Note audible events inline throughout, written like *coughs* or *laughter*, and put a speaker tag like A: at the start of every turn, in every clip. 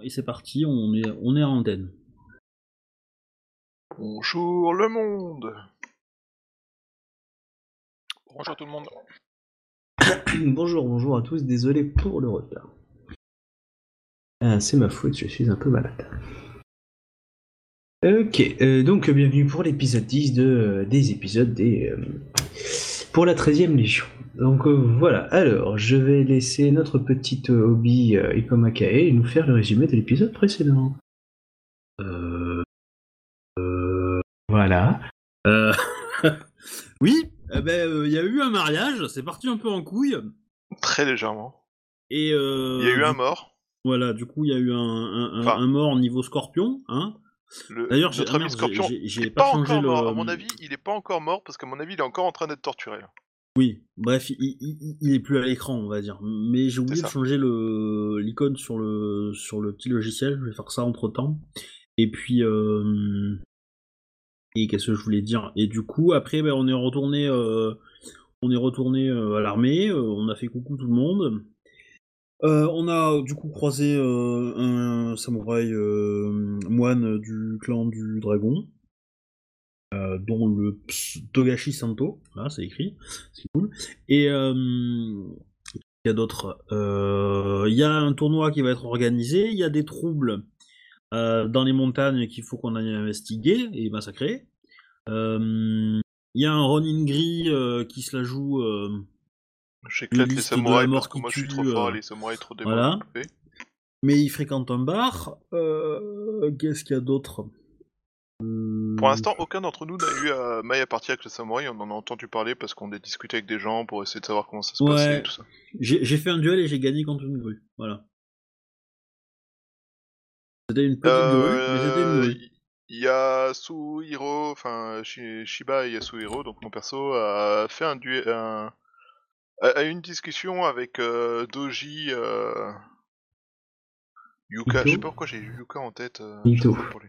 A: Et c'est parti, on est, on est à antenne.
B: Bonjour le monde
C: Bonjour tout le monde. *coughs*
D: bonjour, bonjour à tous, désolé pour le retard. Ah, c'est ma faute, je suis un peu malade. Ok, euh, donc bienvenue pour l'épisode 10 de, euh, des épisodes des, euh, pour la 13e Légion. Donc euh, voilà, alors je vais laisser notre petite euh, hobby euh, Ikomakae nous faire le résumé de l'épisode précédent. Euh, euh, voilà.
A: Euh, *laughs* oui, eh ben, euh, il y a eu un mariage, c'est parti un peu en couille.
B: Très légèrement.
A: Et euh,
B: Il y a eu un mort.
A: Voilà, du coup, il y a eu un, un, un-
B: Enfin-
A: un mort niveau scorpion. Hein
B: Le-
A: D'ailleurs, j'ai-
B: notre ami Scorpion,
A: j'ai- j'ai- j'ai
B: il est
A: pas
B: pas
A: changé
B: encore
A: le-
B: mort. À mon avis, il est pas encore mort parce qu'à mon avis, il est encore en train d'être torturé. là.
A: Oui, bref, il, il- il est plus à l'écran, on va dire. Mais j'ai oublié de changer le l'icône sur le sur le petit logiciel. Je vais faire ça entre temps. Et puis euh, et qu'est-ce que je voulais dire? Et du coup, après, ben, on est retourné euh, on est retourné euh, à l'armée. on a fait coucou tout le monde. Euh, on a du coup croisé un samouraï moine du clan du dragon, euh, dont le Togashi Santo, là c'est écrit, c'est cool. Et euh, il y a d'autres. Euh, Il y a un tournoi qui va être organisé, il y a des troubles euh, dans les montagnes qu'il faut qu'on aille investiguer et massacrer. Euh, Il y a un Ronin gris euh, qui se la joue. euh,
B: J'éclate les samouraïs
A: la
B: parce que moi je suis trop fort,
A: euh,
B: les samouraïs trop
A: voilà.
B: développés.
A: mais il fréquente un bar. Euh, Qu'est-ce qu'il y a d'autre? Euh,
B: Pour l'instant, aucun d'entre nous n'a eu à maille à partir avec le samouraï. On en a entendu parler parce qu'on a discuté avec des gens pour essayer de savoir comment ça se
A: Ouais.
B: passait et tout ça.
A: J'ai fait un duel et j'ai gagné contre une grue. Voilà. C'était une petite grue, mais c'était une
B: Euh,
A: grue.
B: Il y a Suhiro, enfin Shi- Shiba et Yasuhiro, donc mon perso, a fait un duel, un, a eu une discussion avec euh, Doji, euh, Yuka,
D: Ito
B: je sais pas pourquoi j'ai eu Yuka en tête. euh,
D: Ito.
B: pour.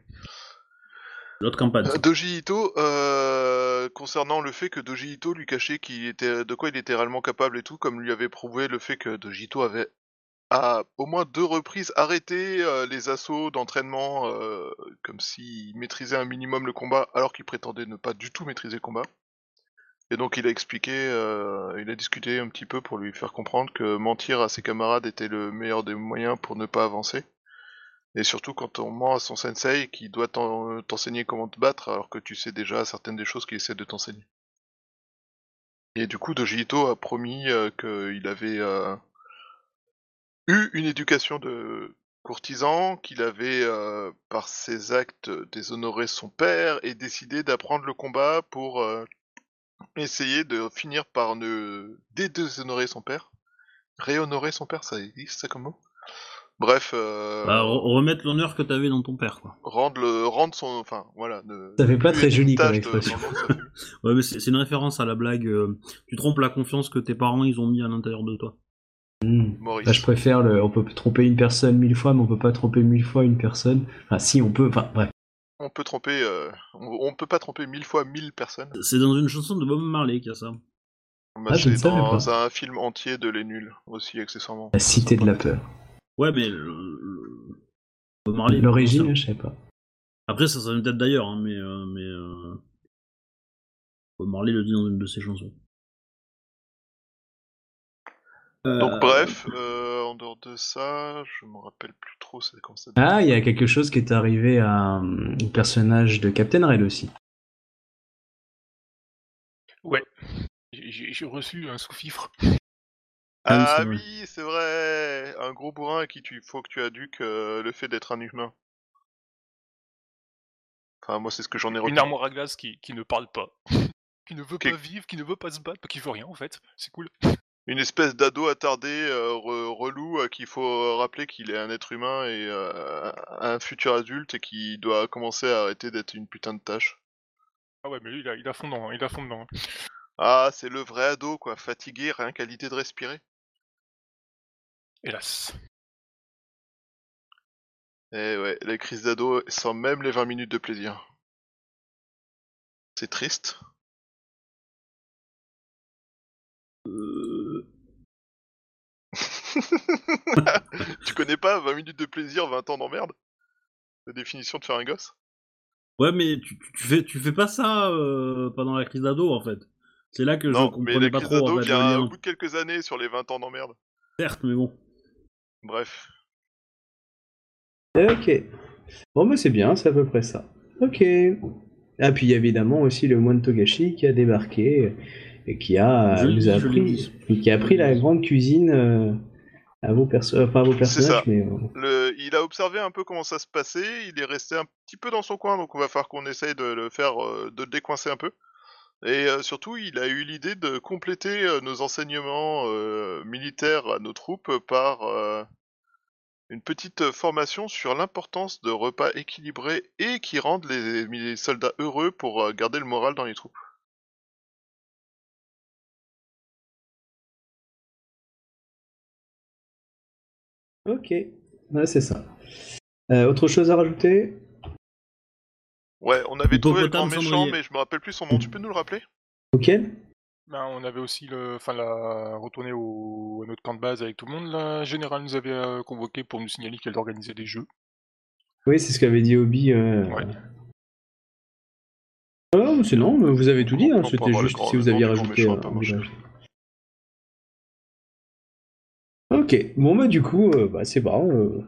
A: L'autre campagne.
B: Euh, Doji Ito, euh, concernant le fait que Doji Ito lui cachait qu'il était, de quoi il était réellement capable et tout, comme lui avait prouvé le fait que Doji Ito avait à au moins deux reprises arrêté euh, les assauts d'entraînement comme s'il maîtrisait un minimum le combat alors qu'il prétendait ne pas du tout maîtriser le combat. Et donc il a expliqué, il a discuté un petit peu pour lui faire comprendre que mentir à ses camarades était le meilleur des moyens pour ne pas avancer. Et surtout quand on ment à son sensei qui doit t'en- t'enseigner comment te battre alors que tu sais déjà certaines des choses qu'il essaie de t'enseigner. Et du coup, Doji Ito a promis euh, qu'il avait euh, eu une éducation de courtisan, qu'il avait, euh, par ses actes, déshonoré son père et décidé d'apprendre le combat pour essayer de finir par ne dédéshonorer son père. Réhonorer son père, ça existe ça comme mot? Bref, euh,
A: Bah, re- remettre l'honneur que t'avais dans ton père, quoi.
B: rendre le rendre son enfin voilà ne
D: Ça fait pas très joli comme expression.
B: de. *laughs*
A: Ouais, mais c'est une référence à la blague. euh, tu trompes la confiance que tes parents ils ont mis à l'intérieur de toi.
B: Maurice.
D: Bah, je préfère le. On peut tromper une personne mille fois, mais on peut pas tromper mille fois une personne. Enfin, si, on peut. Enfin, bref.
B: On peut tromper euh, on, on peut pas tromper mille fois mille personnes.
A: C'est dans une chanson de Bob Marley qu'il y a ça.
B: Bah,
D: Ah,
B: c'est dans un film entier de Les Nuls aussi accessoirement.
D: La cité de la peur.
A: Ouais, mais.
D: L'origine, je sais pas.
A: Après, ça, ça vient peut-être d'ailleurs, hein, mais euh, mais euh... Marley le dit dans une de ses chansons.
B: Donc
A: Euh,
B: bref, euh, en dehors de ça, je me rappelle plus trop c'est comme ça.
D: Ah, il y a quelque chose qui est arrivé à un personnage de Captain Red aussi.
C: Ouais. J'ai reçu un sous-fifre.
A: Ah oui, c'est vrai.
B: un gros bourrin à qui tu faut que tu éduques euh, le fait d'être un humain. Enfin moi c'est ce que j'en ai retenu.
C: Une armoire à glace qui, qui ne parle pas. *laughs* qui ne veut pas vivre, qui ne veut pas se battre, qui veut rien en fait. C'est cool. *laughs*
B: Une espèce d'ado attardé, euh, re- relou, à qui il faut euh, rappeler qu'il est un être humain et euh, un futur adulte et qui doit commencer à arrêter d'être une putain de tâche.
C: Ah ouais, mais lui, il a, il a fond dedans. hein, Il a fond dedans. hein.
B: Ah, c'est le vrai ado, quoi, fatigué, rien qu'à l'idée de respirer.
C: Hélas.
B: Eh ouais, la crise d'ado sans même les 20 minutes de plaisir. C'est triste.
A: euh, *laughs*
B: tu connais pas 20 minutes de plaisir, 20 ans d'emmerde? La définition de faire un gosse?
A: Ouais, mais tu, tu fais, tu fais pas ça euh, pendant la crise d'ado, en fait. C'est là que je
B: Non, mais
A: comprenais
B: la
A: pas
B: crise
A: trop.
B: d'ado
A: en fait,
B: vient
A: le lien.
B: au bout de quelques années sur les 20 ans d'emmerde.
A: Certes, mais bon.
B: Bref.
E: Ok. Bon, bah c'est bien, c'est à peu près ça. Ok. Ah, puis évidemment aussi le moine Togashi qui a débarqué et qui a,
A: Je
E: nous a appris, qui a appris la grande cuisine euh, à vos perso euh, pas à vos personnages,
B: ça.
E: mais euh,
B: Le, il a observé un peu comment ça se passait, il est resté un petit peu dans son coin, donc on va falloir qu'on essaye de le faire, de le décoincer un peu. Et euh, surtout, il a eu l'idée de compléter euh, nos enseignements euh, militaires à nos troupes par une petite formation sur l'importance de repas équilibrés et qui rendent les, soldats heureux pour garder le moral dans les troupes.
E: ok. C'est ça. Autre chose à rajouter?
B: Ouais, on avait trouvé le grand méchant, mais je me rappelle plus son nom, tu peux nous le rappeler?
E: Auquel
C: Ben, on avait aussi le, enfin, la, retourné au, à notre camp de base avec tout le monde. La générale nous avait euh, convoqué pour nous signaler qu'elle organisait des jeux.
E: Oui, c'est ce qu'avait dit Obi. euh,
C: Ouais.
E: Ah, c'est non, mais vous avez tout dit, hein, c'était juste
B: grand-
E: si vous aviez rajouté.
B: méchant,
E: euh. Ok, bon bah du coup, euh, bah, c'est bon.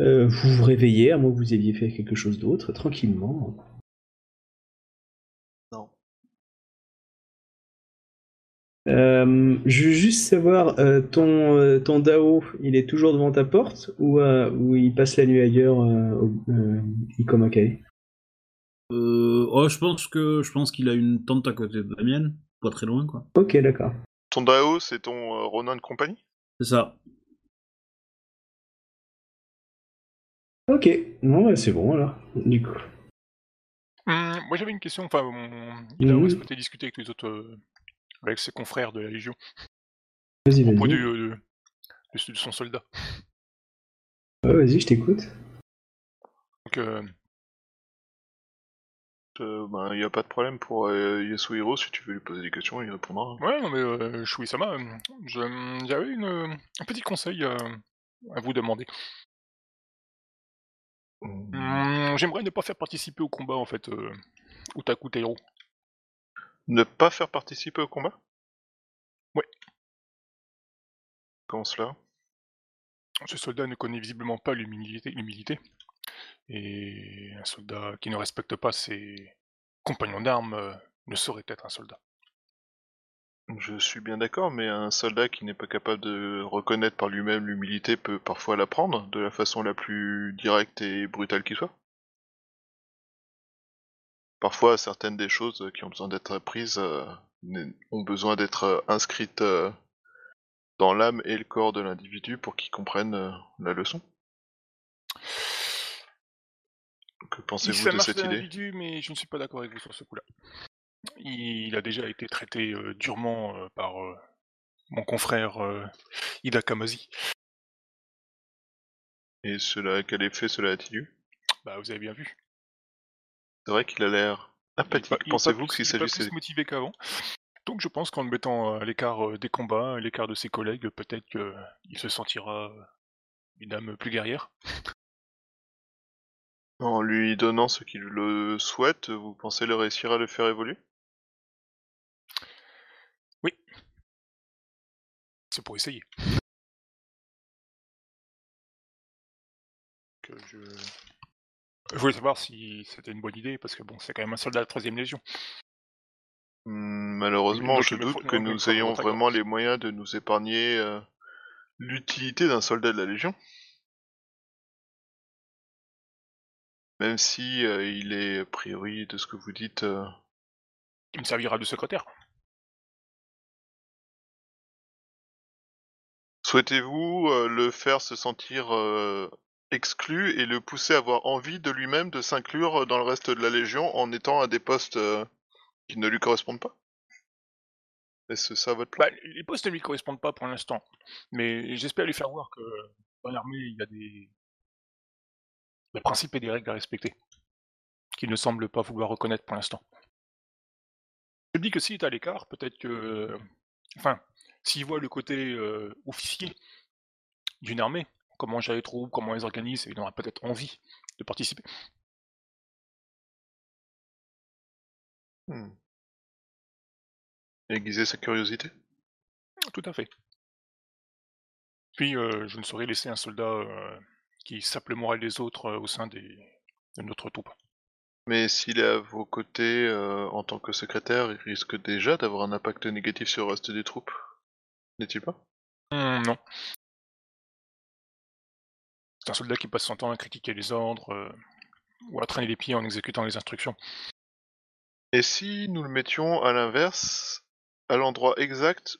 E: Euh, vous vous réveillez, à moins que vous ayez fait quelque chose d'autre, tranquillement.
B: Non.
E: Euh, je veux juste savoir, euh, ton, euh, ton DAO, il est toujours devant ta porte ou, euh, ou il passe la nuit ailleurs, euh, au, euh, Ikomakai
A: Euh, oh, je pense que je pense qu'il a une tente à côté de la mienne, pas très loin, quoi.
E: Ok, d'accord.
B: Ton Dao, c'est ton euh, Ronin de compagnie?
A: C'est ça.
E: Ok, non, c'est bon alors, du coup.
C: Hum, moi j'avais une question, enfin, mon- il a
E: Mhm.
C: souhaité discuter avec les autres, euh, avec ses confrères de la Légion,
E: Vas-y,
C: au
E: vas-y.
C: du, euh, de, de son soldat.
E: Ouais, vas-y, je t'écoute.
C: Donc, euh,
B: Euh, ben, il n'y a pas de problème pour euh, Yasuhiro, si tu veux lui poser des questions, il répondra.
C: ouais, non mais euh, Shui-sama, euh, j'avais une, un petit conseil à vous demander. Hum, J'aimerais ne pas faire participer au combat en fait, euh, Utaku Teiro.
B: Ne pas faire participer au combat?
C: Ouais.
B: Comment cela?
C: Ce soldat ne connaît visiblement pas l'humilité, l'humilité. Et un soldat qui ne respecte pas ses compagnons d'armes euh, ne saurait être un soldat.
B: Je suis bien d'accord, mais un soldat qui n'est pas capable de reconnaître par lui-même l'humilité peut parfois l'apprendre de la façon la plus directe et brutale qui soit. Parfois, certaines des choses qui ont besoin d'être apprises euh, ont besoin d'être euh, inscrites euh, dans l'âme et le corps de l'individu pour qu'il comprenne euh, la leçon. Que pensez-vous de cette idée?
C: mais je ne suis pas d'accord avec vous sur ce coup-là. Il a déjà été traité euh, durement euh, par euh, mon confrère euh, Ida Kamazi.
B: Et cela, quel effet cela a-t-il eu?
C: Bah, vous avez bien vu.
B: C'est vrai qu'il a l'air
C: Il est
B: apathique.
C: pas- il est pas
B: Pensez-vous
C: plus-
B: qu'il
C: il est pas
B: s'agissait
C: plus motivé qu'avant? Donc je pense qu'en le mettant à l'écart euh, des combats, à l'écart de ses collègues, peut-être qu'il se sentira euh, une âme plus guerrière.
B: En lui donnant ce qu'il le souhaite, vous pensez le réussir à le faire évoluer?
C: C'est pour essayer. Que je... je voulais savoir si c'était une bonne idée, parce que bon, c'est quand même un soldat de la 3 Légion.
B: Hmm, Malheureusement, je doute
C: faut-
B: que nous ayons vraiment les moyens de nous épargner euh, l'utilité d'un soldat de la Légion. Même si euh, il est, a priori, de ce que vous dites, euh,
C: Il me servira de secrétaire.
B: Souhaitez-vous euh, le faire se sentir euh, exclu et le pousser à avoir envie de lui-même de s'inclure dans le reste de la Légion en étant à des postes euh, qui ne lui correspondent pas? Est-ce ça votre plan?
C: Bah, les postes ne lui correspondent pas pour l'instant. Mais j'espère lui faire voir que dans l'armée, il y a des... principes et des règles à respecter. Qu'il ne semble pas vouloir reconnaître pour l'instant. Je dis que s'il est à l'écart, peut-être que... Enfin, s'il voit le côté euh, officier d'une armée, comment gérer les troupes, comment les organise, il aurait peut-être envie de participer.
B: Hmm. Aiguiser sa curiosité?
C: Tout à fait. Puis, euh, je ne saurais laisser un soldat euh, qui sape le moral des autres euh, au sein des... de notre troupe.
B: Mais s'il est à vos côtés en tant que secrétaire, il risque déjà d'avoir un impact négatif sur le reste des troupes? N'est-il pas?
C: Hmm, non. C'est un soldat qui passe son temps à critiquer les ordres euh, ou à traîner les pieds en exécutant les instructions.
B: Et si nous le mettions à l'inverse, à l'endroit exact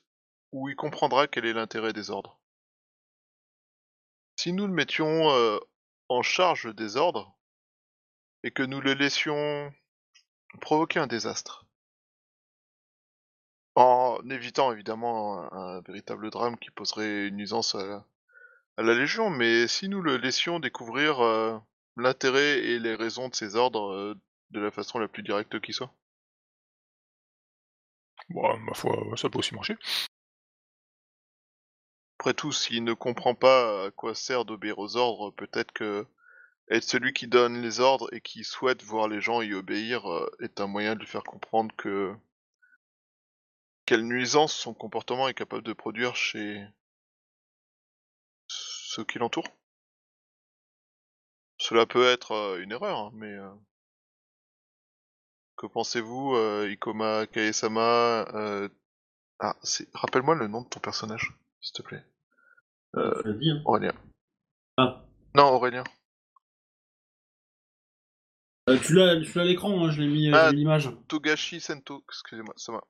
B: où il comprendra quel est l'intérêt des ordres? Si nous le mettions euh, en charge des ordres, et que nous le laissions provoquer un désastre, en évitant évidemment un, un véritable drame qui poserait une nuisance à la, à la Légion, mais si nous le laissions découvrir euh, l'intérêt et les raisons de ces ordres euh, de la façon la plus directe qui soit.
C: Bon, ma foi, ça peut aussi marcher.
B: Après tout, s'il ne comprend pas à quoi sert d'obéir aux ordres, peut-être que être celui qui donne les ordres et qui souhaite voir les gens y obéir euh, est un moyen de lui faire comprendre que quelle nuisance son comportement est capable de produire chez ceux qui l'entourent. Cela peut être euh, une erreur, hein, mais euh, que pensez-vous, euh, Ikoma Kaesama euh... Ah, c'est... rappelle-moi le nom de ton personnage, s'il te plaît. Euh,
A: hein?
B: Aurélien.
A: Ah.
B: Non, Aurélien.
A: Euh, tu l'as tu l'as à l'écran, hein, je l'ai mis
B: Ah.
A: l'image.
B: Togashi Sento, excusez-moi, ça va.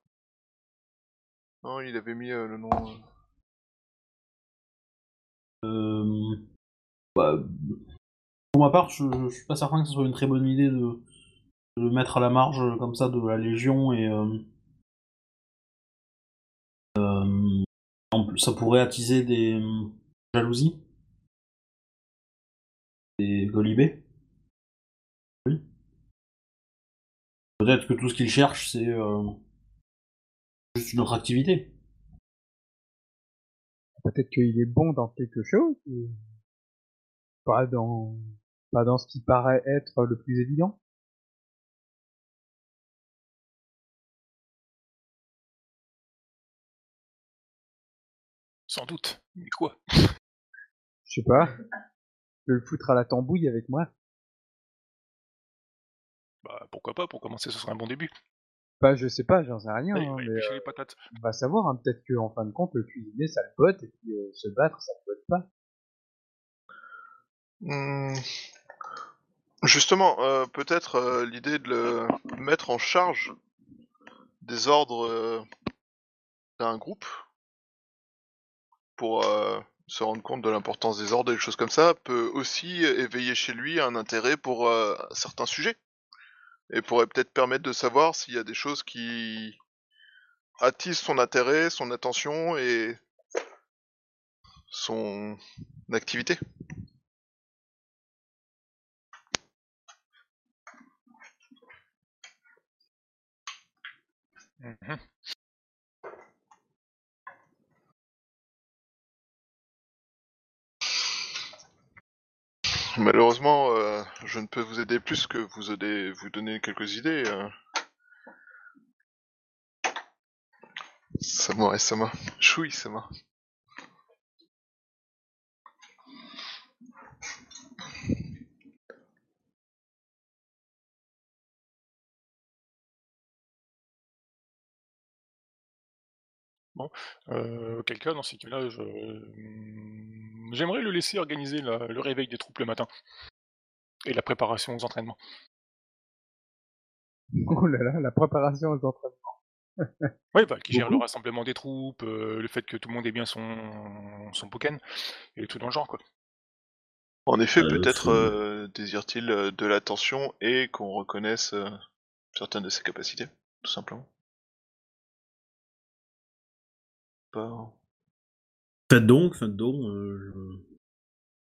B: Non, il avait mis euh, le nom. euh.
A: Euh, bah, pour ma part, je, suis pas certain que ce soit une très bonne idée de, de mettre à la marge comme ça de la Légion et ça pourrait attiser des jalousies, des golibés. Oui. Peut-être que tout ce qu'il cherche, c'est juste une autre activité.
F: Peut-être qu'il est bon dans quelque chose, et pas dans, pas dans ce qui paraît être le plus évident.
C: Sans doute. Mais quoi?
F: Je sais pas. Je vais le foutre à la tambouille avec moi.
C: Bah pourquoi pas, pour commencer ce serait un bon début.
F: Bah, je sais pas, j'en sais rien,
C: Allez,
F: hein,
C: on va
F: mais euh,
C: les patates.
F: on va savoir, hein, peut-être qu'en fin de compte, le cuisiner, ça le pote, et puis euh, se battre, ça le pote pas.
B: Hmm. Justement, euh, peut-être euh, l'idée de le mettre en charge des ordres euh, d'un groupe pour euh, se rendre compte de l'importance des ordres et des choses comme ça peut aussi éveiller chez lui un intérêt pour euh, certains sujets et pourrait peut-être permettre de savoir s'il y a des choses qui attisent son intérêt, son attention et son activité.
C: Mhm.
B: Malheureusement, euh, je ne peux vous aider plus que vous donner quelques idées. Euh. Sama et Sama. Choui Sama.
C: Euh, auquel cas, dans ces cas-là, je... j'aimerais le laisser organiser la- le réveil des troupes le matin. Et la préparation aux entraînements. *laughs*
F: Oh là là, la préparation aux entraînements. *laughs*
C: Oui, bah, qui gère le rassemblement des troupes, euh, le fait que tout le monde ait bien son, son Pokken, et tout dans le genre, quoi.
B: En effet,
A: Euh,
B: peut-être euh, désire-t-il de l'attention et qu'on reconnaisse euh, certaines de ses capacités, tout simplement. Pas...
A: Faites donc, faites donc. euh, je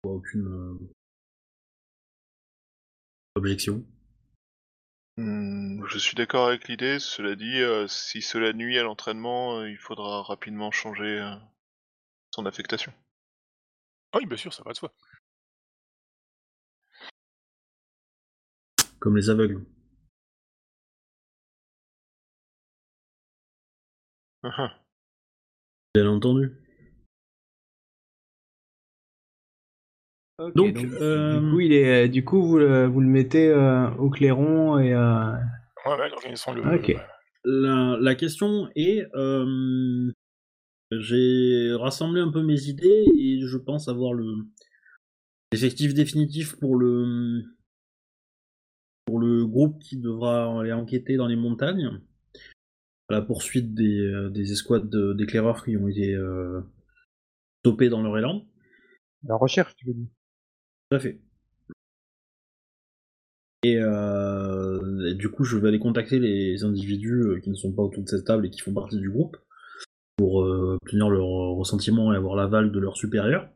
A: vois aucune euh, objection.
B: Hmm, je suis d'accord avec l'idée, cela dit, euh, si cela nuit à l'entraînement, euh, il faudra rapidement changer euh, son affectation.
C: Ah oui, bien sûr, ça va de soi.
A: Comme les aveugles. Bien entendu. Donc,
D: du
A: euh,
D: coup, il est, du coup, vous le, vous le mettez euh, au clairon et euh,
C: Ouais, ouais, organisons le.
D: Ok.
A: La, la question est, euh, j'ai rassemblé un peu mes idées et je pense avoir le l'effectif définitif pour le pour le groupe qui devra aller enquêter dans les montagnes à la poursuite des, euh, des escouades de- d'éclaireurs qui ont été euh, stoppés dans leur élan.
F: La recherche, tu veux dire?
A: Tout fait. Et, euh, et du coup, je vais aller contacter les individus euh, qui ne sont pas autour de cette table et qui font partie du groupe pour euh, obtenir leur ressentiment et avoir l'aval de leurs supérieurs.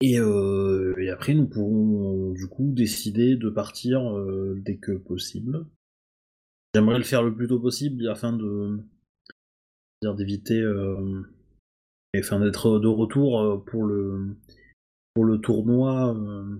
A: Et, euh, après, nous pourrons du coup décider de partir dès que possible. J'aimerais le faire le plus tôt possible afin de d'éviter, afin d'être de retour pour le pour le tournoi. euh,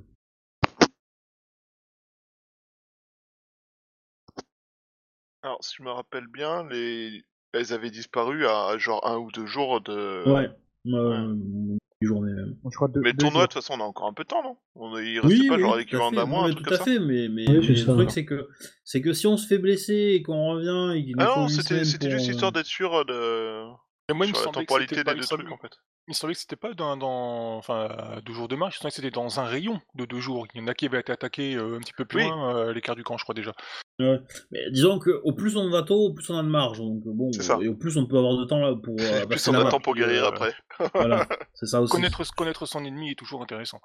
B: Alors, si je me rappelle bien, les... elles avaient disparu à genre un ou deux jours de.
A: Ouais, euh, une journée même.
F: Je crois deux,
B: Mais le tournoi, de toute façon, on a encore un peu de temps, non? On... Il restait pas genre l'équivalent d'un mois,
A: tout à fait, mais, mais,
D: Oui,
A: le
D: ça.
A: truc c'est que c'est que si on se fait blesser et qu'on revient et qu'il nous
B: Ah
A: faut
B: non, c'était
A: pour,
B: juste
A: euh,
B: histoire d'être sûr de.
C: Mais moi, il me
B: sur la
C: semblait que
B: temporalité
C: c'était pas-
B: des
C: il
B: deux
C: me semblait-
B: trucs, en fait.
C: Il me semblait que c'était pas dans, dans- enfin, à deux jours de marche, je pensais que c'était dans un rayon de deux jours. Il y en a qui avaient été attaqués euh, un petit peu plus
B: Oui.
C: loin, euh, l'écart du camp, je crois déjà.
A: Ouais. Mais disons que au plus on va tôt, au plus on a de marge. Donc bon,
B: C'est ça.
A: et au plus on peut avoir de temps là pour euh, *laughs*
B: Plus
A: passer
B: on a de temps pour guérir
A: Euh,
B: après. *laughs*
A: Voilà, c'est ça aussi.
C: Connaître, connaître son ennemi est toujours intéressant.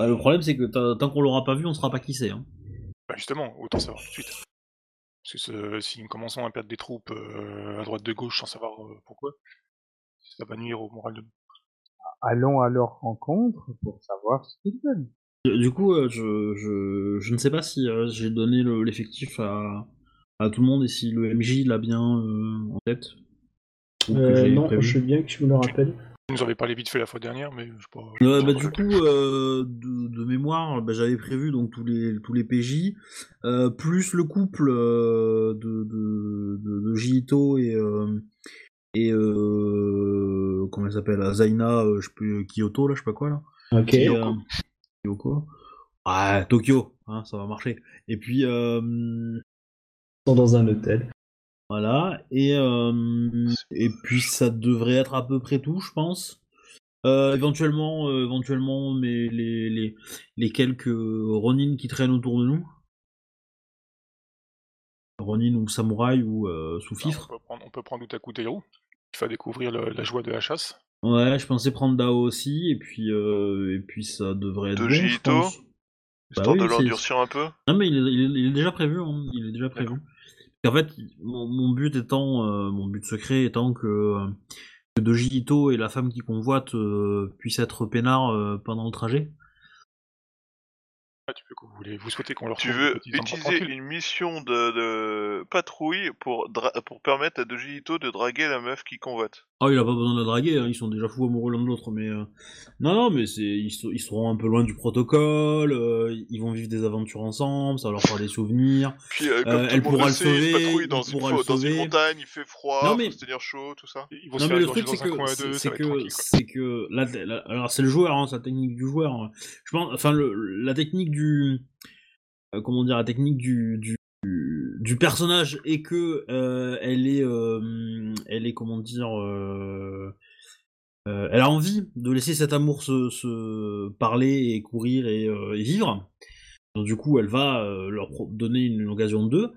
A: Bah, le problème c'est que tant qu'on l'aura pas vu, on saura pas qui c'est. Hein.
C: Bah, justement, autant savoir tout de suite. Parce que si nous commençons à perdre des troupes euh, à droite de gauche sans savoir euh, pourquoi, ça va nuire au moral de nous.
F: Allons à leur rencontre pour savoir ce qu'ils veulent.
A: Du coup, euh, je, je, je ne sais pas si euh, j'ai donné le- l'effectif à, à tout le monde et si le MJ l'a bien euh, en tête.
D: Euh, non,
A: prévu.
D: je veux bien que tu me le rappelles.
C: Vous nous avez parlé vite fait la fois dernière, mais je sais pas.
A: Euh, bah, du coup, euh, de, de mémoire, bah, j'avais prévu donc tous les tous les PJ, euh, plus le couple euh, de, de, de, de Jito et euh, et euh, comment elle s'appelle, Zaina, euh, je sais plus Kyoto là, je sais pas quoi là.
D: Ok.
A: Euh, Kyoko. Ouais, Tokyo, hein, ça va marcher. Et puis euh,
D: Sont dans un hôtel.
A: Voilà, et, euh, et puis ça devrait être à peu près tout, je pense. Euh, éventuellement, euh, éventuellement mais les, les, les quelques Ronin qui traînent autour de nous. Ronin ou Samouraï ou euh, sous
C: Alors,
A: fifre.
C: on, peut prendre, on peut prendre Utaku Teru, qui va découvrir le- la joie de la chasse.
A: Ouais, je pensais prendre Dao aussi, et puis, euh, et puis ça devrait être
B: De
A: bon. Bah
B: Histoire
A: oui,
B: de l'endurcir un peu.
A: Non mais il est, il est- il est déjà prévu, hein. il est déjà prévu. En fait, mon, mon but étant, euh, mon but secret étant que, euh, que Doji Ito et la femme qui convoite euh, puissent être peinards euh, pendant le trajet.
C: Ah, tu peux que vous voulez, vous souhaitez qu'on leur
B: Tu
C: trouve
B: veux utiliser une mission de, de patrouille pour, dra- pour permettre à Dojito de draguer la meuf qui convoite.
A: Ah, il a pas besoin de la draguer, hein, ils sont déjà fous amoureux l'un de l'autre, mais euh, non, non, mais c'est ils, sont- ils seront un peu loin du protocole, euh, ils vont vivre des aventures ensemble, ça va leur faire des souvenirs.
B: Puis, euh, comme
A: Euh, elle pourra
B: le sait, il
A: sauver, il
B: dans, une,
A: pourra
B: fo-
A: le
B: dans une
A: sauver.
B: montagne, il fait froid,
A: Non,
B: faut
A: mais-
B: se tenir chaud, tout ça.
C: Ils vont
A: Non
C: se
A: mais le truc c'est
C: dans un coin
A: que c'est que c'est que la, la- alors c'est le joueur hein, c'est la technique du joueur. hein. Je pense enfin le, la technique du comment dire la technique du du, du personnage est que euh, elle est euh, elle est comment dire euh, euh, elle a envie de laisser cet amour se, se parler et courir et, et vivre. Donc du coup, elle va leur donner une, occasion de deux.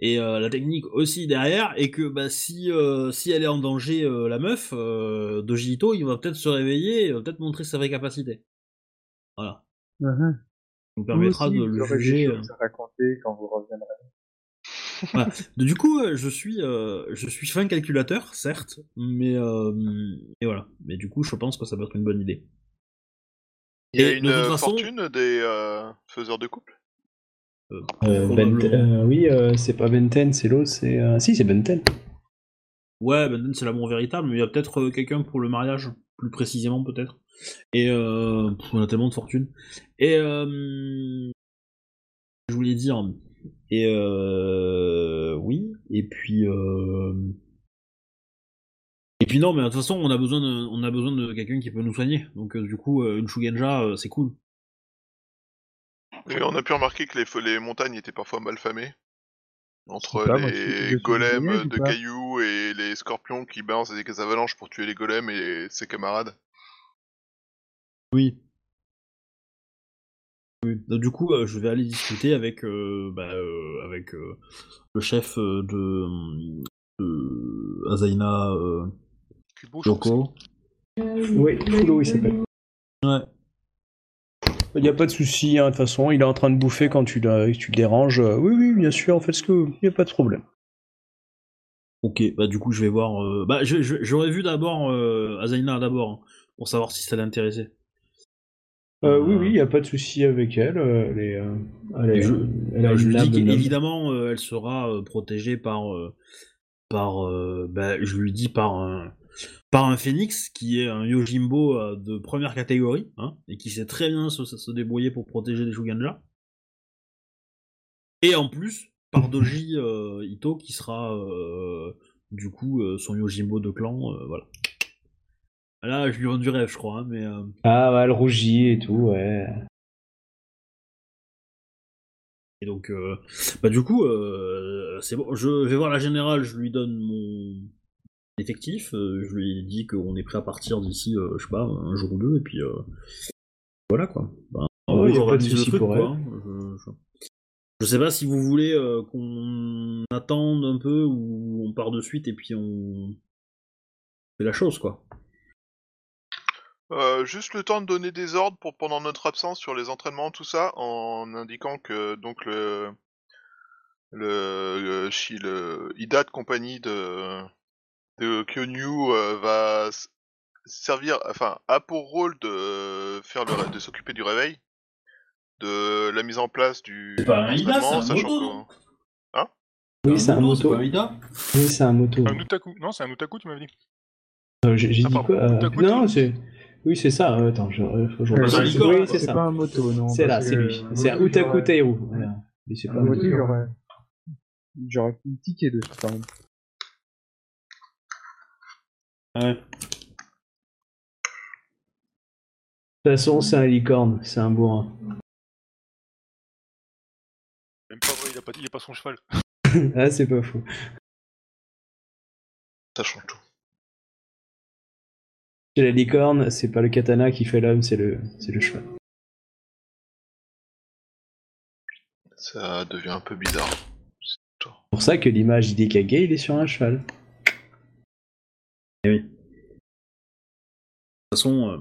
A: Et la technique aussi derrière est que bah, si, si elle est en danger, la meuf, euh, Dojito, il va peut-être se réveiller, et peut-être montrer sa vraie capacité. Voilà. Ça nous permettra
F: aussi,
A: de le juger.
F: raconter quand vous reviendrez.
A: Du coup, euh, je suis, euh, je suis fin calculateur, certes, mais euh, et voilà. Mais du coup, je pense que ça peut être une bonne idée.
B: Il y a
A: Et
B: une
A: de toute façon-
B: fortune des euh, faiseurs de couple?
A: Euh,
D: Euh. Ben- euh, oui, euh, c'est pas Benten, c'est l'autre, c'est. euh, Si, c'est Benten.
A: Ouais, Benden c'est l'amour véritable, mais il y a peut-être euh, quelqu'un pour le mariage, plus précisément peut-être. Et euh, pff, on a tellement de fortune. Et euh, je voulais dire. Et euh, oui. Et puis. Euh, et puis non, mais de toute façon, on a besoin de, on a besoin de quelqu'un qui peut nous soigner. Donc euh, du coup, euh, une Shugenja, euh, c'est cool.
B: Et on a pu remarquer que les, les montagnes étaient parfois mal famées. Entre
F: pas,
B: les golems de cailloux et les scorpions qui balancent des avalanches pour tuer les golems et ses camarades.
A: Oui. Oui. Donc, du coup, euh, je vais aller discuter avec, euh, bah, euh, avec euh, le chef euh, de, de Azaina euh,
C: Kubo,
A: Yoko.
D: Oui, Fulo il s'appelle.
A: Ouais.
E: Il n'y a pas de souci, hein, de toute façon, il est en train de bouffer quand tu, le- tu le déranges. Oui, oui, bien sûr, faites ce que Il n'y a pas de problème.
A: Ok, bah du coup, je vais voir. euh, Bah, j'aurais vu d'abord euh, Azaina d'abord hein, pour savoir si ça l'intéressait.
E: Euh, oui, oui, il n'y a pas de souci avec elle. euh, Elle, est, euh, elle, est-
A: Et je-
E: elle a
A: je
E: une
A: lui dis qu'évidemment, euh, elle sera euh, protégée par, euh, par, euh, bah, je lui dis par un, par un phénix qui est un Yojimbo euh, de première catégorie, hein, et qui sait très bien se, se débrouiller pour protéger les Shuganja. Et en plus, par Doji euh, Ito qui sera euh, du coup euh, son Yojimbo de clan, euh, voilà. Là, je lui rends du rêve, je crois, hein, mais. euh,
E: Ah, ouais, elle rougit et tout, ouais.
A: Et donc, euh, bah du coup, euh, c'est bon. Je vais voir la générale, je lui donne mon effectif. euh, je lui dis qu'on est prêt à partir d'ici, je sais pas, un jour ou deux, et puis voilà quoi. Ben, en
E: Ouais,
A: gros,
E: pas de
A: truc,
E: pour
A: quoi, hein. Je, je- je sais pas si vous voulez euh, qu'on attende un peu ou on part de suite et puis on fait la chose quoi.
B: Euh, juste le temps de donner des ordres pour pendant notre absence sur les entraînements, tout ça, en indiquant que donc le le, le, le Ida de compagnie de de Kyonyu euh, va servir, enfin, a pour rôle de faire le, de s'occuper du réveil, de la mise en place du
A: C'est pas un Ida,
B: entraînement,
A: c'est un
B: sachant
A: moto,
B: que-
A: non?
E: Oui, c'est un moto.
A: Ida?
E: Oui, c'est un moto.
C: Un Utaku. Non, c'est un Utaku, tu m'avais dit.
E: Euh, J'ai
C: Ah,
E: dit quoi euh, Non, c'est. Oui, c'est ça. euh, Attends, je, faut je
F: Euh,
A: c'est un licorne,
E: Oui,
A: quoi.
E: c'est
F: C'est
E: ça.
F: pas un moto, non.
E: C'est là, c'est lui. C'est un Utaku. Voilà. Mais c'est pas
F: Un
E: un
F: moto, j'aurais. J'aurais pu tiquer dessus quand même.
A: Ouais.
E: De toute façon, c'est un licorne, c'est un bourrin.
C: Même pas vrai, il a pas, il a pas son cheval. *laughs*
E: ah, c'est pas faux.
B: ça change tout.
E: Chez la licorne, c'est pas le katana qui fait l'homme, c'est le, c'est le cheval.
B: Ça devient un peu bizarre.
E: C'est pour ça que l'image d'Ikage, il est sur un cheval.
A: De toute façon. euh,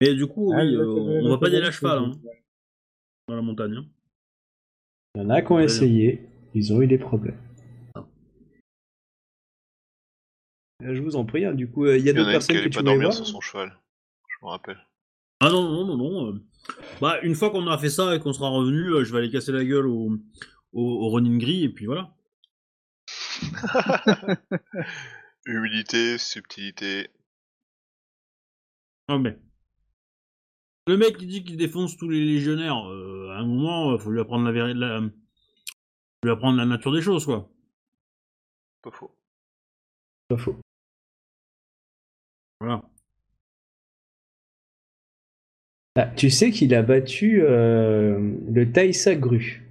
A: Mais du coup,
F: Ah,
A: oui, euh, on va pas y aller
F: le-
A: à cheval hein, dans la montagne. hein.
E: Il y en a qui ont essayé, ils ont eu des problèmes.
A: Ah.
E: Euh, Je vous en prie, hein, du coup, euh, il y a
B: Il
E: d'autres
B: a qui
E: personnes
B: allait
E: tu
B: pas dormir
E: voir
B: sur son cheval, je me rappelle.
A: Ah non, non, non, non. euh, Bah, une fois qu'on aura fait ça et qu'on sera revenu, je vais aller casser la gueule au, au, au Ronin gris et puis voilà. *laughs*
B: Humilité, subtilité.
A: Ah, mais. Le mec qui dit qu'il défonce tous les légionnaires, euh, à un moment, euh, faut lui apprendre la vérité, la... lui apprendre la nature des choses, quoi.
B: Pas faux.
E: Pas faux.
A: Voilà.
E: Ah, tu sais qu'il a battu euh, le Taïsa Gru.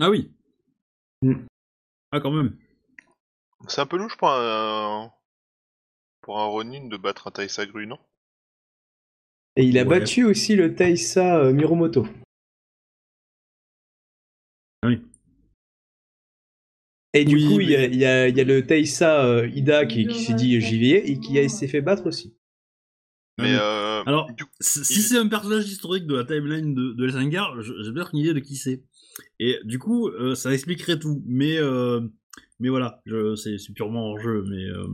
A: Ah oui.
E: Mm.
A: Ah, quand même.
B: C'est un peu louche pour un, pour un Ronin de battre un Taisagru, non?
E: Et il a
A: Ouais.
E: battu aussi le Taïsa euh, Miromoto.
A: Oui.
E: Et du
A: Oui,
E: coup, il y, a,
A: mais-
E: il y a- il y a le Taïsa euh, Ida qui, qui s'est dit j'y vais et qui a- s'est fait battre aussi.
B: Mais euh,
A: Alors,
B: du-
A: Si
B: il-
A: c'est un personnage historique de la timeline de, de Elsingar, je- j'ai peut-être une idée de qui c'est. Et du coup, euh, ça expliquerait tout. Mais, euh, mais voilà, je- c'est c'est purement hors jeu. Mais euh,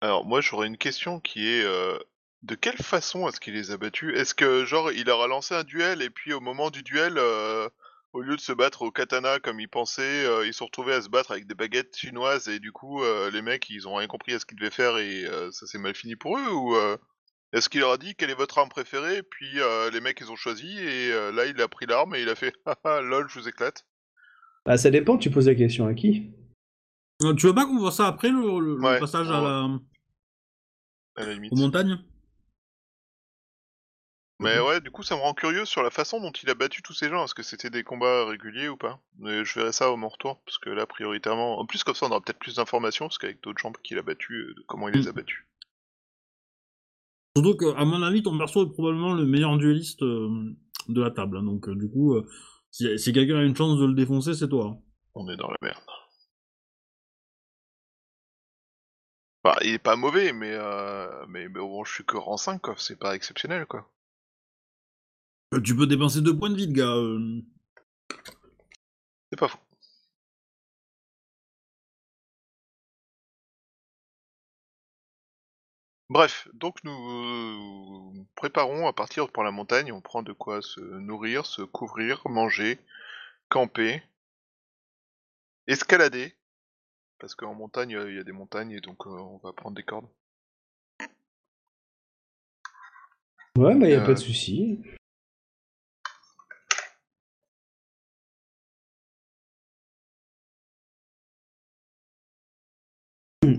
B: alors moi j'aurais une question qui est, euh, De quelle façon est-ce qu'il les a battus? Est-ce que, genre, il leur a lancé un duel et puis au moment du duel, euh, au lieu de se battre au katana comme ils pensaient, euh, ils se sont retrouvés à se battre avec des baguettes chinoises et du coup, euh, les mecs, ils ont rien compris à ce qu'ils devaient faire et euh, ça s'est mal fini pour eux Ou euh, est-ce qu'il leur a dit quelle est votre arme préférée? Puis euh, les mecs, ils ont choisi et euh, là, il a pris l'arme et il a fait *laughs* Haha, lol, je vous éclate.
E: Bah, ça dépend, tu poses la question à qui?
A: Euh, Tu veux pas qu'on voit ça après le, le- le
B: Ouais,
A: passage à la,
B: À la limite.
A: aux montagnes?
B: Mais ouais, du coup, ça me rend curieux sur la façon dont il a battu tous ces gens. Est-ce que c'était des combats réguliers ou pas? Mais je verrai ça au mon retour, parce que là, prioritairement... En plus, comme ça, on aura peut-être plus d'informations, parce qu'avec d'autres gens qu'il a battus, euh, de comment il les a battus.
A: Surtout que, à mon avis, ton perso est probablement le meilleur dueliste euh, de la table. hein. Donc, euh, du coup, si, si quelqu'un a une chance de le défoncer, c'est toi. hein.
B: On est dans la merde. Bah, il est pas mauvais, mais, euh, mais, mais bon, je suis que rang 5, quoi. C'est pas exceptionnel, quoi.
A: Euh, Tu peux dépenser deux points de vie, de gars. euh.
B: C'est pas fou. Bref, donc nous euh, préparons à partir pour la montagne, on prend de quoi se nourrir, se couvrir, manger, camper, escalader, parce qu'en montagne euh, il y a des montagnes et donc euh, on va prendre des cordes.
E: Ouais, bah y a
B: Euh.
E: pas de souci.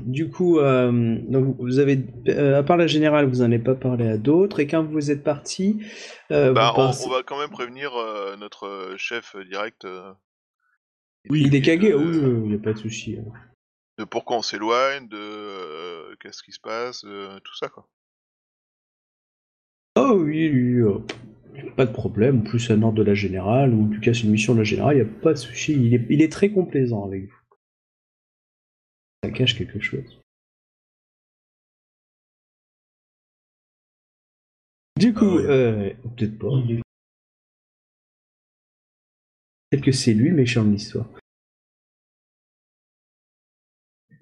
E: Du coup, euh, donc vous avez, euh, à part la générale, vous n'en avez pas parlé à d'autres, et quand vous êtes parti, euh,
B: Bah, on,
E: pensez-
B: on va quand même prévenir notre chef direct.
E: Oui, il est cagué, oui, il n'y a pas de souci.
B: de pourquoi on s'éloigne, de qu'est-ce qui se passe, tout ça quoi.
E: Oh oui, oui, pas de problème, en plus c'est un ordre de la générale, ou en tout cas c'est une mission de la générale, il n'y a pas de souci, il est, il est très complaisant avec vous. Ça cache quelque chose. Du coup,
A: Ah
E: euh, peut-être pas. Peut-être que c'est lui le méchant de l'histoire.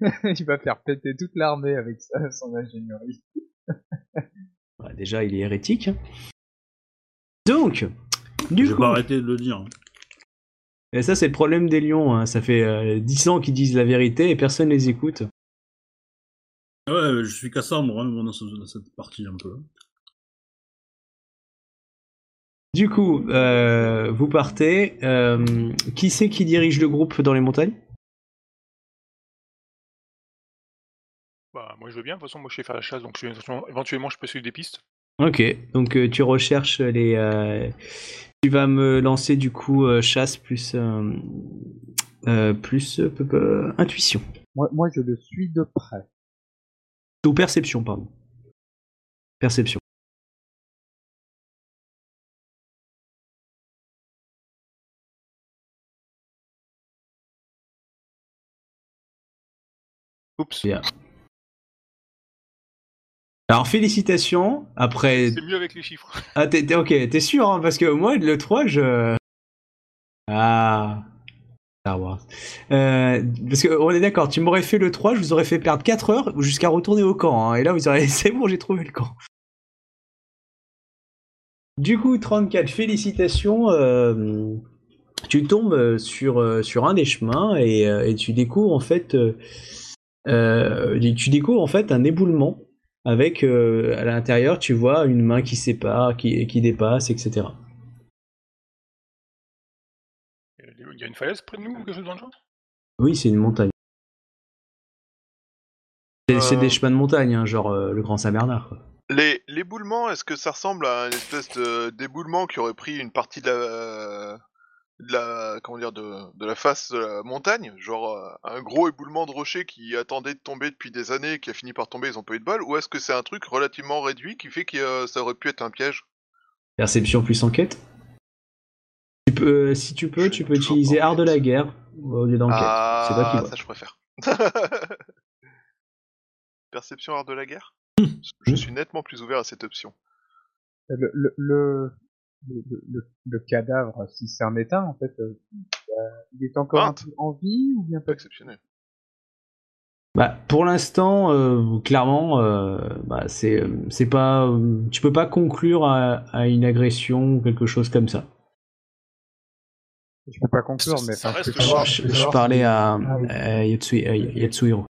E: *laughs*
F: il va faire péter toute l'armée avec ça, son ingénierie.
E: Ouais, déjà, il est hérétique. hein. Donc, du
A: J'ai
E: coup,
A: pas arrêté de le dire.
E: Et ça c'est le problème des lions, hein. ça fait euh, 10 ans qu'ils disent la vérité et personne les écoute.
A: Ouais, je suis Cassandre hein, moi, dans, ce- dans cette partie un peu.
E: Du coup, euh, vous partez. euh, qui c'est qui dirige le groupe dans les montagnes?
C: Bah, moi je veux bien, de toute façon, moi je sais faire la chasse, donc je- éventuellement je peux suivre des pistes.
E: Ok, donc euh, tu recherches les. Tu vas me lancer du coup euh, chasse plus. euh, euh, plus. euh, peu- peu- intuition.
F: Moi, moi, je le suis de près.
E: Ou perception, pardon. Perception.
C: Oups.
E: Bien. Alors félicitations, après
C: C'est mieux avec les chiffres. *laughs*
E: Ah, t'es, t'es- ok, t'es sûr, hein, parce que moi, le 3, je. Ah. Star Wars. Euh, parce que, on est d'accord, tu m'aurais fait le 3, je vous aurais fait perdre 4 heures jusqu'à retourner au camp. hein, et là, vous aurez. *laughs* C'est bon, j'ai trouvé le camp. Du coup, 34, félicitations. euh, tu tombes sur, euh, sur un des chemins et, euh, et tu découvres en fait. euh, tu découvres en fait un éboulement avec euh, à l'intérieur, tu vois une main qui sépare, qui, qui dépasse, etc.
C: Il y a une falaise près de nous ou quelque chose dans le genre?
E: Oui, c'est une montagne. C'est c'est
B: Euh.
E: des chemins de montagne, hein, genre euh, le Grand Saint-Bernard.
B: l'éboulement, est-ce que ça ressemble à une espèce d'éboulement qui aurait pris une partie de la de la comment dire de, de la face de la montagne, genre euh, un gros éboulement de rocher qui attendait de tomber depuis des années et qui a fini par tomber, ils ont pas eu de bol, ou est-ce que c'est un truc relativement réduit qui fait que euh, ça aurait pu être un piège?
E: Perception plus enquête. Tu peux, euh, si tu peux,
B: Je
E: tu peux utiliser art de la guerre au lieu d'enquête. c'est toi qui
B: Ah,
E: vois.
B: ça je préfère. *laughs* Perception art de la guerre?
E: Hmm.
B: Je suis nettement plus ouvert à cette option.
F: Le, le, le, le, le- le cadavre, si c'est un éteint, en fait, euh, il est encore un peu en vie ou bien
B: Pas? Exceptionnel.
E: Bah, pour l'instant, euh, clairement, euh, bah, c'est c'est pas, euh, tu peux pas conclure à, à une agression ou quelque chose comme ça.
F: Je peux pas conclure, mais
C: Ça
F: enfin, je
C: reste
E: parlais à,
F: Ah oui.
E: à Yatsui- à Yatsuhiro.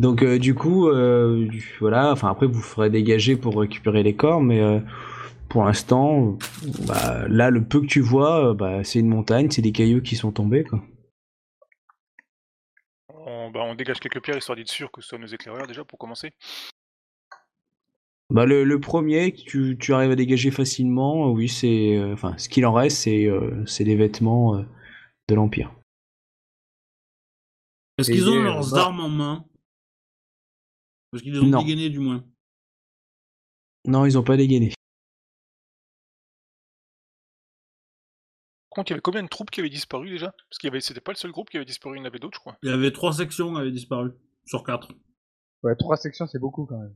E: Donc euh, du coup, euh, voilà. Enfin après, vous ferez dégager pour récupérer les corps, mais euh, pour l'instant, bah, là, le peu que tu vois, euh, bah, c'est une montagne, c'est des cailloux qui sont tombés, quoi.
C: On, bah, on dégage quelques pierres histoire d'être sûr que ce soit nos éclaireurs déjà pour commencer.
E: Bah, le, le premier que tu, tu arrives à dégager facilement, oui, c'est, euh, enfin, ce qu'il en reste, c'est, euh, c'est des vêtements euh, de l'empire.
A: Est-ce qu'ils ont
F: les-
A: leurs armes en main Parce qu'ils les ont
E: Non.
A: dégainés du moins.
E: Non, ils ont pas dégainé.
C: Par contre, il y avait combien de troupes qui avaient disparu déjà? Parce qu'il y avait, c'était pas le seul groupe qui avait disparu, il y en avait d'autres, je crois.
A: Il y avait trois sections qui avaient disparu sur quatre.
F: Ouais, trois sections, c'est beaucoup quand même.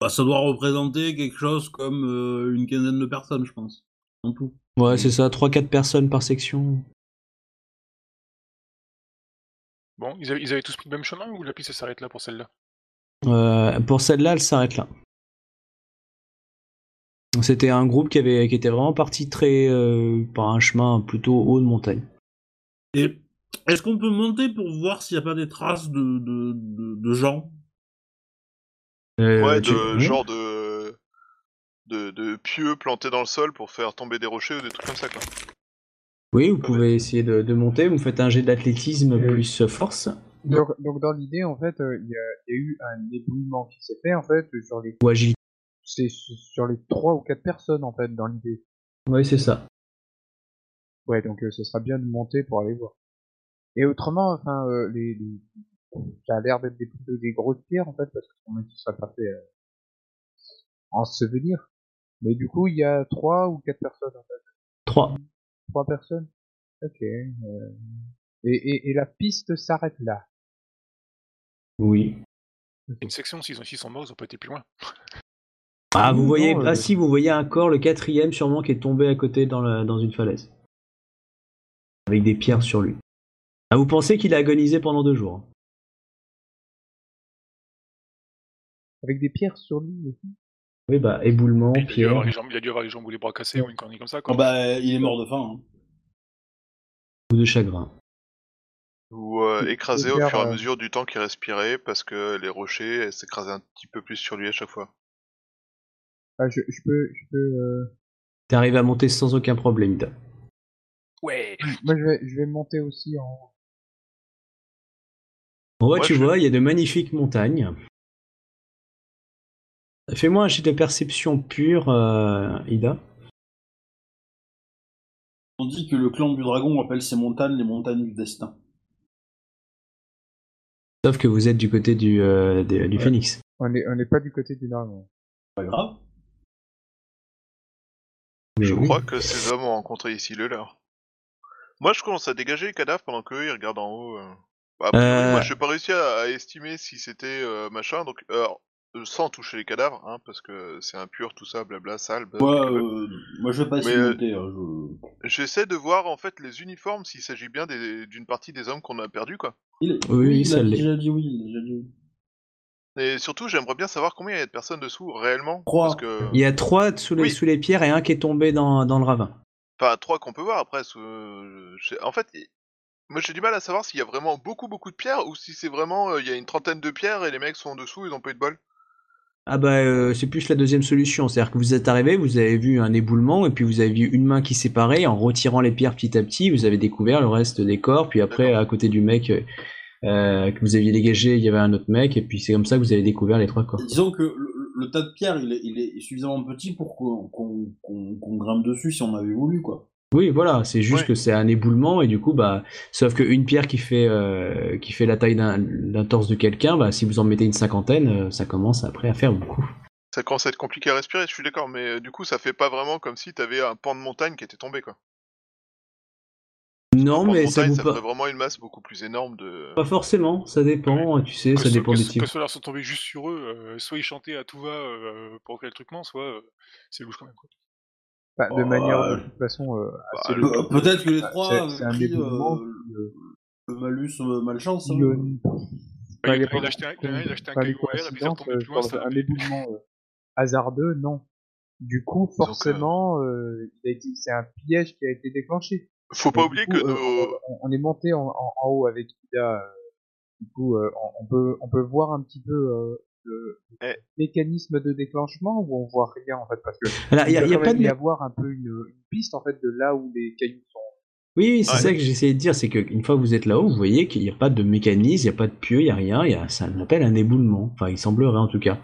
A: Bah, ça doit représenter quelque chose comme euh, une quinzaine de personnes, je pense. En tout.
E: Ouais, c'est ça, 3-4 personnes par section.
C: Bon, ils avaient, ils avaient tous pris le même chemin ou la piste s'arrête là pour celle-là?
E: Euh, pour celle-là, elle s'arrête là. C'était un groupe qui, avait, qui était vraiment parti très euh, par un chemin plutôt haut de montagne.
A: Et est-ce qu'on peut monter pour voir s'il n'y a pas des traces de, de, de, de gens?
E: Euh,
B: ouais,
E: tu-
B: de genre de... de de pieux plantés dans le sol pour faire tomber des rochers ou des trucs comme ça quoi.
E: Oui, vous pouvez essayer de, de monter. Vous faites un jet d'athlétisme
F: Euh,
E: plus force.
F: Donc, donc dans l'idée, en fait, euh, il y, a, il y a eu un éboulement qui s'est fait en fait sur les,
E: Ou agilité.
F: c'est sur les trois ou quatre personnes en fait dans l'idée.
E: Oui, c'est ça.
F: Ouais, donc euh, ce sera bien de monter pour aller voir. Et autrement, enfin, euh, les, les- ça a l'air d'être des, des grosses pierres en fait, parce que sinon ça serait pas fait euh, ensevelir. Mais du coup, il y a trois ou quatre personnes en fait.
E: 3.
F: Trois personnes. Ok. euh, Et, et, et la piste s'arrête là.
E: Oui.
C: Une section, s'ils ont- s'ils sont morts, ils ont pas été plus loin.
E: Ah, vous
F: Non,
E: voyez,
F: euh,
E: ah si, vous voyez un corps, le quatrième sûrement, qui est tombé à côté dans, la- dans une falaise. Avec des pierres sur lui. Ah, vous pensez qu'il a agonisé pendant deux jours. hein.
F: Avec des pierres sur lui aussi.
E: Oui, bah, éboulement,
C: Il a, dû
E: pierre.
C: avoir les jambes, il a dû avoir les jambes ou les bras cassés ou une connerie comme ça. Quoi.
A: Ah bah, il est mort de faim. hein.
E: ou de chagrin.
B: Ou euh, écrasé au fur et à
F: euh,
B: mesure du temps qu'il respirait parce que les rochers s'écrasaient un petit peu plus sur lui à chaque fois.
F: Ah, je, je peux, je peux. euh,
E: T'arrives à monter sans aucun problème, Ida.
C: Ouais
F: Moi, je vais, je vais monter aussi en.
E: En vrai,
B: Moi,
E: tu
B: je-
E: vois, il y a de magnifiques montagnes. Fais-moi un jet de perception pure, euh, Ida.
A: On dit que le clan du dragon appelle ces montagnes les montagnes du destin.
E: Sauf que vous êtes du côté du, euh, des- du
F: Ouais.
E: phénix.
F: On n'est on n'est pas du côté du dragon.
A: Pas grave.
E: Mais
B: Je
E: oui.
B: crois que ces hommes ont rencontré ici le leur. Moi je commence à dégager les cadavres pendant qu'eux ils regardent en haut. euh. Bah,
E: Euh.
B: Moi j'ai pas réussi à, à estimer si c'était euh, machin, donc alors, euh, sans toucher les cadavres, hein, parce que c'est impur tout ça, blabla, sale.
A: euh, moi, je vais pas essayer
B: euh,
A: hein, je-
B: J'essaie de voir en fait les uniformes s'il s'agit bien des- d'une partie des hommes qu'on a perdus quoi.
A: Il-
E: Oui,
A: il
E: ça l'est.
A: déjà dit oui. il a déjà dit oui.
B: Et surtout j'aimerais bien savoir combien il y a de personnes dessous réellement.
A: Trois.
B: Parce que...
E: Il y a trois sous les,
B: Oui.
E: sous les pierres et un qui est tombé dans, dans le ravin.
B: Enfin, trois qu'on peut voir après. sous- En fait, moi j'ai du mal à savoir s'il y a vraiment beaucoup beaucoup de pierres ou si c'est vraiment euh, il y a une trentaine de pierres et les mecs sont en dessous, ils ont pas eu de bol.
E: Ah bah euh, c'est plus la deuxième solution, c'est-à-dire que vous êtes arrivé, vous avez vu un éboulement et puis vous avez vu une main qui séparait, en retirant les pierres petit à petit, vous avez découvert le reste des corps, puis après à côté du mec euh, euh, que vous aviez dégagé, il y avait un autre mec et puis c'est comme ça que vous avez découvert les trois corps.
A: Disons que le, le tas de pierres, il est, il est suffisamment petit pour qu'on qu'on grimpe dessus si on avait voulu, quoi.
E: Oui, voilà, c'est juste
B: Ouais.
E: que c'est un éboulement et du coup bah sauf qu'une pierre qui fait euh, qui fait la taille d'un d'un torse de quelqu'un, bah si vous en mettez une cinquantaine, euh, ça commence après à faire beaucoup.
B: Ça commence à être compliqué à respirer, je suis d'accord, mais euh, du coup ça fait pas vraiment comme si t'avais un pan de montagne qui était tombé quoi.
E: Non, mais ça
B: montagne,
E: vaut
B: ça
E: pas.
B: ferait vraiment une masse beaucoup plus énorme de.
E: Pas forcément, ça dépend, tu sais,
C: Que
E: ça
C: ce-
E: dépend
C: que
E: des types.
C: Que ceux-là sont tombés juste sur eux, euh, soit ils chantaient à tout va euh, pour que le truc ment, soit euh, c'est louche quand même. Quoi.
F: Enfin, de
A: Oh,
F: manière de
A: euh,
F: toute façon euh,
B: bah,
F: assez
B: le-
F: logique.
A: Pe- Peut-être que les trois
F: c'est un
A: pris euh,
F: euh,
A: le malus euh, malchance. hein.
F: qui, euh,
C: Bah, il,
F: a
C: il a acheté un, il a- acheté un caillou et puis ça retombait plus
F: euh,
C: loin,
F: un éboulement euh, hasardeux, non. Du coup,
B: Donc, euh,
F: forcément, euh, c'est un piège qui a été déclenché.
B: Faut pas oublier
F: du
B: que
F: coup, euh,
B: nos.
F: on, est monté en, en- en haut avec Ida. euh, du coup, euh, on, on peut on peut voir un petit peu euh, le
B: Eh.
F: mécanisme de déclenchement ou on voit rien en fait parce que
E: Alors, il y a, y a
F: quand
E: pas
F: même
E: de.
F: y avoir un peu une, une piste en fait de là où les cailloux sont.
E: Oui, oui, c'est ça que j'essayais de dire, c'est qu'une fois que vous êtes là-haut, vous voyez qu'il n'y a pas de mécanisme, il n'y a pas de pieu, il n'y a rien, il y a, ça s'appelle un éboulement. Enfin, il semblerait en tout cas.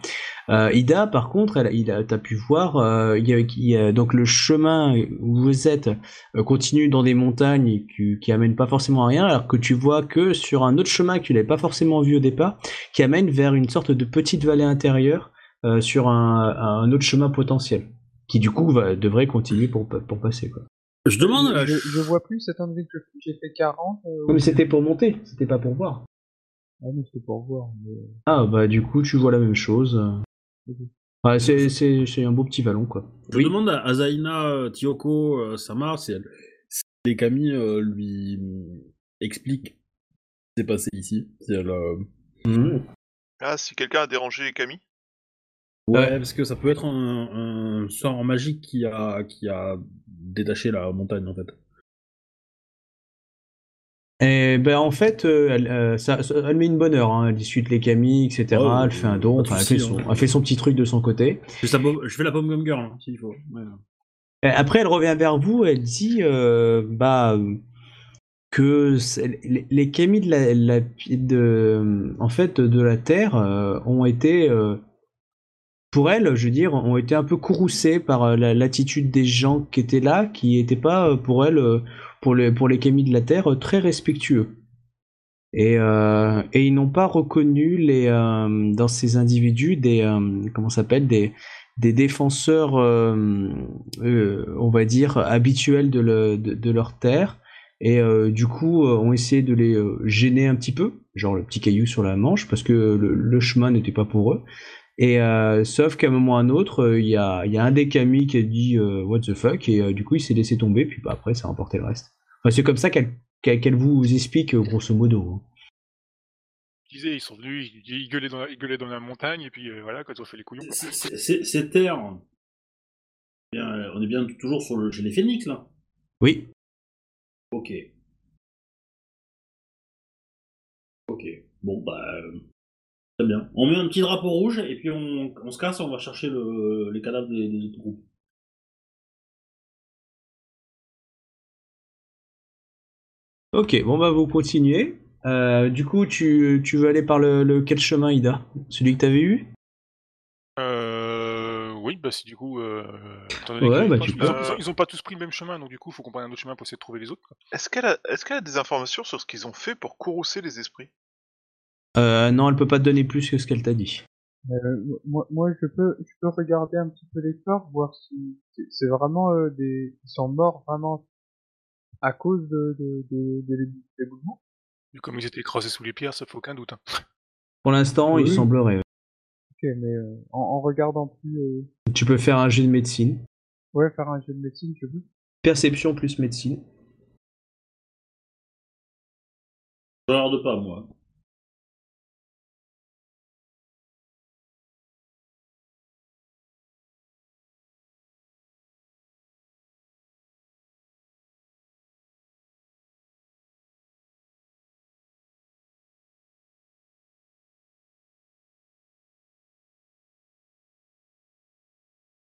E: Euh, Ida, par contre, elle, il a, t'as pu voir, euh, il y a, il y a- donc le chemin où vous êtes euh, continue dans des montagnes qui, qui amène pas forcément à rien, alors que tu vois que sur un autre chemin que tu n'avais pas forcément vu au départ, qui amène vers une sorte de petite vallée intérieure euh, sur un, un autre chemin potentiel, qui du coup va, devrait continuer pour, pour passer. Quoi.
A: Je demande
F: je, je vois plus cette envie que j'ai fait 40. euh,
E: Non, mais c'était pour monter, c'était pas pour voir.
F: Ah non, c'était pour voir. mais-
E: Ah bah du coup tu vois la même chose. Ouais, c'est, c'est, c'est un beau petit vallon quoi.
A: Je demande à Azaina euh, Tioko euh, Samar si, elle, si les Camille euh, lui expliquent ce qui s'est passé ici. Si elle, euh,
E: Mhm.
B: Ah, si quelqu'un a dérangé les Camille
A: Ouais, parce que ça peut être un, un sort magique qui a, qui a détaché la montagne en fait.
E: Et ben en fait, euh, elle, euh, ça, ça- elle met une bonne heure, hein. elle discute les camis, etc.
A: Ouais,
E: elle fait un don,
A: pas de
E: enfin, elle,
A: souci,
E: fait son,
A: hein.
E: elle fait son petit truc de son côté.
A: Je fais, sa pomme- je fais la pomme gum girl hein, s'il faut. Ouais.
E: Et après, elle revient vers vous, elle dit, euh, bah, euh, que c'est- les, les camis de la, la- de, en fait, de la Terre euh, ont été, euh, pour elle, je veux dire, ont été un peu courroucés par euh, la- l'attitude des gens qui étaient là, qui n'étaient pas, euh, pour elle, euh, pour les, pour les de la Terre, très respectueux. Et, et ils n'ont pas reconnu les, dans ces individus des, euh, comment s'appelle, des, des défenseurs, on va dire, habituels de, de, leur terre. Et du coup, ont essayé de les gêner un petit peu, genre le petit caillou sur la manche, parce que le chemin n'était pas pour eux. Et euh, sauf qu'à un moment ou à un autre, euh, il y, a, il y a un des camis qui a dit euh, What the fuck, et euh, du coup, il s'est laissé tomber, puis bah, après, ça a emporté le reste. Enfin, c'est comme ça qu'elle vous explique, grosso modo. hein.
C: Je disais, ils sont venus, ils, gueulaient, dans la, ils gueulaient dans la montagne, et puis euh, voilà, quand ils ont fait les couillons.
A: C'est- bien, on est bien toujours sur le, chez les phénix là.
E: Oui.
A: Ok. Ok. Bon bah euh, très bien. On met un petit drapeau rouge et puis on, on se casse, on va chercher le, les cadavres des, des autres groupes.
E: Ok, bon bah vous continuez. Euh, du coup, tu, tu veux aller par le, le quel chemin, Ida? Celui que t'avais eu?
C: Euh, oui, bah c'est du coup. Euh,
E: Ouais, bah,
C: ils, ont,
E: peux.
C: ils ont- ils ont pas tous pris le même chemin, donc du coup, faut qu'on prenne un autre chemin pour essayer de trouver les autres.
B: Est-ce qu'elle a... Est a des informations sur ce qu'ils ont fait pour courroucer les esprits?
E: Euh, Non, elle peut pas te donner plus que ce qu'elle t'a dit.
F: Euh, moi, moi, je peux, je peux regarder un petit peu les corps, voir si c'est- vraiment euh, des, ils sont morts vraiment à cause de, de, de, de l'éboulement.
C: Comme ils étaient écrasés sous les pierres, ça fait aucun doute. hein.
E: Pour l'instant, il
F: Oui.
E: semblerait.
F: Ok, mais euh, en, en regardant plus, euh,
E: Tu peux faire un jet de médecine.
F: ouais, faire un jeu de médecine, je veux.
E: Perception plus médecine.
A: Je regarde pas moi.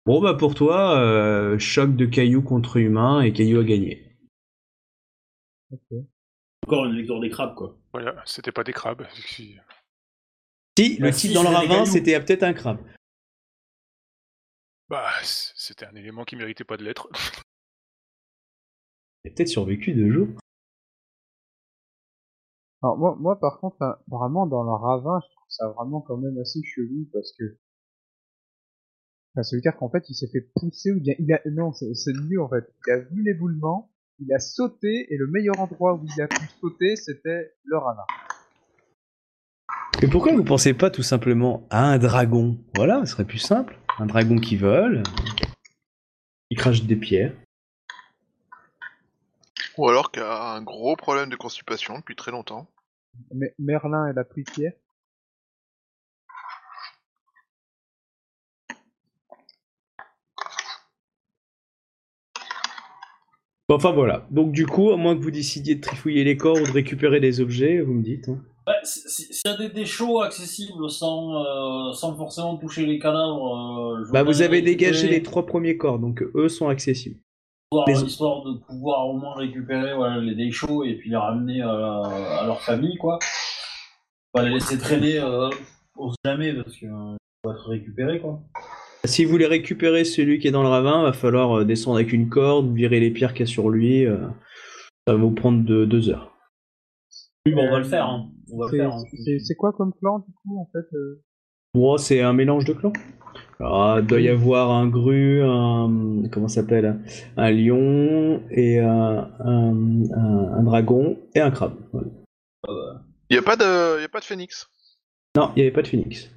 E: Bon bah pour toi, euh, choc de caillou contre humain et caillou a gagné.
A: Encore une victoire des crabes quoi.
C: Voilà, c'était pas des crabes. si-
E: Si, le
A: Bah,
E: type
A: si,
E: dans le ravin, c'était peut-être un crabe.
C: Bah, c'était un élément qui méritait pas de l'être. *laughs*
E: Il a peut-être survécu deux jours.
F: Alors moi, moi par contre, hein, apparemment dans le ravin, je trouve ça vraiment quand même assez chelou parce que, enfin, ça veut dire qu'en fait, il s'est fait pousser ou bien il a, non, c'est mieux en fait. Il a vu l'éboulement il a sauté et le meilleur endroit où il a pu sauter, c'était le ravin.
E: Mais pourquoi vous pensez pas tout simplement à un dragon? Voilà, ce serait plus simple. Un dragon qui vole, qui crache des pierres.
B: Ou alors qu'il a un gros problème de constipation depuis très longtemps.
F: Mais Merlin, elle a pris Pierre?
E: Bon, enfin voilà. Donc du coup, à moins que vous décidiez de trifouiller les corps ou de récupérer des objets, vous me dites. hein.
A: Si- si- S'il y a des, shows accessibles sans, euh, sans forcément toucher les cadavres, euh, je
E: Bah
A: voudrais
E: vous avez dégagé les trois premiers corps, donc eux sont accessibles.
A: Histoire,
E: les-
A: histoire de pouvoir au moins récupérer voilà, les shows et puis les ramener à, à leur famille, quoi. Pas les laisser traîner, euh, on sait jamais, parce que euh, ils vont être récupérés, quoi.
E: Si vous voulez récupérer celui qui est dans le ravin, va falloir euh, descendre avec une corde, virer les pierres qu'il y a sur lui. euh, ça va vous prendre de- deux heures.
A: Oui, bon, on va le faire, hein.
F: C'est-
A: hein.
F: C'est quoi comme clan, du coup, en fait euh
E: c'est un mélange de clans. Alors, il doit y avoir un gru, un comment s'appelle, un lion et un, un, un- un dragon et un crabe. Voilà.
B: Il y a pas de, y a pas de phénix.
E: Non, il n'y avait pas de phoenix.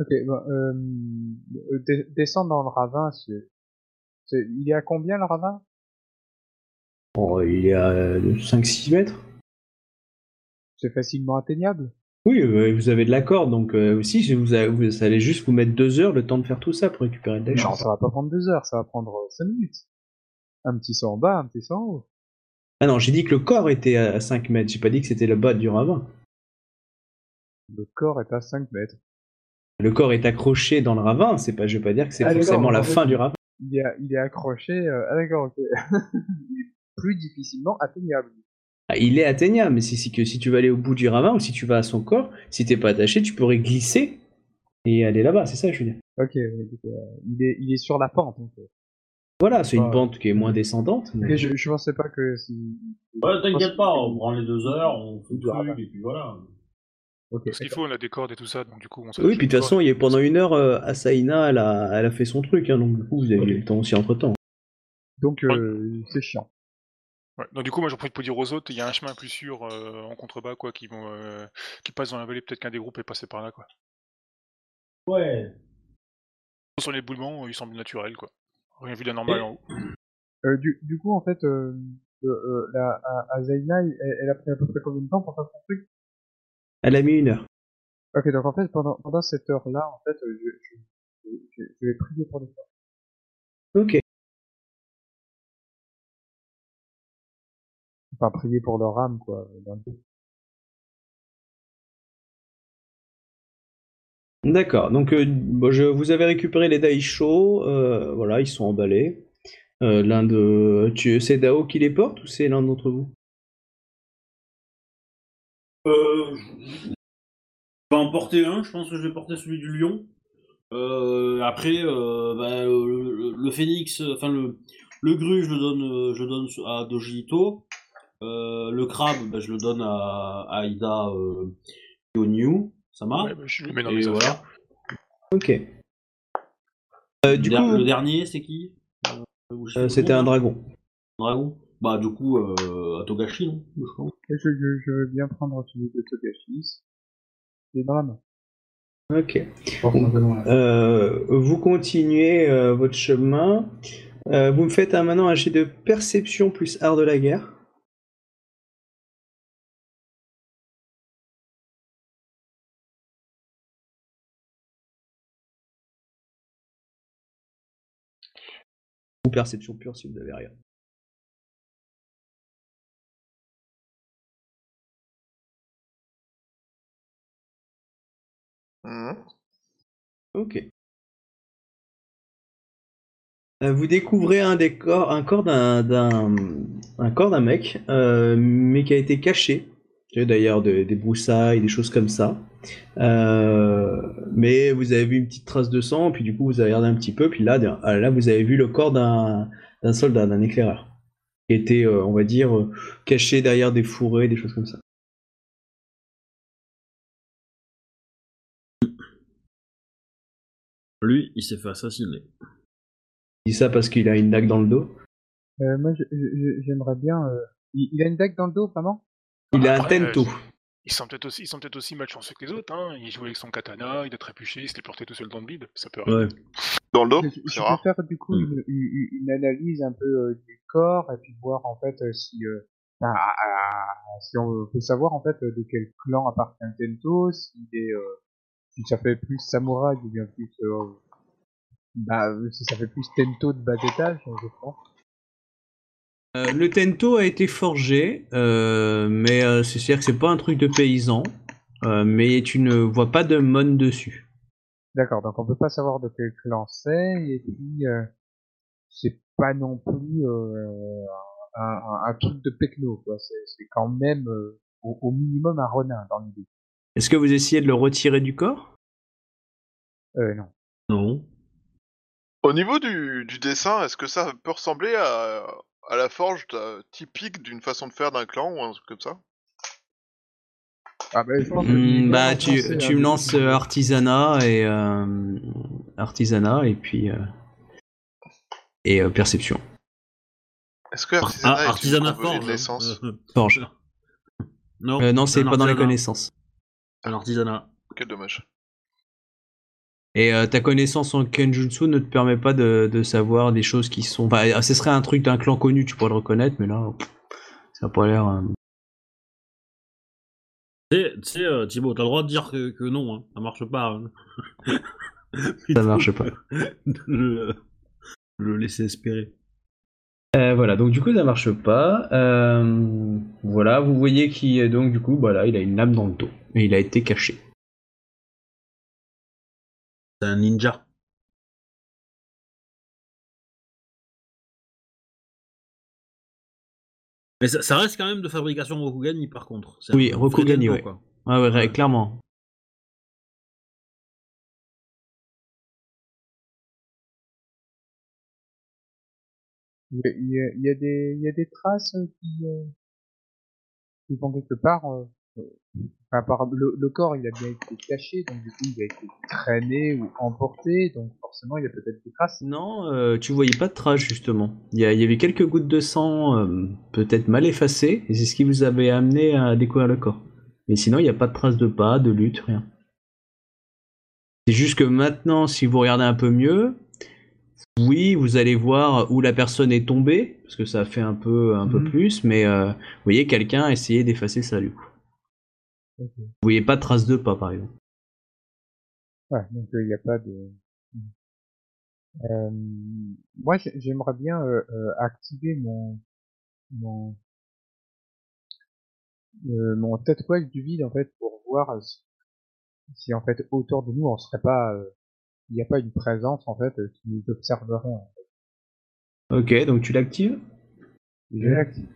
F: Ok, bon, euh, euh, descendre dans le ravin, c'est... c'est- Il est à combien, le ravin?
E: Bon, il est à 5-6 mètres.
F: C'est facilement atteignable
E: Oui, euh, vous avez de la corde, donc euh, aussi, je vous, vous- ça allait juste vous mettre deux heures le temps de faire tout ça pour récupérer le
F: Non,
E: dash.
F: ça va pas prendre deux heures, ça va prendre euh, cinq minutes. Un petit saut en bas, un petit saut en haut.
E: Ah non, j'ai dit que le corps était à 5 mètres, j'ai pas dit que c'était le bas du ravin.
F: Le corps est à 5 mètres.
E: Le corps est accroché dans le ravin, c'est pas, je veux pas dire que c'est
F: Ah,
E: forcément la
F: en fait,
E: fin du ravin.
F: Il est, il est accroché... euh, Ah d'accord, ok. *laughs* il est plus difficilement atteignable.
E: Ah, il est atteignable, mais c'est si, que si tu vas aller au bout du ravin ou si tu vas à son corps, si t'es pas attaché, tu pourrais glisser et aller là-bas, c'est ça que je veux dire.
F: Ok, euh, il, est, il est sur la pente. En fait.
E: Voilà, c'est une pente qui est moins descendante. mais-
F: je, je pensais pas que si...
A: Ouais, t'inquiète pas, on prend les deux heures, on fait le truc, et puis voilà.
C: Parce qu'il faut, on a des cordes et tout ça, donc du coup, on
E: Oui, puis de toute façon, il y a pendant une heure, euh, Asaina, elle a, elle a fait son truc, hein, donc du coup, vous avez eu le temps aussi entre temps.
F: Donc euh, c'est chiant.
C: Ouais. Donc du coup, moi j'en profite pour dire aux autres, il y a un chemin plus sûr euh, en contrebas, quoi, qui vont, euh, qui passe dans la vallée. Peut-être qu'un des groupes est passé par là, quoi.
A: Ouais.
C: Sur l'éboulement, il semble naturel, quoi. Rien vu d'anormal en haut.
F: Euh, du, du coup, en fait, euh, euh, euh, la, à, à Zaina, elle, elle a pris à peu près combien de temps pour faire son truc?
E: Elle a mis une heure.
F: Ok, donc en fait, pendant, pendant cette heure-là, en fait, euh, je, je, je, je vais prier pour les femmes.
E: Ok.
F: Enfin, prier pour leur âme, quoi. dans le coup.
E: D'accord, donc euh, je, vous avez récupéré les Daisho, euh, voilà, ils sont emballés. Euh, l'un de. Tu, c'est Dao qui les porte ou c'est l'un d'entre vous?
A: Euh, je vais en porter un, je pense que je vais porter celui du lion. Euh, après, euh, bah, le, le- le phénix, euh, enfin le, le gru, je le donne, euh, je le donne à Dojito. Euh, le crabe, bah, je le donne à, à Ida euh, Yonyu, ça marche.
C: Ouais, bah, je le mets dans mes
A: voilà.
E: Ok. Euh, du
A: Der-
E: coup,
A: le dernier, c'est qui? Euh,
E: euh, c'était un dragon.
A: dragon? Bah du coup, euh, à Togashi, non je pense.
F: Je, je, je veux bien prendre celui de Togashi. Il est dans la main.
E: Ok. Euh, vous continuez euh, votre chemin. Euh, vous me faites un, maintenant un jet de perception plus art de la guerre. Ou perception pure si vous avez rien. Ok. Euh, Vous découvrez un décor, un corps d'un, d'un, un corps d'un mec, euh, mais qui a été caché. D'ailleurs, de- des broussailles, des choses comme ça. Euh, mais vous avez vu une petite trace de sang, puis du coup vous avez regardé un petit peu, puis là, là vous avez vu le corps d'un, d'un soldat, d'un éclaireur, qui était, euh, on va dire, caché derrière des fourrés, des choses comme ça.
A: Lui, il s'est fait assassiner.
E: Il dit ça parce qu'il a une dague dans le dos.
F: Euh, moi, j'aimerais bien. euh, Il, il a une dague dans le dos, vraiment?
E: Il a un
C: Après,
E: tento.
C: Ils sont peut-être aussi, ils sont peut-être aussi malchanceux que les autres. Hein. Il jouait avec son katana, il a trébuché, il se l'est porté tout seul dans le vide. Ça peut arriver.
A: Ouais.
B: Dans le dos,
F: Je, je peux faire du coup
A: Mm.
F: une, une- une analyse un peu euh, du corps et puis voir en fait euh, si, euh, ah, ah, si on peut savoir en fait euh, de quel clan appartient Tento, s'il est, euh, si ça fait plus samouraï ou bien plus, euh, bah, si ça fait plus Tento de bas étage, je crois.
E: Euh, le tento a été forgé, euh, mais euh, c'est sûr que c'est pas un truc de paysan. mais tu ne vois pas de mon dessus.
F: D'accord, donc on peut pas savoir de quel clan c'est et puis c'est pas non plus un, un, un truc de pecno, quoi. C'est quand même au, au minimum un renin dans l'idée.
E: Est-ce que vous essayez de le retirer du corps?
F: Euh, non.
A: Non.
B: Au niveau du, du dessin, est-ce que ça peut ressembler à, à la forge euh, typique d'une façon de faire d'un clan ou un truc comme ça?
F: Ah bah, je pense que
E: Hmm, Bah, tu,
F: français,
E: tu
F: hein,
E: me lances euh, artisanat et euh, artisanat et puis euh, et euh, perception.
B: Est-ce que
A: Ar-
B: artisanat est de
A: forge. hein. Euh,
E: Forge.
A: Non.
E: Euh, non, c'est pas dans les connaissances.
A: Un artisanat.
B: Quel dommage.
E: Et euh, ta connaissance en Kenjutsu ne te permet pas de, de savoir des choses qui sont. Enfin, ce serait un truc d'un clan connu, tu pourrais le reconnaître, mais là, ça a pas l'air. euh,
A: Tu sais- euh, Thibaut, t'as le droit de dire que, que non, hein. ça marche pas. hein. *laughs*
E: Ça marche pas. *laughs*
A: le, le laisser espérer.
E: Euh, voilà, donc du coup ça marche pas. Euh, voilà, vous voyez qu'il est donc du coup, voilà, il a une lame dans le dos et il a été caché.
A: C'est un ninja. Mais ça, ça reste quand même de fabrication Rokugani par contre. C'est
E: Oui, Rokugani, ouais.
A: Quoi.
E: Ouais,
A: Ouais.
E: clairement.
F: Il y a, il y des, il y a des traces qui, euh, qui vont quelque part. euh, enfin, le, le corps, il a bien été caché, donc du coup, il a été traîné ou emporté, donc forcément, il y a peut-être des traces.
E: Non, euh, tu voyais pas de traces justement. Il y, a- il y avait quelques gouttes de sang, euh, peut-être mal effacées, et c'est ce qui vous avait amené à découvrir le corps. Mais sinon, il n'y a pas de traces de pas, de lutte, rien. C'est juste que maintenant, si vous regardez un peu mieux, oui, vous allez voir où la personne est tombée, parce que ça fait un peu, un peu
F: Mhm.
E: plus, mais euh, vous voyez quelqu'un essayer d'effacer ça du coup. Vous voyez pas de traces de pas, par exemple.
F: Ouais, donc euh, il n'y a pas de. Euh, moi, j'ai- j'aimerais bien euh, activer mon mon mon tatouage du vide en fait pour voir si, si, en fait autour de nous on serait pas il n'y a pas une présence en fait qui nous observerait. En
E: Ok, donc tu l'actives?
F: Je l'active.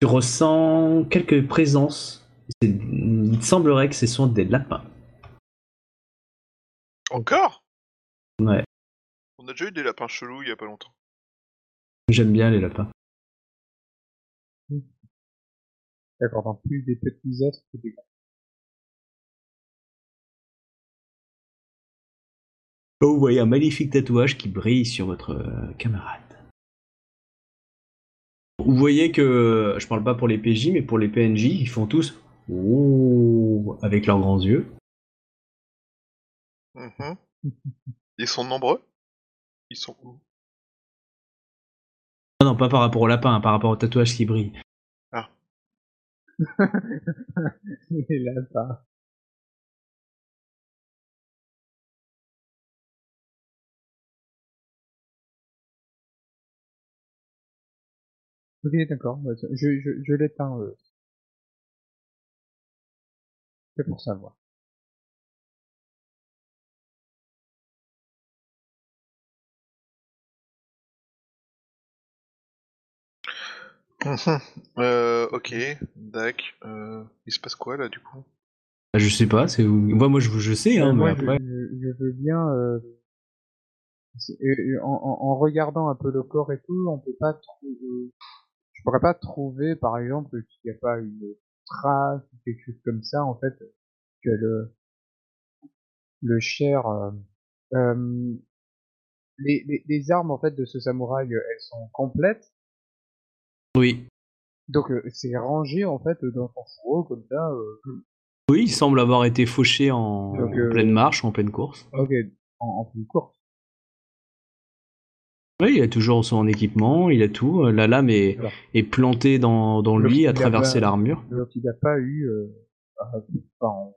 E: Tu ressens quelques présences. Il semblerait que ce sont des lapins.
B: Encore?
E: Ouais,
B: On a déjà eu des lapins chelous il y a pas longtemps.
E: j'aime bien les lapins.
F: D'accord, plus des petits êtres que des grands.
E: Oh, vous voyez un magnifique tatouage qui brille sur votre euh, camarade. Vous voyez que, je parle pas pour les PJ, mais pour les PNJ, ils font tous oh avec leurs grands yeux.
B: Mhm. *laughs* Ils sont nombreux? Ils sont où?
E: Non, non, pas par rapport au lapin, par rapport au tatouage qui brille.
F: Il est là, ça. Ok, d'accord. bah, Je, je, je l'éteins. Euh. C'est pour savoir.
B: Mhm. Euh, ok, Dac. Euh, il se passe quoi là du coup?
E: Ah, Je sais pas, c'est moi, moi je, je sais, hein,
F: Euh,
E: mais
F: moi,
E: après.
F: je, veux bien. Euh, en, en- en regardant un peu le corps et tout, on peut pas trouver. Je pourrais pas trouver, par exemple, s'il n'y a pas une trace ou quelque chose comme ça, en fait, que le le cher. Euh, euh, les, les, les armes en fait de ce samouraï, euh, elles sont complètes.
E: Oui.
F: Donc c'est rangé en fait dans son fourreau comme ça.
E: Oui, il semble avoir été fauché en,
F: Donc,
E: en pleine marche, en pleine course.
F: ok, en, en pleine course.
E: Oui, il a toujours son équipement, il a tout. La lame est, plantée dans, dans lui,
F: il
E: à
F: a
E: traverser
F: pas-
E: l'armure.
F: Donc il n'a pas eu, euh, euh, enfin,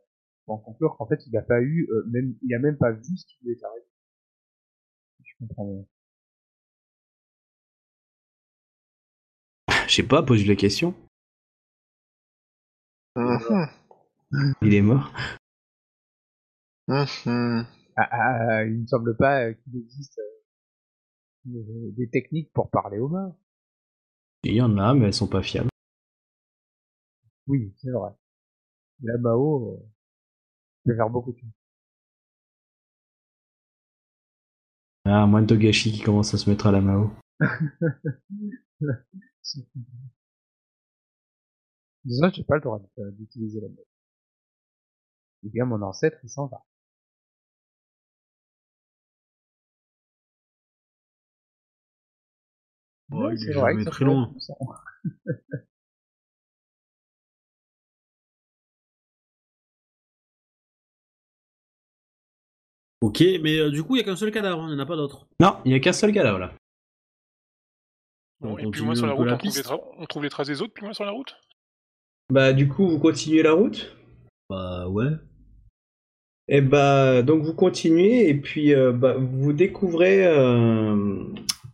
F: on conclure qu'en fait il n'a pas eu, euh, même, il a même pas vu ce qui lui est arrivé. Je comprends bien.
E: Je sais pas, pose la question. Il est mort.
F: Ah, ah, il ne semble pas euh, qu'il existe euh, euh, des techniques pour parler aux mains.
E: Il y en a, mais elles sont pas fiables.
F: Oui, c'est vrai. La Mao euh, peut faire beaucoup de choses.
E: Ah, moins de Togashi qui commence à se mettre à la Mao. *laughs*
F: Disons, j'ai pas le droit de- d'utiliser la Mao. Eh bien, mon ancêtre, il s'en va.
A: Ouais, il
F: c'est
A: est
F: vrai
A: jamais
F: que ça
A: très loin. *laughs* Ok, mais euh, du coup, il y a qu'un seul cadavre, hein, il n'y en a pas d'autre.
E: Non, il y a qu'un seul cadavre là.
A: On
C: Bon, et plus loin sur la route,
A: la
C: on trouve, on trouve les traces des autres plus loin sur la route?
E: Bah, du coup, vous continuez la route?
A: Bah ouais.
E: Et bah, donc vous continuez, et puis euh, bah, vous découvrez, euh,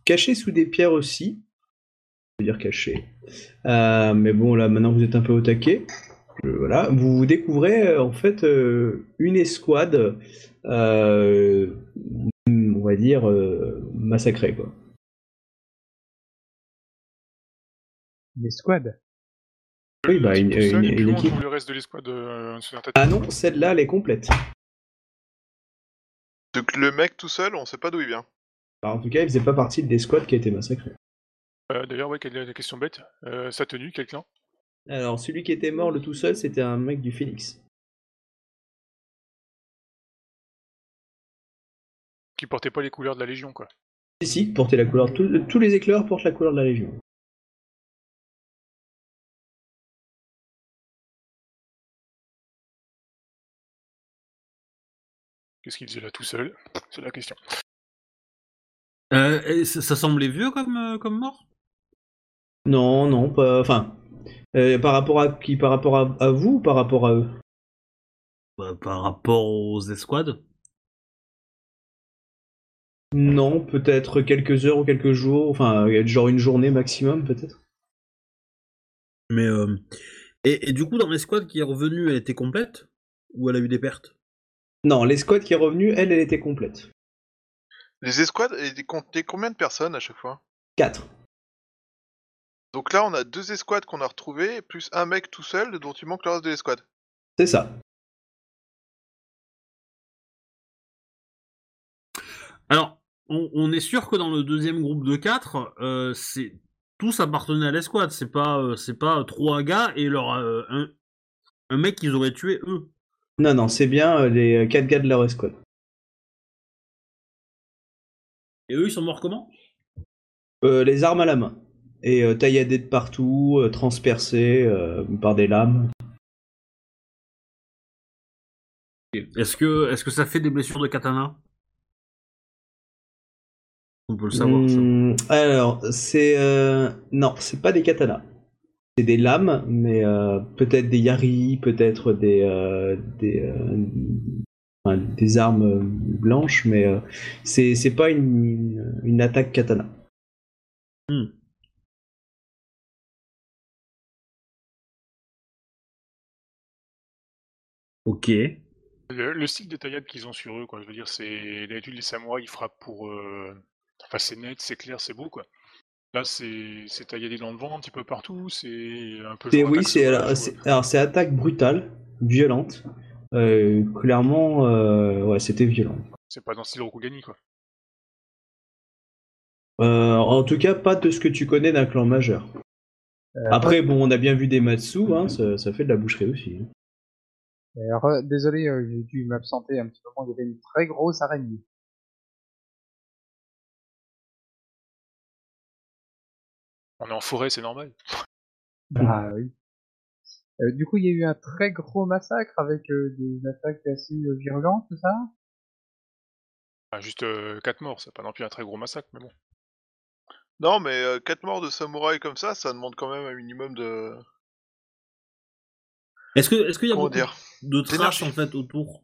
E: caché sous des pierres aussi, je veux dire caché, Euh, mais bon, là maintenant vous êtes un peu au taquet, Euh, voilà, vous découvrez euh, en fait euh, une escouade, euh, on va dire, euh, massacrée quoi.
F: Une escouade?
E: Oui, bah, une- une- équipe.
C: le reste de l'escouade euh.
E: Ah non, celle-là elle est complète.
B: Donc le mec tout seul, on sait pas d'où il vient.
E: Bah, en tout cas, il faisait pas partie de l'escouade qui a été massacrée.
C: Euh, D'ailleurs, ouais, quelle est la question bête? Euh, Sa tenue, quelqu'un
E: Alors, celui qui était mort le tout seul, c'était un mec du Phoenix.
C: Qui portait pas les couleurs de la Légion, quoi.
E: Si, si, portait la couleur. tous- tous les éclairs portent la couleur de la Légion.
C: Qu'est-ce qu'il faisait là tout seul? C'est la question.
A: Euh, et ça, ça semblait vieux comme, euh, comme mort?
E: Non, non, pas. Enfin. euh, par rapport à qui? Par rapport à, à vous ou par rapport à eux?
A: Bah, Par rapport aux escouades
E: Non, peut-être quelques heures ou quelques jours. Enfin, genre une journée maximum, peut-être.
A: Mais et, et du coup, dans l'escouade qui est revenue, elle était complète? Ou elle a eu des pertes?
E: Non, l'escouade qui est revenue, elle, elle était complète.
B: Les escouades, elles comptaient combien de personnes à chaque fois?
E: 4.
B: Donc là, on a deux escouades qu'on a retrouvées, plus un mec tout seul dont il manque le reste de l'escouade.
E: C'est ça.
A: Alors, on, on est sûr que dans le deuxième groupe de 4, c'est tous appartenaient à l'escouade. C'est pas, euh, c'est pas trois gars et leur euh, un, un mec qu'ils auraient tué eux.
E: Non, non, c'est bien euh, les 4 gars de leur escouade.
A: Et eux, ils sont morts comment?
E: Euh, les armes à la main. Et euh, tailladés de partout, euh, transpercés euh, par des lames.
A: Est-ce que, est-ce que ça fait des blessures de katana? On peut le savoir. ça.
E: Hmm, alors, c'est. euh, Non, c'est pas des katanas. C'est des lames, mais euh, peut-être des yari, peut-être des. euh, des, euh, enfin, des armes euh, blanches, mais euh, c'est c'est pas une, une, une attaque katana.
A: Hmm. Ok.
C: Le, le style de taillade qu'ils ont sur eux, quoi. Je veux dire, c'est d'habitude les samouraïs ils frappent pour. euh, Enfin, c'est net, c'est clair, c'est beau, quoi. Là, c'est c'est tailladé dans le vent un petit peu partout. C'est un peu.
E: C'est- oui, c'est c'est alors, c'est attaque brutale, violente. Euh, clairement, euh, ouais, c'était violent.
C: C'est pas dans le style Rokugani, quoi.
E: Euh, en tout cas, pas de ce que tu connais d'un clan majeur. Après, bon, on a bien vu des Matsu, hein, mhm. ça, fait de la boucherie aussi. Hein.
F: Désolé, j'ai dû m'absenter un petit moment, il y avait une très grosse araignée.
C: On est en forêt, c'est normal.
F: Ah oui. Euh, du coup, il y a eu un très gros massacre avec euh, des attaques assez euh, virulentes, c'est ça
C: Enfin, juste 4 morts, c'est pas non plus un très gros massacre, mais bon.
B: Non, mais euh, quatre morts de samouraïs comme ça, ça demande quand même un minimum de.
A: Est-ce que est-ce qu'il y a
B: Comment
A: beaucoup
B: dire
A: de traces en fait autour?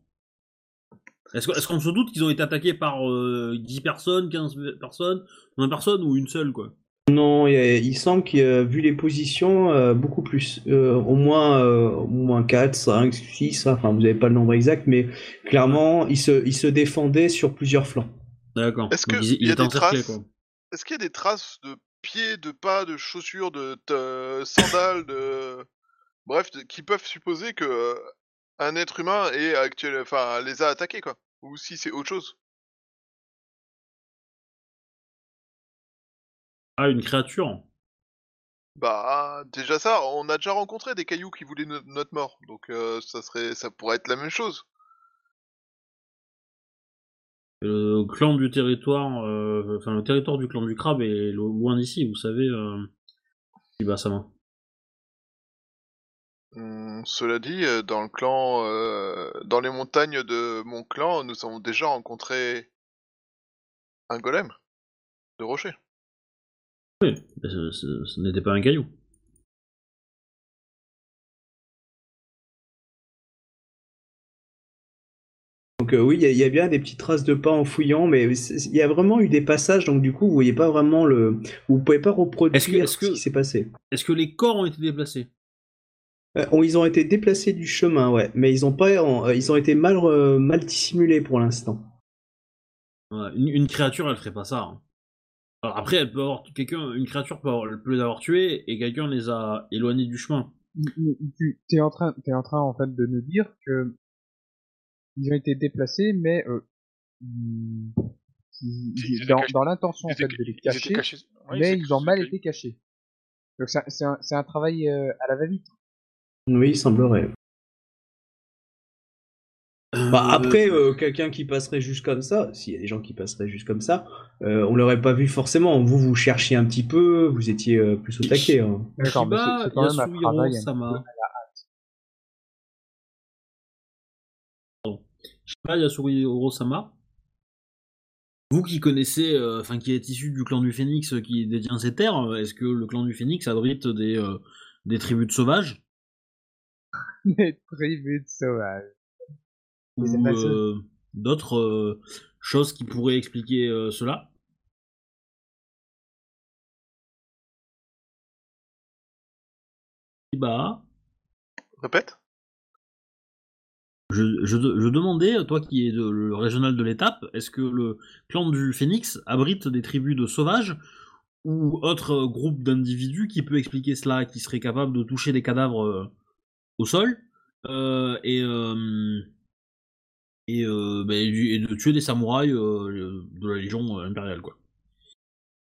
A: Est-ce que- est-ce qu'on se doute qu'ils ont été attaqués par euh, 10 personnes, 15 personnes, 20 personnes ou une seule quoi?
E: Non, il, y a- il semble qu'il y a, vu les positions, euh, beaucoup plus. Euh, au moins, euh, au moins 4, 5, 6, enfin vous n'avez pas le nombre exact, mais clairement, ils se, ils se défendaient sur plusieurs flancs.
A: D'accord.
B: Est-ce
A: Donc,
B: que
A: ils,
B: il y
A: ils
B: a
A: étaient
B: des
A: encerclés
B: traces
A: quoi.
B: Est-ce qu'il y a des traces de pieds, de pas, de chaussures, de, de sandales, de bref, de- qui peuvent supposer que euh, un être humain est actuel, enfin, les a attaqués quoi Ou si c'est autre chose
A: Ah, une créature.
B: Bah déjà ça, on a déjà rencontré des cailloux qui voulaient no- notre mort, donc euh, ça serait, ça pourrait être la même chose.
A: Le clan du territoire, euh, enfin le territoire du clan du crabe est lo- loin d'ici, vous savez. Euh... Ibasama.
B: Hum, cela dit, euh, dans le clan, euh, dans les montagnes de mon clan, nous avons déjà rencontré un golem de rocher.
A: Oui, ce, ce- ce n'était pas un caillou.
E: Donc euh, oui, il y, a- il y a bien des petites traces de pas en fouillant, mais il y a vraiment eu des passages, donc du coup, vous voyez pas vraiment le... Vous pouvez pas reproduire
A: Est-ce que- est-ce que-
E: ce qui s'est passé.
A: Est-ce que les corps ont été déplacés?
E: Euh, ils ont été déplacés du chemin, ouais, mais ils ont pas, euh, ils ont été mal, mal dissimulés pour l'instant.
A: Une créature, elle ferait pas ça. hein. Alors après, elle peut avoir quelqu'un, une créature peut, avoir, elle peut les avoir tués et quelqu'un les a éloignés du chemin.
F: Tu es en train, t'es en train en fait de nous dire que ils ont été déplacés, mais euh, ils- dans, dans l'intention en fait de les cacher,
C: oui,
F: mais ils ont mal été cachés. Donc c'est un, c'est un, c'est un travail euh, à la va-vite.
E: Oui, il semblerait. Bah, après, euh, quelqu'un qui passerait juste comme ça, s'il y a des gens qui passeraient juste comme ça, euh, on l'aurait pas vu forcément. Vous, vous cherchiez un petit peu, vous étiez euh, plus au taquet. hein.
F: D'accord, mais c'est-
A: Shiba
F: c'est quand même un
A: Yasuhiro
F: travail. un
A: Sama.
F: peu-
A: Shiba Yasuhiro Sama. Vous qui connaissez, euh, enfin qui êtes issu du clan du Phénix euh, qui détient ces terres, euh, est-ce que le clan du Phénix abrite des, euh, des tribus de sauvages?
F: Des tribus de sauvages.
A: Ou euh, d'autres euh, choses qui pourraient expliquer euh, cela? Shiba,
B: Répète.
A: Je, je, je demandais, toi qui es de- le régional de l'étape, est-ce que le clan du Phénix abrite des tribus de sauvages ou autre groupe d'individus qui peut expliquer cela, qui serait capable de toucher des cadavres euh, au sol? Euh, et, euh, et, euh, bah, et de tuer des samouraïs euh, de la Légion euh, impériale, quoi.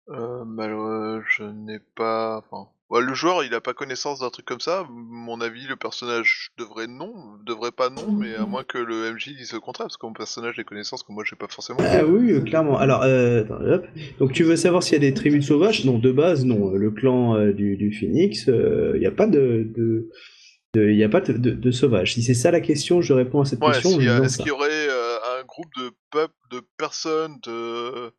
B: euh, Malheureux, je n'ai pas. Enfin, ouais, le joueur, il a pas connaissance d'un truc comme ça. Mon avis, le personnage devrait non, devrait pas non, mais à moins que le MJ dise le contraire, parce que mon personnage a des connaissances que moi j'ai pas forcément.
E: Ah oui, clairement. Alors, euh, attends, hop. donc tu veux savoir s'il y a des tribus sauvages? Non, de base, non. Le clan euh, du, du Phoenix, il n'y a pas de, de, de- y a pas de, de- de sauvages. Si c'est ça la question, je réponds à cette
B: Ouais,
E: question.
B: est-ce qu'il y aurait euh, un groupe de peuples, de personnes, de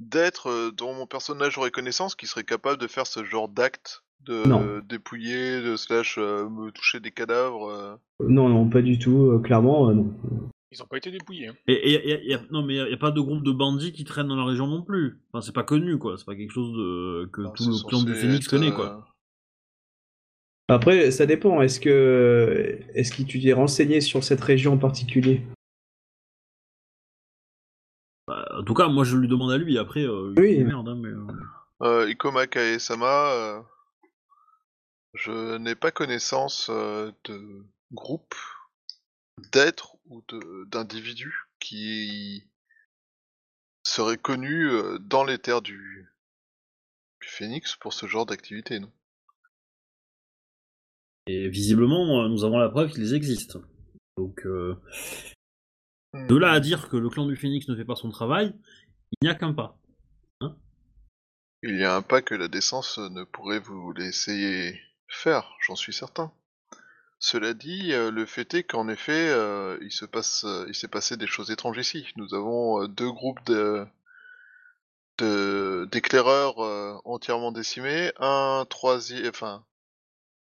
B: d'êtres euh, dont mon personnage aurait connaissance qui serait capable de faire ce genre d'acte de
E: Non.
B: dépouiller, de slash euh, me toucher des cadavres euh?
E: Non, non, pas du tout. euh, clairement, euh, non.
C: Ils ont pas été dépouillés. hein.
A: Et, non, mais il n'y a, pas de groupe de bandits qui traînent dans la région non plus. Enfin, c'est pas connu, quoi. C'est pas quelque chose de, que
B: Non,
A: tout le clan du
B: être,
A: connaît,
B: euh,
A: quoi.
E: Après, ça dépend. Est-ce que, est-ce que tu t'es renseigné sur cette région en particulier?
A: Bah, en tout cas, moi, je lui demande à lui. Après, euh,
E: Oui.
A: merde, hein, mais... euh,
B: Euh, Ikoma Kae-sama, euh, je n'ai pas connaissance euh, de groupe d'êtres ou de- d'individus qui seraient connus euh, dans les terres du, du Phénix pour ce genre d'activité, non?
A: Et visiblement, euh, nous avons la preuve qu'ils existent. Donc, euh, de là à dire que le clan du Phénix ne fait pas son travail, il n'y a qu'un pas.
B: Il y a un pas que la décence ne pourrait vous laisser faire, j'en suis certain. Cela dit, euh, le fait est qu'en effet, euh, il se passe, euh, il s'est passé des choses étranges ici. Nous avons euh, deux groupes de de- d'éclaireurs euh, entièrement décimés, un troisième, enfin,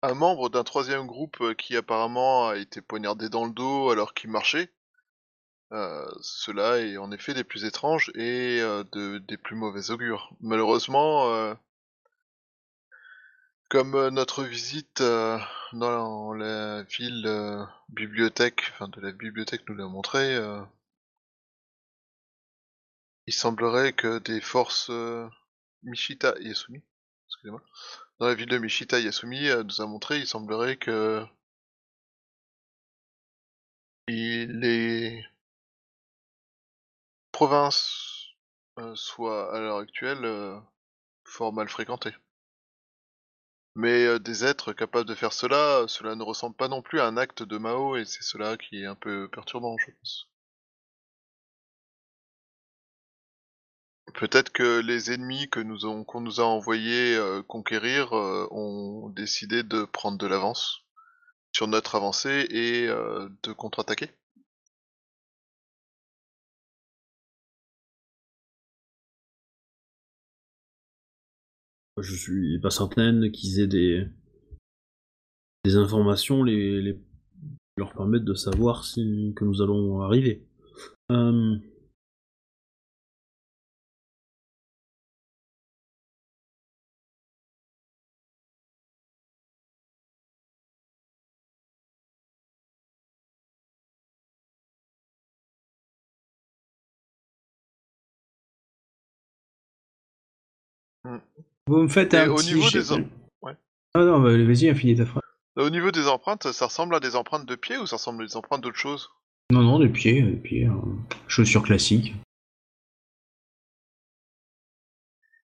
B: un membre d'un troisième groupe euh, qui apparemment a été poignardé dans le dos alors qu'il marchait. Euh, cela est en effet des plus étranges et euh, de, des plus mauvais augures. Malheureusement, comme notre visite dans la ville bibliothèque, enfin de la bibliothèque nous l'a montré, il semblerait que des forces Mishita Yasumi, excusez-moi, dans la ville de Mishita Yasumi euh, nous a montré, il semblerait que les provinces euh, soient à l'heure actuelle euh, fort mal fréquentées. Mais des êtres capables de faire cela, cela ne ressemble pas non plus à un acte de Mao et c'est cela qui est un peu perturbant, je pense. Peut-être que les ennemis que nous qu'on nous a envoyés euh, conquérir euh, ont décidé de prendre de l'avance sur notre avancée et euh, de contre-attaquer.
A: Je suis pas certain qu'ils aient des, informations les, les leur permettent de savoir si que nous allons arriver.
E: Vous me faites
B: Et
E: un
B: au
E: petit
B: niveau des ouais.
E: Ah non, bah, vas-y, finis ta phrase.
B: Au niveau des empreintes, ça ressemble à des empreintes de pieds ou ça ressemble à des empreintes d'autre chose?
E: Non, non, des pieds, des pieds. hein. Chaussures classiques.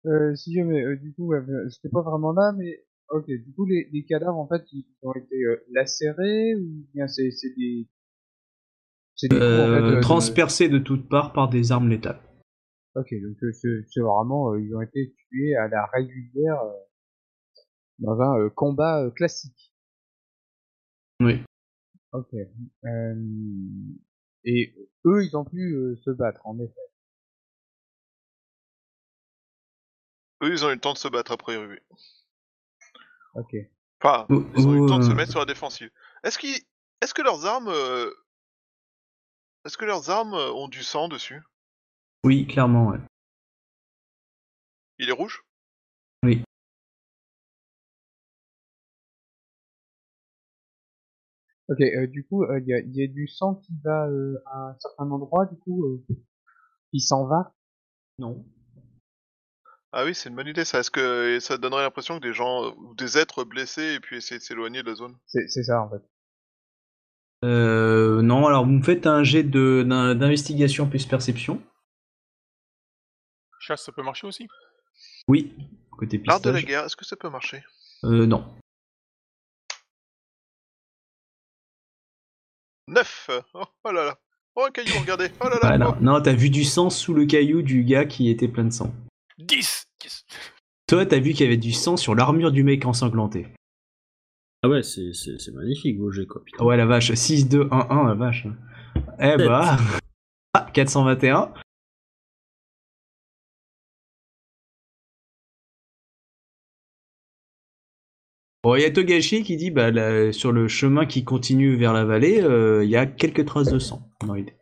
F: Euh, si jamais, euh, du coup, euh, j'étais pas vraiment là, mais ok, du coup, les, les cadavres, en fait, ils ont été euh, lacérés ou bien c'est c'est des... C'est des coups, en fait,
E: Euh,
F: euh, de-
E: transpercés de toutes parts par des armes létales.
F: Ok, donc euh, c'est c'est vraiment, euh, ils ont été tués à la régulière euh, dans un euh, combat euh, classique.
E: Oui.
F: Ok. Euh, et eux, ils ont pu euh, se battre, en effet.
B: Eux, ils ont eu le temps de se battre a priori. oui.
F: Ok.
B: Enfin, ils ont eu le temps de se mettre sur la défensive. Est-ce qu'ils, est-ce que leurs armes, euh, est-ce que leurs armes ont du sang dessus?
E: Oui, clairement, ouais.
B: Il est rouge?
E: Oui.
F: Ok, euh, du coup, il y, a, y a du sang qui va euh, à un certain endroit, du coup, euh, qui s'en va?
E: Non.
B: Ah oui, c'est une bonne idée ça. Est-ce que ça donnerait l'impression que des gens euh, ou des êtres blessés et puis essayer de s'éloigner de la zone?
F: C'est c'est ça, en fait.
E: Euh, non, alors vous me faites un jet de- d'investigation plus perception.
C: Chasse, ça peut marcher aussi?
E: Oui, côté
B: L'art de la
E: pistage.
B: guerre, est-ce que ça peut marcher?
E: Euh, non.
B: 9 oh, oh là là Oh un caillou, regardez Oh là là
E: Ah, non,
B: oh.
E: non t'as vu du sang sous le caillou du gars qui était plein de sang.
C: 10 Yes.
E: Toi, t'as vu qu'il y avait du sang sur l'armure du mec ensanglanté.
A: Ah ouais, c'est, c'est, c'est magnifique vos jets quoi. Putain.
E: Ouais, la vache, 6-2-1-1, la vache. Eh bah. Ah, 421. Bon, il y a Togashi qui dit, bah, là, sur le chemin qui continue vers la vallée, euh, il y a quelques traces de sang. dans l'idée.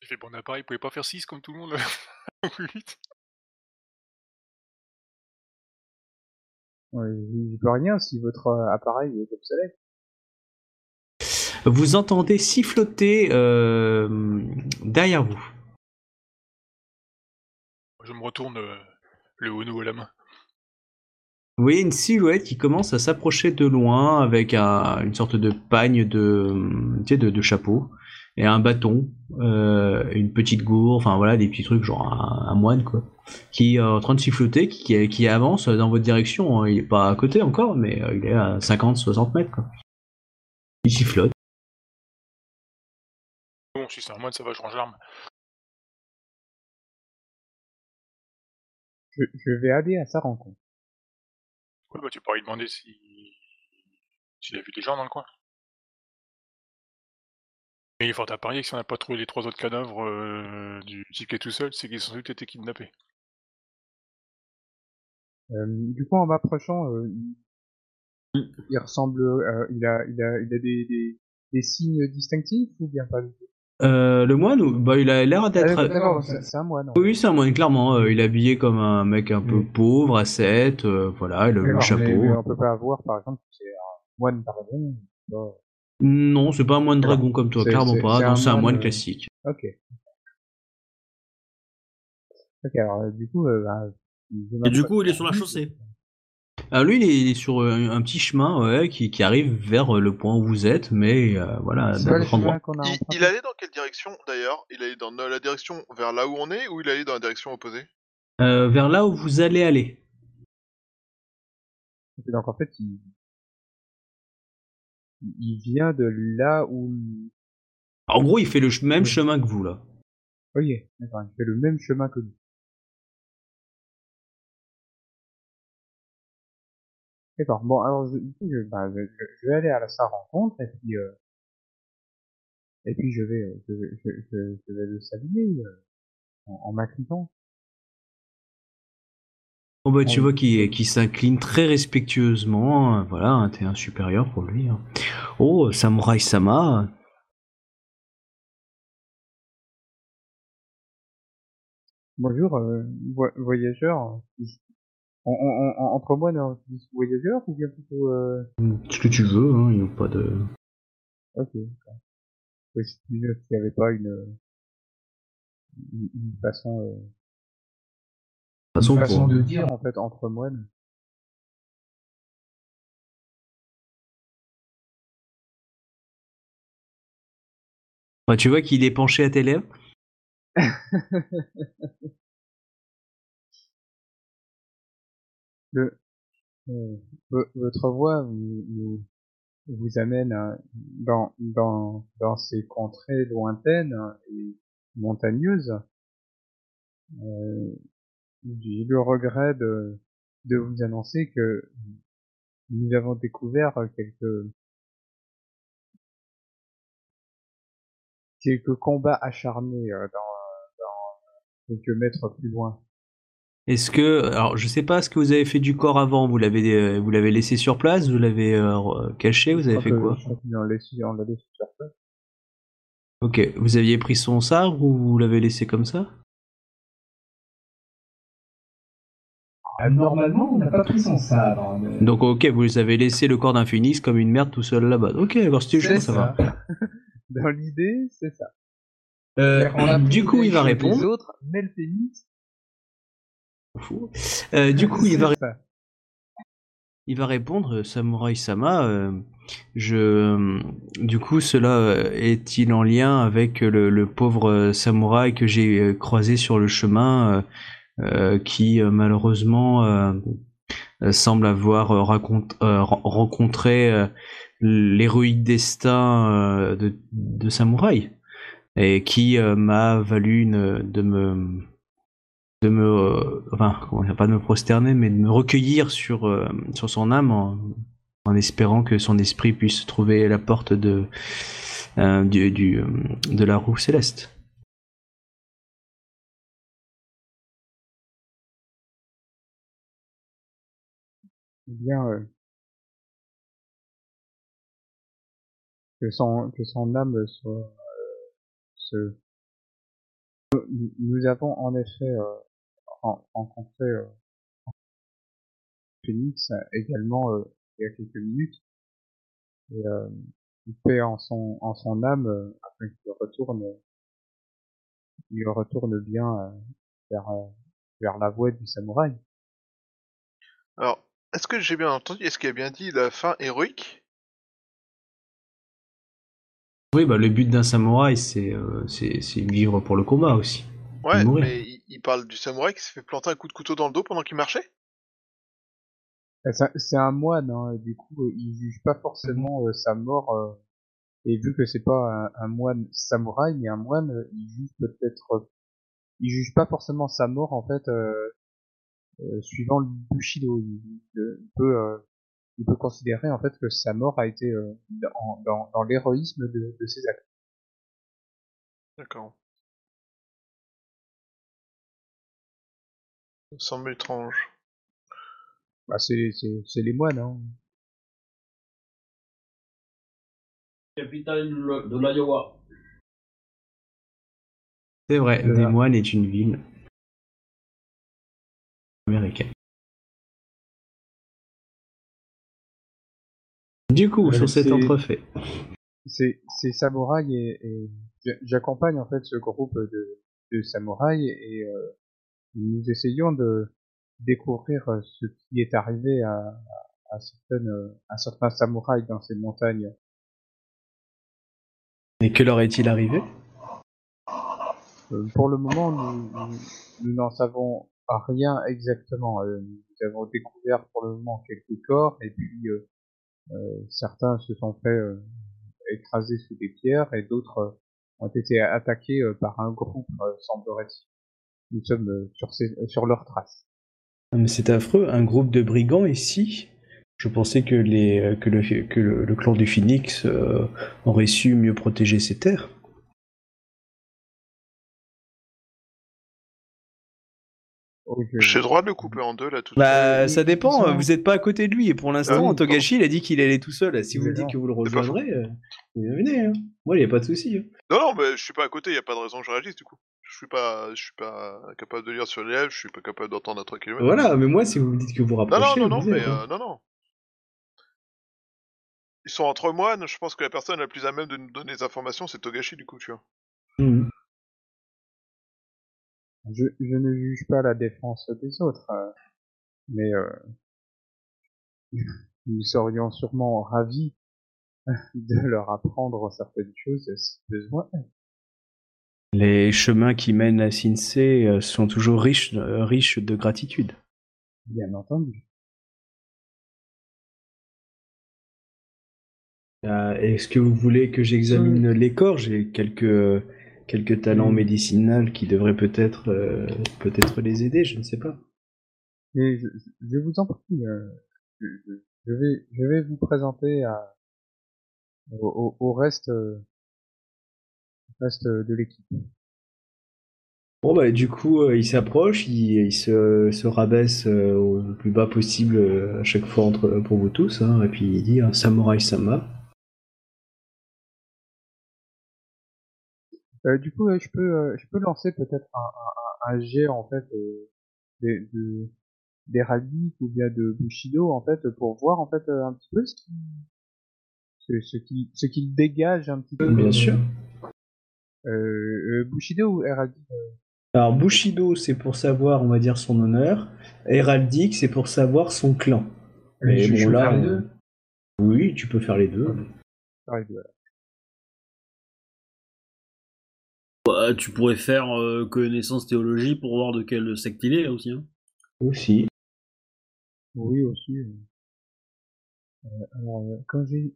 C: J'ai fait bon appareil, il pouvait pas faire 6 comme tout le monde. *laughs* Ou 8.
F: Ouais, J'y peux rien si votre euh, appareil est obsolète.
E: Vous entendez siffloter euh, derrière vous.
C: Je me retourne euh, le Ono à la main.
E: Vous voyez une silhouette qui commence à s'approcher de loin avec un- une sorte de pagne de, tu sais, de, de chapeau et un bâton, euh, une petite gourde, enfin voilà, des petits trucs genre un, un moine quoi, qui est en train de siffloter, qui, qui, qui avance dans votre direction. hein. Il est pas à côté encore, mais euh, il est à 50-60 mètres quoi. Il sifflote.
C: Bon, si c'est un moine, ça va, je range l'arme.
F: je, je vais aller à sa rencontre.
C: Bah, tu pourrais lui demander si s'il a vu des gens dans le coin. Et il est fort à parier que si on n'a pas trouvé les trois autres cadavres euh, du type qui est tout seul, c'est qu'ils ont sans doute été kidnappés.
F: Euh, du coup, en m'approchant, euh, il, ressemble, il a, il a, il a des, des, des signes distinctifs ou bien pas du tout?
E: Euh, le moine, ou- bah, il a l'air
F: Ah,
E: d'être.
F: D'accord, c'est un moine.
E: Oui, c'est un moine, clairement. euh, il est habillé comme un mec un peu
F: Mm.
E: pauvre, ascète, euh, voilà, le, le
F: D'accord,
E: chapeau.
F: mais, mais on peut pas avoir, par exemple, c'est un moine dragon.
E: Non, c'est pas un moine dragon comme toi, clairement pas.
F: c'est
E: Non,
F: un
E: c'est un
F: moine, euh,
E: classique.
F: Ok. Ok, alors euh, du coup, euh, bah,
A: Et du coup, il est sur la chaussée.
E: Ah, lui, il est, il est sur euh, un, un petit chemin ouais, qui, qui arrive vers euh, le point où vous êtes, mais euh, voilà, d'un autre endroit.
F: a
B: Il, allait dans quelle direction d'ailleurs? Il allait dans la direction vers là où on est ou il allait dans la direction opposée?
E: Euh, vers là où vous allez aller.
F: Donc en fait, il, il vient de là où.
E: En gros, il fait le même
F: Oui.
E: chemin que vous, là.
F: Ok, d'accord, il fait le même chemin que nous. D'accord. Bon, alors je, bah, je, je- je vais aller à sa rencontre et puis euh, et puis je vais euh, je, vais- je, vais le saluer euh, en, en m'inclinant.
E: Bon, bah, tu vois qu'il s'incline très respectueusement. euh, Voilà, hein, t'es un supérieur pour lui. hein. Oh, Samurai Sama.
F: Bonjour, euh, vo- voyageur. En, en, en- entre moi, non, je dis voyageur ou bien plutôt. Euh...
E: Ce que tu veux, hein, il n'y a pas de.
F: Ok. d'accord. Je sais plus s'il n'y avait pas une une, une façon. Euh...
E: Façon,
F: une façon
E: pour-
F: de dire en fait entre moines.
E: Bah, tu vois qu'il est penché à tes lèvres? *laughs*
F: Euh, vo- votre voix vous, amène euh, dans, dans, dans ces contrées lointaines et montagneuses. Euh, J'ai le regret de, de vous annoncer que nous avons découvert quelques quelques combats acharnés dans, dans quelques mètres plus loin.
E: Est-ce que. Alors, je sais pas ce que vous avez fait du corps avant? Vous l'avez euh, vous l'avez laissé sur place? Vous l'avez euh, caché? Vous avez fait quoi?
F: l'a laissé, on l'a laissé sur place.
E: Ok. Vous aviez pris son sabre ou vous l'avez laissé comme ça?
G: Ah, Normalement, on n'a pas pris son sabre. mais-
E: Donc, ok, vous avez laissé le corps d'un phénix comme une merde tout seul là-bas. Ok, d'accord, c'était
F: C'est
E: chaud, ça va. *laughs*
F: Dans l'idée, c'est ça.
E: Euh,
F: on a
E: du coup, il va répondre.
F: des autres, mais le pénis,
E: Fou. Euh, du coup, il va, il répondre, euh, Samurai Sama. euh, je, du coup, cela est-il en lien avec le, le pauvre samouraï que j'ai croisé sur le chemin, euh, qui malheureusement semble avoir rencontré l'héroïque destin de, de samouraï et qui m'a valu une, de me de me euh, enfin comment pas de me prosterner mais de me recueillir sur euh, sur son âme en, espérant que son esprit puisse trouver la porte de euh, du, de la roue céleste.
F: Eh bien, que son, que son âme soit, se... Nous, avons en effet rencontré euh, Phoenix également euh, il y a quelques minutes. Et euh, il fait en son, en son âme euh, afin qu'il retourne, il retourne bien euh, vers, euh, vers la voie du samouraï.
B: Alors, est-ce que j'ai bien entendu Est-ce qu'il a bien dit la fin héroïque
E: Oui, bah le but d'un samouraï c'est euh, c'est c'est vivre pour le combat aussi.
B: Ouais, mais il, parle du samouraï qui s'est fait planter un coup de couteau dans le dos pendant qu'il marchait?
F: Euh, C'est un moine, hein, du coup, euh, il juge pas forcément euh, sa mort. euh, et vu que c'est pas un, un moine samouraï, mais un moine, euh, il juge peut-être, il juge pas forcément sa mort en fait suivant le Bushido. Il, il- peut, il peut considérer en fait que sa mort a été dans, dans, dans l'héroïsme de, de ses actes.
B: D'accord. Me semble étrange.
F: Bah, c'est, c'est, c'est les moines, hein.
A: Capitale de l'Iowa.
E: C'est vrai, Des Moines est une ville américaine. Du coup,
F: Euh,
E: sur cet entrefait.
F: c'est c'est samouraïs et, et j'a- j'accompagne en fait ce groupe de, de samouraïs et euh, nous essayons de découvrir euh, ce qui est arrivé à, à, certaines, euh, à certains samouraïs dans ces montagnes.
E: Et que leur est-il arrivé?
F: Euh, pour le moment, nous, n'en savons rien exactement. Euh, nous avons découvert pour le moment quelques corps et puis euh, certains se sont fait écraser sous des pierres et d'autres ont été attaqués par un groupe, semblerait-il. Nous sommes euh, sur, ces, sur leurs traces.
E: Ah, mais c'est affreux, un groupe de brigands ici. Je pensais que, les, euh, que, le, que le, le clan du Phoenix euh, aurait su mieux protéger ses terres.
F: Je-
B: J'ai le droit de le couper en deux là tout de
E: Bah, ça dépend, vous n'êtes pas à côté de lui, et pour l'instant,
F: Ah
E: Togashi, il a dit qu'il allait tout seul. Si vous me dites que vous le rejoindrez, euh, vous venez. Hein. Moi, il n'y a pas de souci. hein.
B: Non, non, mais je suis pas à côté, y a pas de raison que je réagisse du coup. Je suis pas, je suis pas capable de lire sur les lèvres, je suis pas capable d'entendre à 3 km.
E: Voilà, mais moi, si vous me dites que vous
B: Non,
E: rapprochez,
B: non, non, non,
E: vous
B: mais
E: hein.
B: euh, non, non. Ils sont entre moines, je pense que la personne la plus à même de nous donner des informations, c'est Togashi du coup, tu vois.
E: Mhm.
F: je, je ne juge pas la défense des autres, euh, mais euh, *laughs* nous serions sûrement ravis *laughs* de leur apprendre certaines choses si besoin.
E: Les chemins qui mènent à Sinsei euh, sont toujours riches, euh, riches de gratitude.
F: Bien entendu.
E: Euh, Est-ce que vous voulez que j'examine les corps? J'ai quelques, quelques talents médicinaux qui devraient peut-être euh, peut-être les aider, je ne sais pas.
F: Mais je, vous en prie, euh, je, vais, je vais vous présenter à, au, au- reste, reste de l'équipe.
E: Bon bah du coup euh, il s'approche, il, il se, se rabaisse euh, au plus bas possible euh, à chaque fois entre, pour vous tous, hein, et puis il dit hein, Samurai Sama.
F: Euh, du coup, euh, je peux, euh, je peux lancer peut-être un, un, un jet en fait euh, des- de ou bien de bushido en fait pour voir en fait euh, un petit peu ce qui ce, ce qui ce qu'il dégage un petit peu.
E: Bien sûr.
F: Euh, euh, bushido ou héraldique
E: Alors Bushido c'est pour savoir on va dire son honneur, Héraldique c'est pour savoir son clan. Mais
G: je-
E: bon, là,
G: faire les
E: euh,
G: deux.
E: Oui tu peux faire les deux.
A: Bah, tu pourrais faire euh, connaissance théologie pour voir de quelle secte il est aussi. Hein.
E: Aussi.
F: Oui aussi. euh. Euh, alors euh, quand j'ai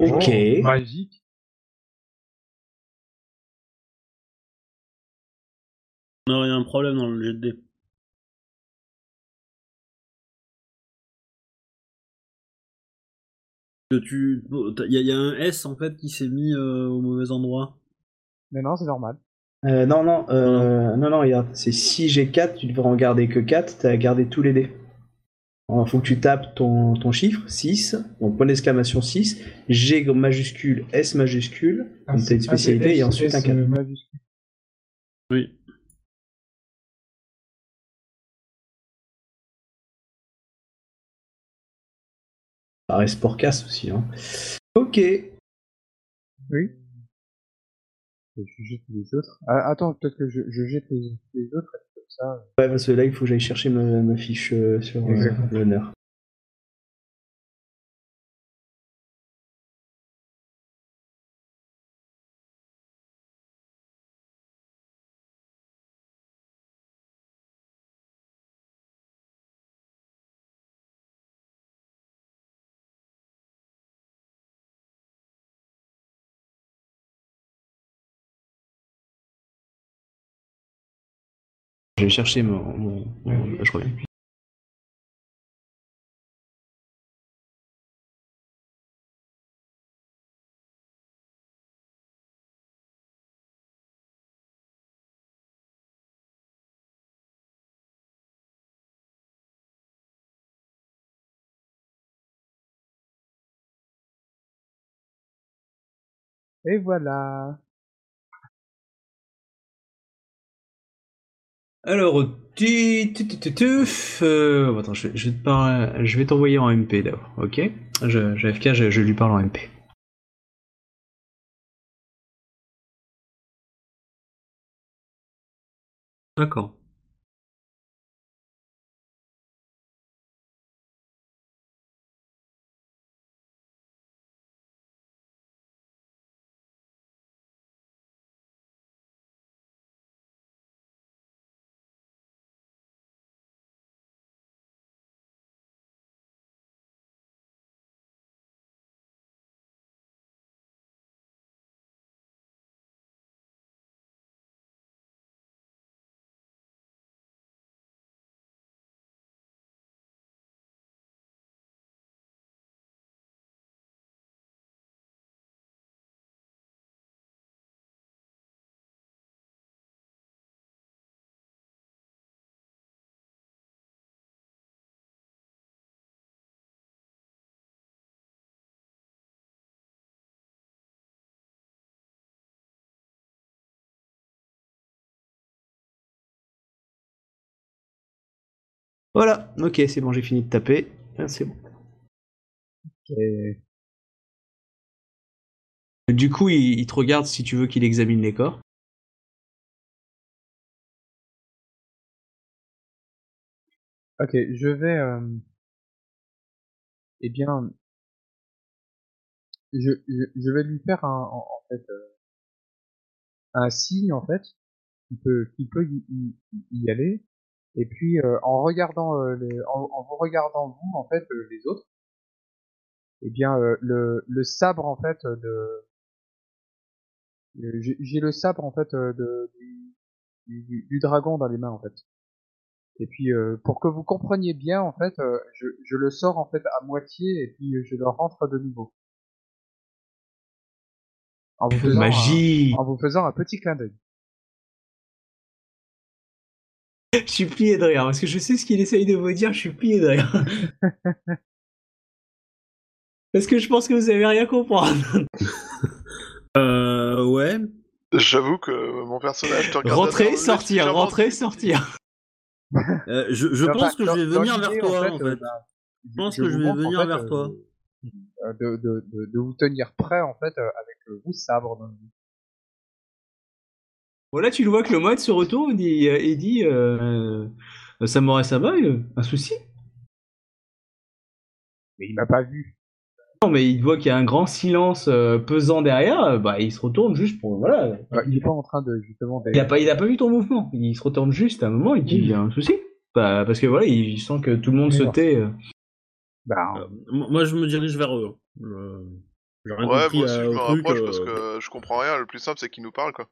E: Ok.
F: Magique.
A: Non, il y a un problème dans le jet de dés. Que tu, il y, a- il y a un S en fait qui s'est mis euh, au mauvais endroit.
F: Mais non, c'est normal.
E: Euh, non, non, euh, non, non, regarde, c'est si j'ai 4, tu devrais en garder que 4, t'as gardé tous les dés. Il faut que tu tapes ton, ton chiffre, 6, donc point d'exclamation 6, G majuscule, S majuscule,
G: Ah,
E: t'as une
G: ah,
E: spécialité, et
G: S,
E: ensuite un
G: S,
E: 4.
G: euh,
F: Majuscule.
A: Oui.
E: Ça reste casse aussi. Hein. Ok.
F: Oui. Je jette les autres. Ah, attends, peut-être que je, je jette les, les autres ça.
E: Ouais, parce que là, il faut que j'aille chercher ma, ma fiche euh, sur euh, l'honneur. Chercher mon. mon, mon- je reviens.
F: Et voilà.
E: Alors, tu, tu, tu, tu, euh, attends, je, vais- te parler- je vais t'envoyer en MP d'abord, ok? Je, je, FK, je, je lui parle en MP.
A: D'accord.
E: Voilà, ok, c'est bon, j'ai fini de taper. Ah, c'est bon.
F: Et...
E: Du coup, il, il te regarde si tu veux qu'il examine les corps.
F: Ok, je vais. Euh... Eh bien, je, je, je vais lui faire un, en, en fait euh, un signe en fait qui peut qui peut y, y, y aller. Et puis euh, en regardant euh, les, en, en vous regardant vous en fait euh, les autres, eh bien euh, le, le sabre en fait de j'ai j'ai le sabre en fait euh, de du, du, du dragon dans les mains en fait. Et puis euh, pour que vous compreniez bien en fait, euh, je, je le sors en fait à moitié et puis je le rentre de nouveau. En vous faisant
E: Magie
F: un, en vous faisant un petit clin d'œil. *laughs*
E: Je suis plié de rire, parce que je sais ce qu'il essaye de vous dire, je suis plié de rire. *laughs* parce que je pense que vous avez rien comprendre. *laughs*
A: Euh, ouais.
B: J'avoue que mon personnage te regarde.
E: Rentrer, sortir, rentrer, sortir.
A: Euh, je pense que je vais venir vers toi,
F: en
A: en
F: fait, euh, bah,
A: Je pense
F: je
A: que je vais venir
F: fait,
A: vers
F: euh,
A: toi.
F: de, de, de, de vous tenir prêt en fait euh, avec euh, vous sabre dans le.
E: Voilà, tu le vois que le mode se retourne et, et dit euh, euh, Samurai Sama, euh, un souci
F: Mais il m'a pas vu.
E: Non, mais il voit qu'il y a un grand silence euh, pesant derrière, euh, bah il se retourne juste pour. Voilà.
F: Ouais, il est pas en train de justement
E: Il a pas, il a pas vu ton mouvement. Il se retourne juste à un moment, il dit il y a un souci. Bah, parce que voilà, il sent que tout le monde se tait. euh.
F: Bah,
A: Euh, moi, je me dirige vers eux. Euh,
B: Ouais, moi aussi,
A: euh,
B: je me rapproche
A: euh,
B: parce que je comprends rien. Le plus simple, c'est qu'il nous parle, quoi.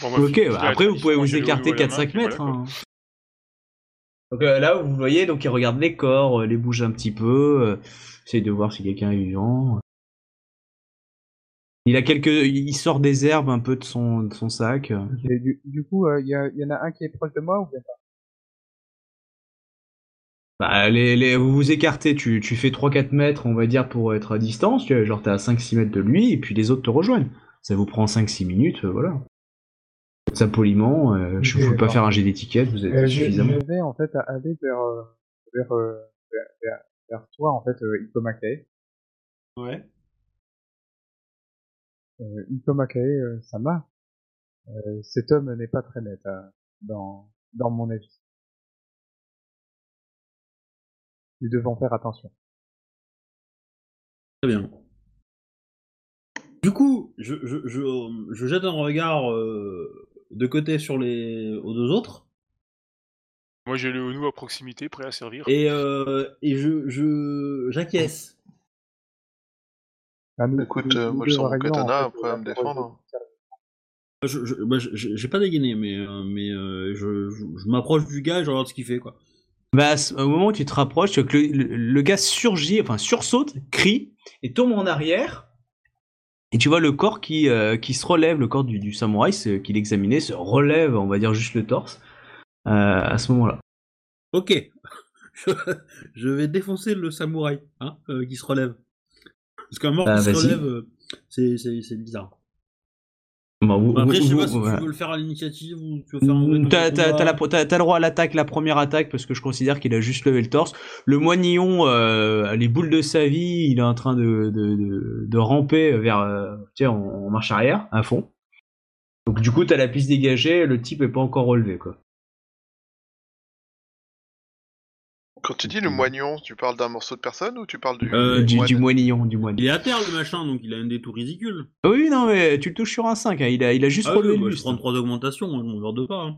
C: Bon, bah,
E: Ok, bah, après vous pouvez vous écarter
C: haut à la
E: 4-5
C: main,
E: mètres.
C: voilà,
E: hein. Donc euh, là, vous voyez, donc il regarde les corps, euh, les bouge un petit peu, euh, essaye de voir si quelqu'un est vivant. Il a quelques, il sort des herbes un peu de son, de son sac.
F: et du, du coup, euh, il y, en a un qui est proche de moi ou bien pas?
E: Bah, les, les, vous vous écartez, tu, tu fais 3-4 mètres, on va dire, pour être à distance, tu vois, genre t'es à 5-6 mètres de lui, et puis les autres te rejoignent. Ça vous prend 5-6 minutes, euh, voilà. Faites Ça poliment, euh, je ne
F: Ok,
E: veux pas faire un jet d'étiquette, vous êtes
F: Euh, je,
E: suffisamment.
F: je vais en fait aller vers euh, vers, euh, vers, vers, vers toi en fait, euh, Ikomakae.
E: Ouais.
F: Euh, Ikomakae, euh, Sama. Euh, cet homme n'est pas très net euh, dans dans mon avis. Nous devons faire attention.
A: Très bien. Du coup, je, je, je, je jette un regard euh, de côté sur les aux deux autres
C: Moi, j'ai le Onu à proximité, prêt à servir.
A: et, euh, et je, je j'acquiesce.
F: Ah,
B: Écoute, euh, moi, je sors mon
F: devrions, en
B: katana,
F: fait,
B: prêt à me défendre.
A: Je, je- bah, j'ai pas dégainé, mais, euh, mais euh, je, je, je m'approche du gars et je regarde ce qu'il fait, quoi.
E: Bah, au moment où tu te rapproches, tu vois que le, le- le gars surgit, enfin sursaute, crie et tombe en arrière. Et tu vois le corps qui, euh, qui se relève, le corps du, du samouraï qu'il examinait se relève, on va dire juste le torse, euh, à ce moment-là.
A: Ok. *laughs* Je, vais défoncer le samouraï, hein, euh, qui se relève. Parce qu'un mort
E: Bah,
A: qui se relève, c'est bizarre. Après,
E: vous-
A: je sais
E: vous-
A: pas si
E: voilà.
A: tu veux le faire à l'initiative ou tu veux faire un
E: T'as, le droit à l'attaque, la première attaque, parce que je considère qu'il a juste levé le torse. Le moignillon, euh, les boules de sa vie, il est en train de, de, de, de ramper vers, euh, tu sais, en, en marche arrière, à fond. Donc du coup, t'as la piste dégagée, le type est pas encore relevé, quoi.
B: Quand tu dis le moignon, tu parles d'un morceau de personne ou tu parles du.
A: Euh,
E: du,
B: moine
E: du moignillon.
A: Il est à terre, le machin, donc il a un détour ridicule.
E: Oui, non, mais tu le touches sur un 5, hein, il, a, il a juste
A: Ah oui,
E: relevé
A: bah,
E: le
A: je
E: buste.
A: prends 3 d'augmentation, hein, je m'en garde pas. hein.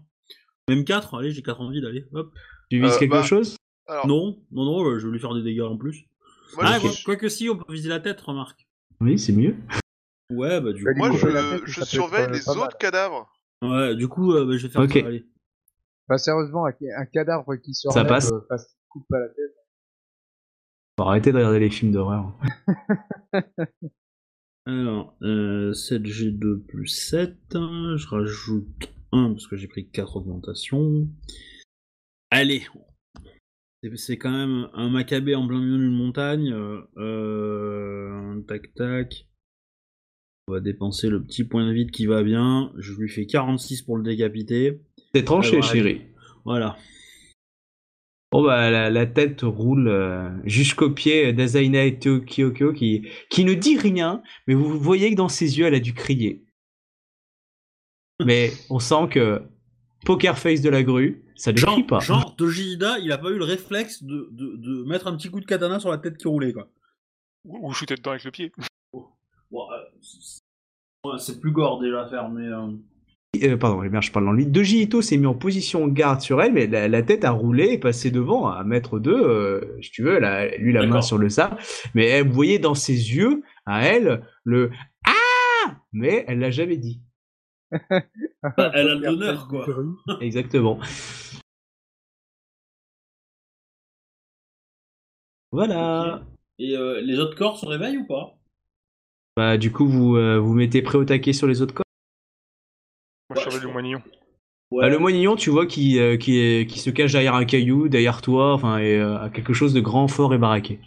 A: Même 4, allez, j'ai 4 en vie, allez, hop.
E: Tu vises
B: Euh,
E: quelque
B: bah,
E: chose?
B: Alors,
A: Non, non, non, euh, je vais lui faire des dégâts en plus.
B: moi,
A: ah, quoi- quoique si, on peut viser la tête, remarque.
E: Oui, c'est mieux.
A: Ouais, bah du
F: Bah,
A: coup,
B: moi,
F: lui
B: je,
F: tête,
B: surveille
F: être, euh,
B: les
F: mal.
B: autres cadavres.
A: ouais, du coup, euh, bah, je vais faire
E: Ok.
A: ça, allez.
F: Bah, sérieusement, un, cadavre qui se
E: Ça passe.
F: euh, face- coupe pas la tête.
E: Faut arrêter de regarder les films d'horreur. *laughs*
A: Alors, euh, 7G2 plus 7, hein, je rajoute 1 parce que j'ai pris 4 augmentations. Allez, c'est- quand même un macabé en plein milieu d'une montagne. euh, euh, tac tac. On va dépenser le petit point de vide qui va bien. Je lui fais 46 pour le décapiter.
E: C'est tranché, chérie.
A: Voilà.
E: Bon bah la, la tête roule euh, jusqu'au pied d'Azaina et Kyoko qui, qui ne dit rien, mais vous voyez que dans ses yeux elle a dû crier. *laughs* Mais on sent que poker face de la grue, ça ne
A: Genre,
E: crie pas.
A: genre Toshihida, il a pas eu le réflexe de, de, de mettre un petit coup de katana sur la tête qui roulait, quoi.
C: Ou, ou shooter dedans avec le pied.
A: Bon, euh, c'est- ouais, c'est plus gore déjà à faire, mais. euh,
E: Euh, pardon, merde, je parle dans lui. Doji Ito s'est mis en position garde sur elle, mais la, la tête a roulé et passé devant à mètre deux, euh, si tu veux, elle a, lui la main sur le sable. Mais elle, vous voyez dans ses yeux, à elle, le Ah Mais elle l'a jamais dit.
A: Bah, *laughs* elle a le l'honneur, quoi. *laughs*
E: Exactement. Voilà.
A: Et euh, les autres corps se réveillent ou pas?
E: Bah, du coup, vous euh, vous mettez prêt au taquet sur les autres corps?
C: Moi, je
A: Ouais,
C: surveille
A: je
C: le moignon.
A: ouais.
E: Bah, le moignon, tu vois, qui, euh, qui, est- qui se cache derrière un caillou, derrière toi, enfin, et euh, à quelque chose de grand, fort et baraqué.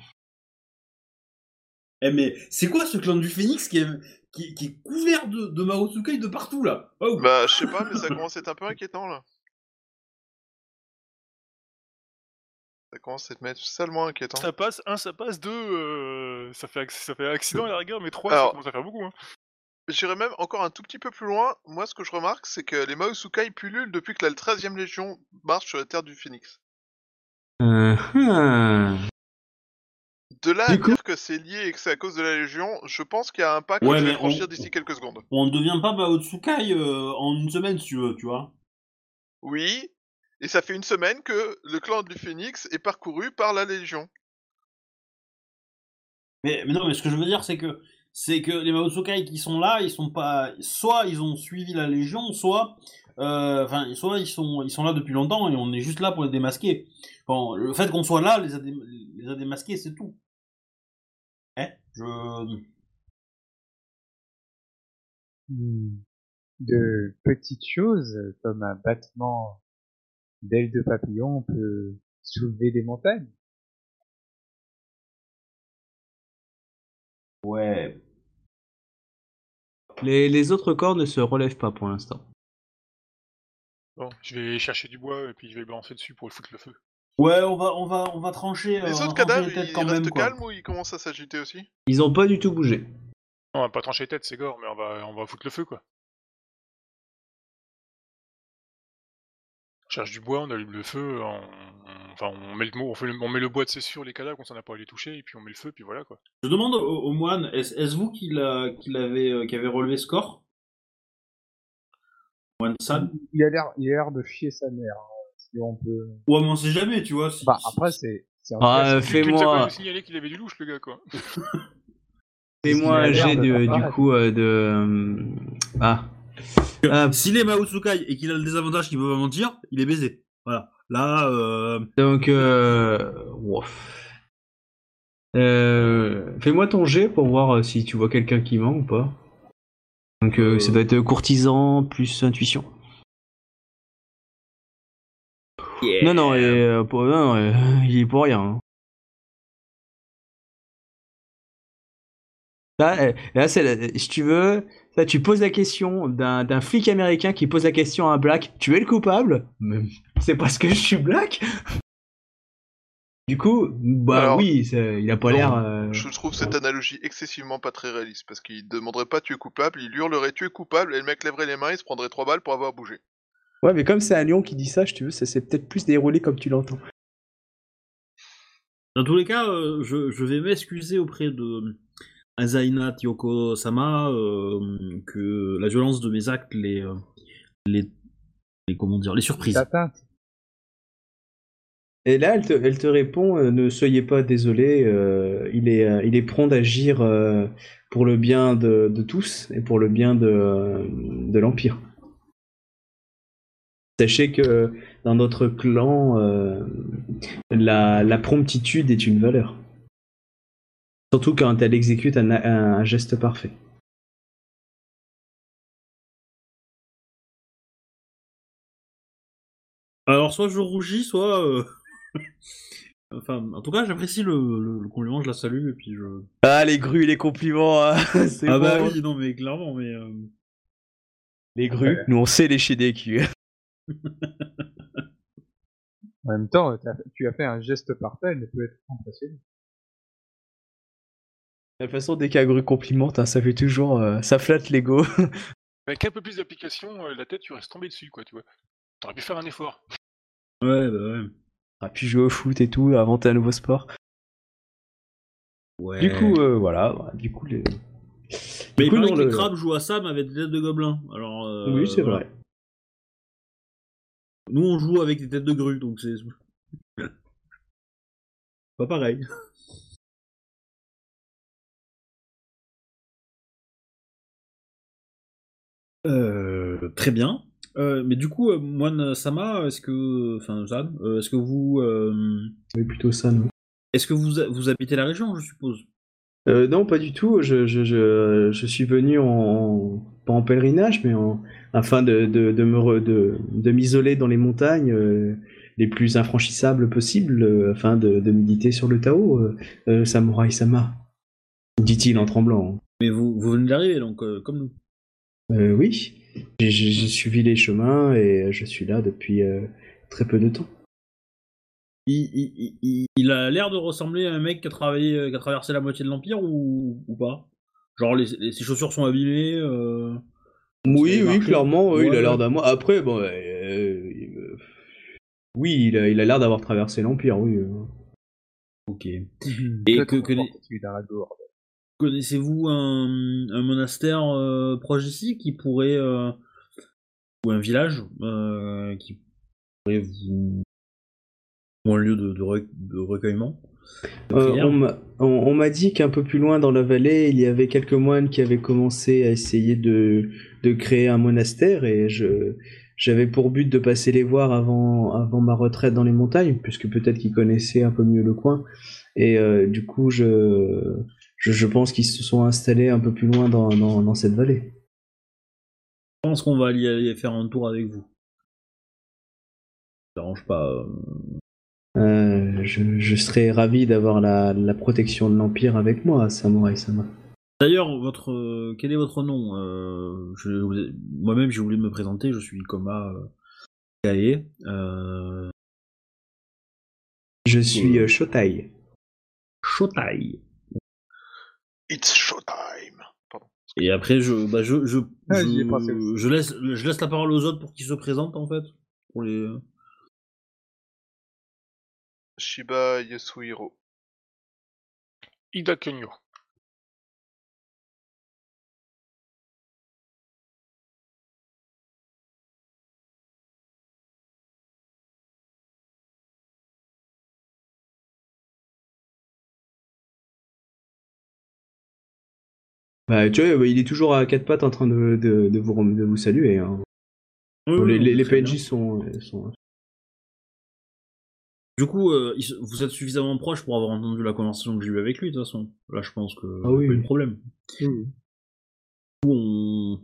A: Eh, mais c'est quoi ce clan du phénix qui est, qui, qui est couvert de, de de partout là? Oh.
B: Bah, je sais pas, mais ça *laughs* commence à être un peu inquiétant là. Ça commence à être mettre salement inquiétant.
C: Ça passe, un, ça passe, deux, euh, ça, fait, ça fait accident à la rigueur, mais trois,
B: Alors-
C: ça commence à faire beaucoup. Hein.
B: J'irais même encore un tout petit peu plus loin. Moi, ce que je remarque, c'est que les Maosukai pullulent depuis que la 13ème Légion marche sur la terre du Phénix.
E: Euh, hum.
B: De là à
E: coup-
B: dire que c'est lié et que c'est à cause de la Légion, je pense qu'il y a un pas que
A: Ouais,
B: je vais
A: mais
B: franchir
A: on-
B: d'ici quelques secondes.
A: On ne devient pas Mahotsukai euh, en une semaine si tu veux, tu vois.
B: Oui, et ça fait une semaine que le clan du Phénix est parcouru par la Légion.
A: Mais, mais non, mais ce que je veux dire, c'est que c'est que les Mahotsukai qui sont là, ils sont pas. Soit ils ont suivi la Légion, soit. euh, Enfin, soit ils sont, ils sont là depuis longtemps et on est juste là pour les démasquer. Bon, le fait qu'on soit là les a, dé- les a démasqués, c'est tout. Eh Je.
F: Hmm. De petites choses, comme un battement d'ailes de papillon peut soulever des montagnes.
A: Ouais.
E: Les, les autres corps ne se relèvent pas pour l'instant.
C: Bon, je vais chercher du bois et puis je vais balancer dessus pour foutre le feu.
A: Ouais, on va, on va, on va trancher. euh,
B: Les
A: va
B: autres cadavres,
A: les têtes
B: ils
A: quand
B: restent
A: même,
B: calmes ou ils commencent à s'agiter aussi?
E: Ils ont pas du tout bougé.
C: Non, on va pas trancher les têtes, c'est gore, mais on va, on va foutre le feu, quoi. On cherche du bois, on allume le feu, on, on- enfin on met, le, on, fait le, on met le bois de sur les cadavres, on s'en a pas à les toucher, et puis on met le feu, puis voilà quoi.
A: Je demande au, au moine, est-ce vous qui, l'avez, euh, qui avez relevé ce corps? Moine San?
F: Il a l'air, il a l'air de chier sa mère. hein, Si on peut.
A: Ouais, mais on sait jamais, tu vois. si-
F: Bah après c'est.
E: Ah, fais-moi
C: même signalé qu'il avait du louche, le gars, quoi. *laughs*
E: fais-moi un jet du coup euh, de. euh, Ah.
A: S'il est Mao Tsukai et qu'il a le désavantage qu'il peut pas mentir, il est baisé. Voilà. Là, euh...
E: Donc, euh... Euh, fais-moi ton jet pour voir euh, si tu vois quelqu'un qui ment ou pas. Donc, ça doit être courtisan plus intuition. Non, non, et, pour- non, non, *laughs* il est pour rien. hein. Là, là c'est si tu veux, là, tu poses la question d'un d'un flic américain qui pose la question à un black. Tu es le coupable? Mais C'est parce que je suis black? Du coup, bah
B: Alors,
E: oui, c'est- il a pas
B: non,
E: l'air. euh,
B: Je trouve cette analogie excessivement pas très réaliste, parce qu'il demanderait pas tu es coupable, il hurlerait tu es coupable, et le mec lèverait les mains, il se prendrait trois balles pour avoir bougé.
E: Ouais, mais comme c'est un lion qui dit ça, je te veux, ça s'est peut-être plus déroulé comme tu l'entends.
A: Dans tous les cas, euh, je, je vais m'excuser auprès de Azaina Tyoko Sama euh, que la violence de mes actes les, euh, les, comment dire les surprises.
E: Et là, elle te, elle te répond euh, Ne soyez pas désolé, il, est, euh, il est prompt d'agir pour le bien de, de tous et pour le bien de, de l'Empire. Sachez que dans notre clan, la, la promptitude est une valeur. Surtout quand elle exécute un, un- un geste parfait.
A: Alors soit je rougis, soit euh, *laughs* enfin en tout cas j'apprécie le, le, le compliment, je la salue et puis je.
E: Ah, les grues, les compliments, hein, *laughs* c'est
A: Ah bah
E: bon.
A: oui non mais clairement mais euh,
E: Les grues, nous on sait lécher des culs. *laughs*
F: En même temps, tu as fait un geste parfait, elle ne peut être impressionnée.
E: De toute façon, dès qu'un grue complimente, hein, ça fait toujours. euh, ça flatte l'ego. *laughs*
C: Avec un peu plus d'application, euh, la tête, tu restes tombé dessus, quoi, tu vois. T'aurais pu faire un effort.
A: ouais bah ouais.
E: A pu jouer au foot et tout, inventer un nouveau sport.
A: ouais.
E: Du coup, euh, voilà. voilà, Du coup, les.
A: mais
E: du coup, non,
A: que les
E: le-
A: crabes jouent à Sam avec des têtes de gobelins. Alors. euh,
E: Oui, c'est
A: voilà.
E: vrai.
A: Nous on joue avec des têtes de grue donc c'est *laughs* pas pareil. Euh, très bien. Euh, mais du coup, euh, Moine Sama, est-ce que, enfin Zan, est-ce que vous,
E: Oui, plutôt ça,
A: est-ce que vous, vous habitez la région, je suppose?
E: Euh, non, pas du tout. Je, je, je, je suis venu en. pas en pèlerinage, mais en. afin de, de, de me re- de, de m'isoler dans les montagnes euh, les plus infranchissables possibles, euh, afin de, méditer sur le Tao, Samurai Sama. Dit-il en tremblant.
A: Mais vous, vous venez d'arriver, donc comme nous.
E: Euh, oui, j'ai suivi les chemins et je suis là depuis euh, très peu de temps.
A: Il, il, il- il, il a l'air de ressembler à un mec qui a travaillé, qui a traversé la moitié de l'empire ou, ou pas? Genre les, les- ses chaussures sont abîmées. Euh...
E: Oui, oui, clairement, il a l'air d'un moi. Après, bon, euh, oui, il a il a l'air d'avoir traversé l'Empire, oui. euh.
A: Ok. Et que,
F: qu'on
A: que- connaissez-vous un, un monastère euh, proche d'ici qui pourrait euh, ou un village euh, qui pourrait vous ou un lieu de, de, re- de recueillement de
E: on m'a- dit qu'un peu plus loin dans la vallée, il y avait quelques moines qui avaient commencé à essayer de, créer un monastère et je j'avais pour but de passer les voir avant, avant ma retraite dans les montagnes, puisque peut-être qu'ils connaissaient un peu mieux le coin. Et du coup, je, je, je pense qu'ils se sont installés un peu plus loin dans, dans, dans cette vallée.
A: Je pense qu'on va aller, aller faire un tour avec vous. Ça dérange pas. euh.
E: Euh, je, je serais ravi d'avoir la, la protection de l'Empire avec moi, Samurai Sama.
A: D'ailleurs, votre euh, quel est votre nom Euh, Moi-même, j'ai voulu me présenter. Je suis Koma Kae. Euh,
E: Je suis Shotai.
A: Shotai.
B: It's showtime.
A: Et après, je, bah, je, je,
F: Ah,
A: je, je laisse, je laisse la parole aux autres pour qu'ils se présentent en fait. Pour les.
B: Shiba Yasuhiro.
C: Ida Kenyo.
E: Bah, tu vois, il est toujours à quatre pattes en train de, de, de vous, de vous saluer. hein.
A: Oui,
E: les,
A: oui,
E: les, les
A: très
E: PNJ sont, sont.
A: Du coup, euh, vous êtes suffisamment proche pour avoir entendu la conversation que j'ai eue avec lui, de toute façon. Là, je pense que
E: Ah oui,
A: pas eu de
E: oui.
A: problème. Du coup, on...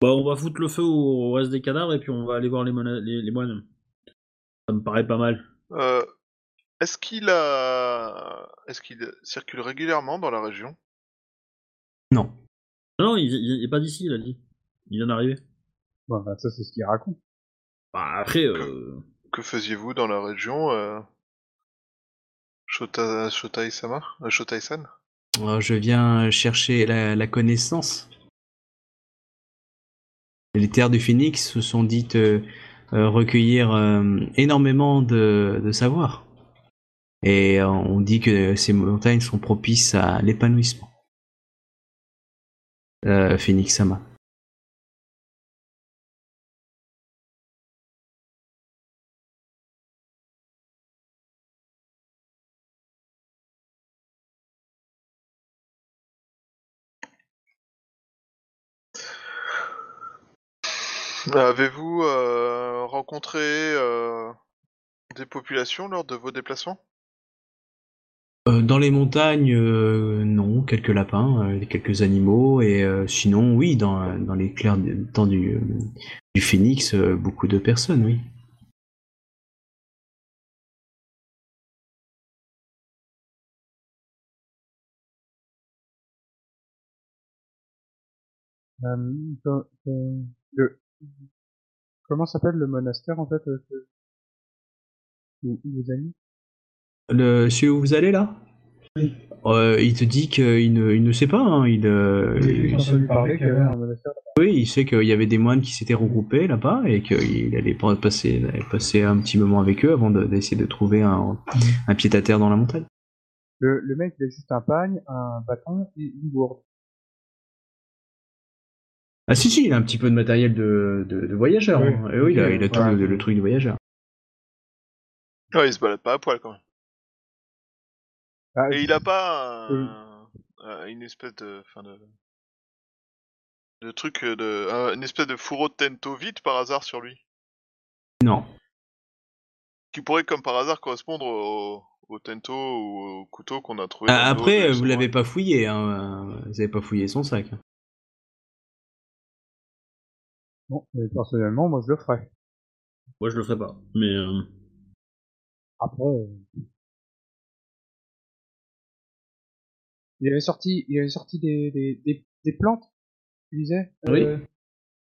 A: Bah, on va foutre le feu au reste des cadavres et puis on va aller voir les, les moines. Ça me paraît pas mal.
B: Euh, Est-ce qu'il a... Est-ce qu'il circule régulièrement dans la région?
E: Non.
A: Non, il, il- il est pas d'ici, il a dit. Il vient d'arriver.
F: Bon, bah, ça, c'est ce qu'il raconte.
A: Bah, après, euh...
B: Que faisiez-vous dans la région euh... Shota... Shotai-sama euh, Shotai-san
E: Alors, je viens chercher la, la connaissance. Les terres du Phoenix se sont dites recueillir euh, énormément de, de savoir. Et euh, on dit que ces montagnes sont propices à l'épanouissement. Euh, Phoenix.
B: Avez-vous euh, rencontré euh, des populations lors de vos déplacements?
E: Dans les montagnes, euh, non, quelques lapins, euh, quelques animaux, et euh, sinon, oui, dans, dans les clairs temps du, euh, du Phoenix, euh, beaucoup de personnes, oui.
F: Euh, le... Comment s'appelle le monastère, en fait, euh, que... où, vous
E: Le, celui où vous allez là
G: Oui.
E: Euh, Il te dit qu'il ne, il ne sait pas, hein, il, euh, il-
G: parler que
E: oui, il sait qu'il y avait des moines qui s'étaient regroupés là-bas et qu'il allait pas- passer, allait passer un petit moment avec eux avant de- d'essayer de, trouver un, un pied-à-terre dans la montagne.
F: Le, le mec, il a juste un pagne, un bâton et une gourde.
E: Ah si, si, il a un petit peu de matériel de, de, de voyageur.
G: Oui.
E: hein. Et oui, il a, il a tout le truc de voyageur.
B: Ouais, il se balade pas à poil quand même.
F: Ah,
B: Et il a pas un- une espèce de, enfin de, de truc de, une espèce de fourreau de tento vide par hasard sur lui,
E: Non.
B: qui pourrait comme par hasard correspondre au, au tento ou au couteau qu'on a trouvé.
E: Ah, après, vous l'avez pas fouillé, hein. euh, Vous avez pas fouillé son sac.
F: Bon, mais personnellement, moi, je le ferais.
A: moi je le ferai pas. Mais euh,
F: Après... euh, Il avait sorti, il avait sorti des, des, des, des plantes, tu disais
E: Oui.
F: Euh,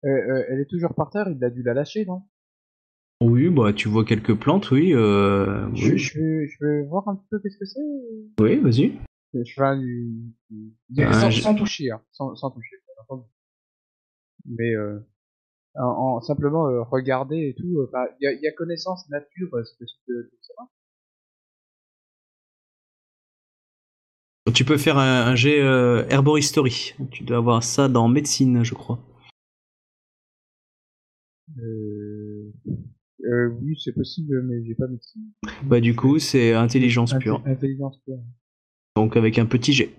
F: euh, euh, elle est toujours par terre, il a dû la lâcher, non?
E: Oui, bah tu vois quelques plantes, oui. Euh,
F: je,
E: oui.
F: je, vais, je vais voir un petit peu qu'est-ce que c'est.
E: Oui, vas-y.
F: Je fais un
E: Ah,
F: sans,
E: je-
F: sans toucher, hein, sans, sans toucher. Mais euh, en, en euh, regarder et tout, euh, bah, il y, y a connaissance nature, euh, c'est ce que ça
E: Tu peux faire un, un jet euh, Herboristory. Tu dois avoir ça dans médecine, je crois.
F: Euh, euh, oui, c'est possible, mais j'ai pas médecine.
E: Bah du coup, c'est intelligence pure.
F: Intelligence pure.
E: Donc avec un petit jet.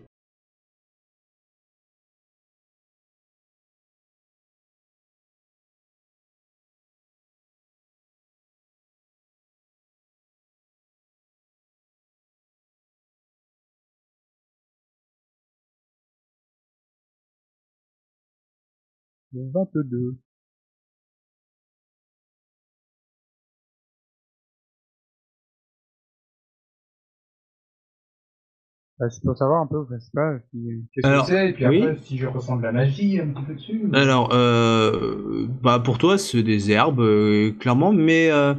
F: 22. Bah, c'est pour savoir un peu, je sais pas, qu'est-ce que
E: Alors,
F: c'est.
G: Et puis
E: oui.
G: après, si je ressens de la magie un petit peu dessus. ou-
E: Alors, euh, bah pour toi, c'est des herbes, euh, clairement, mais euh,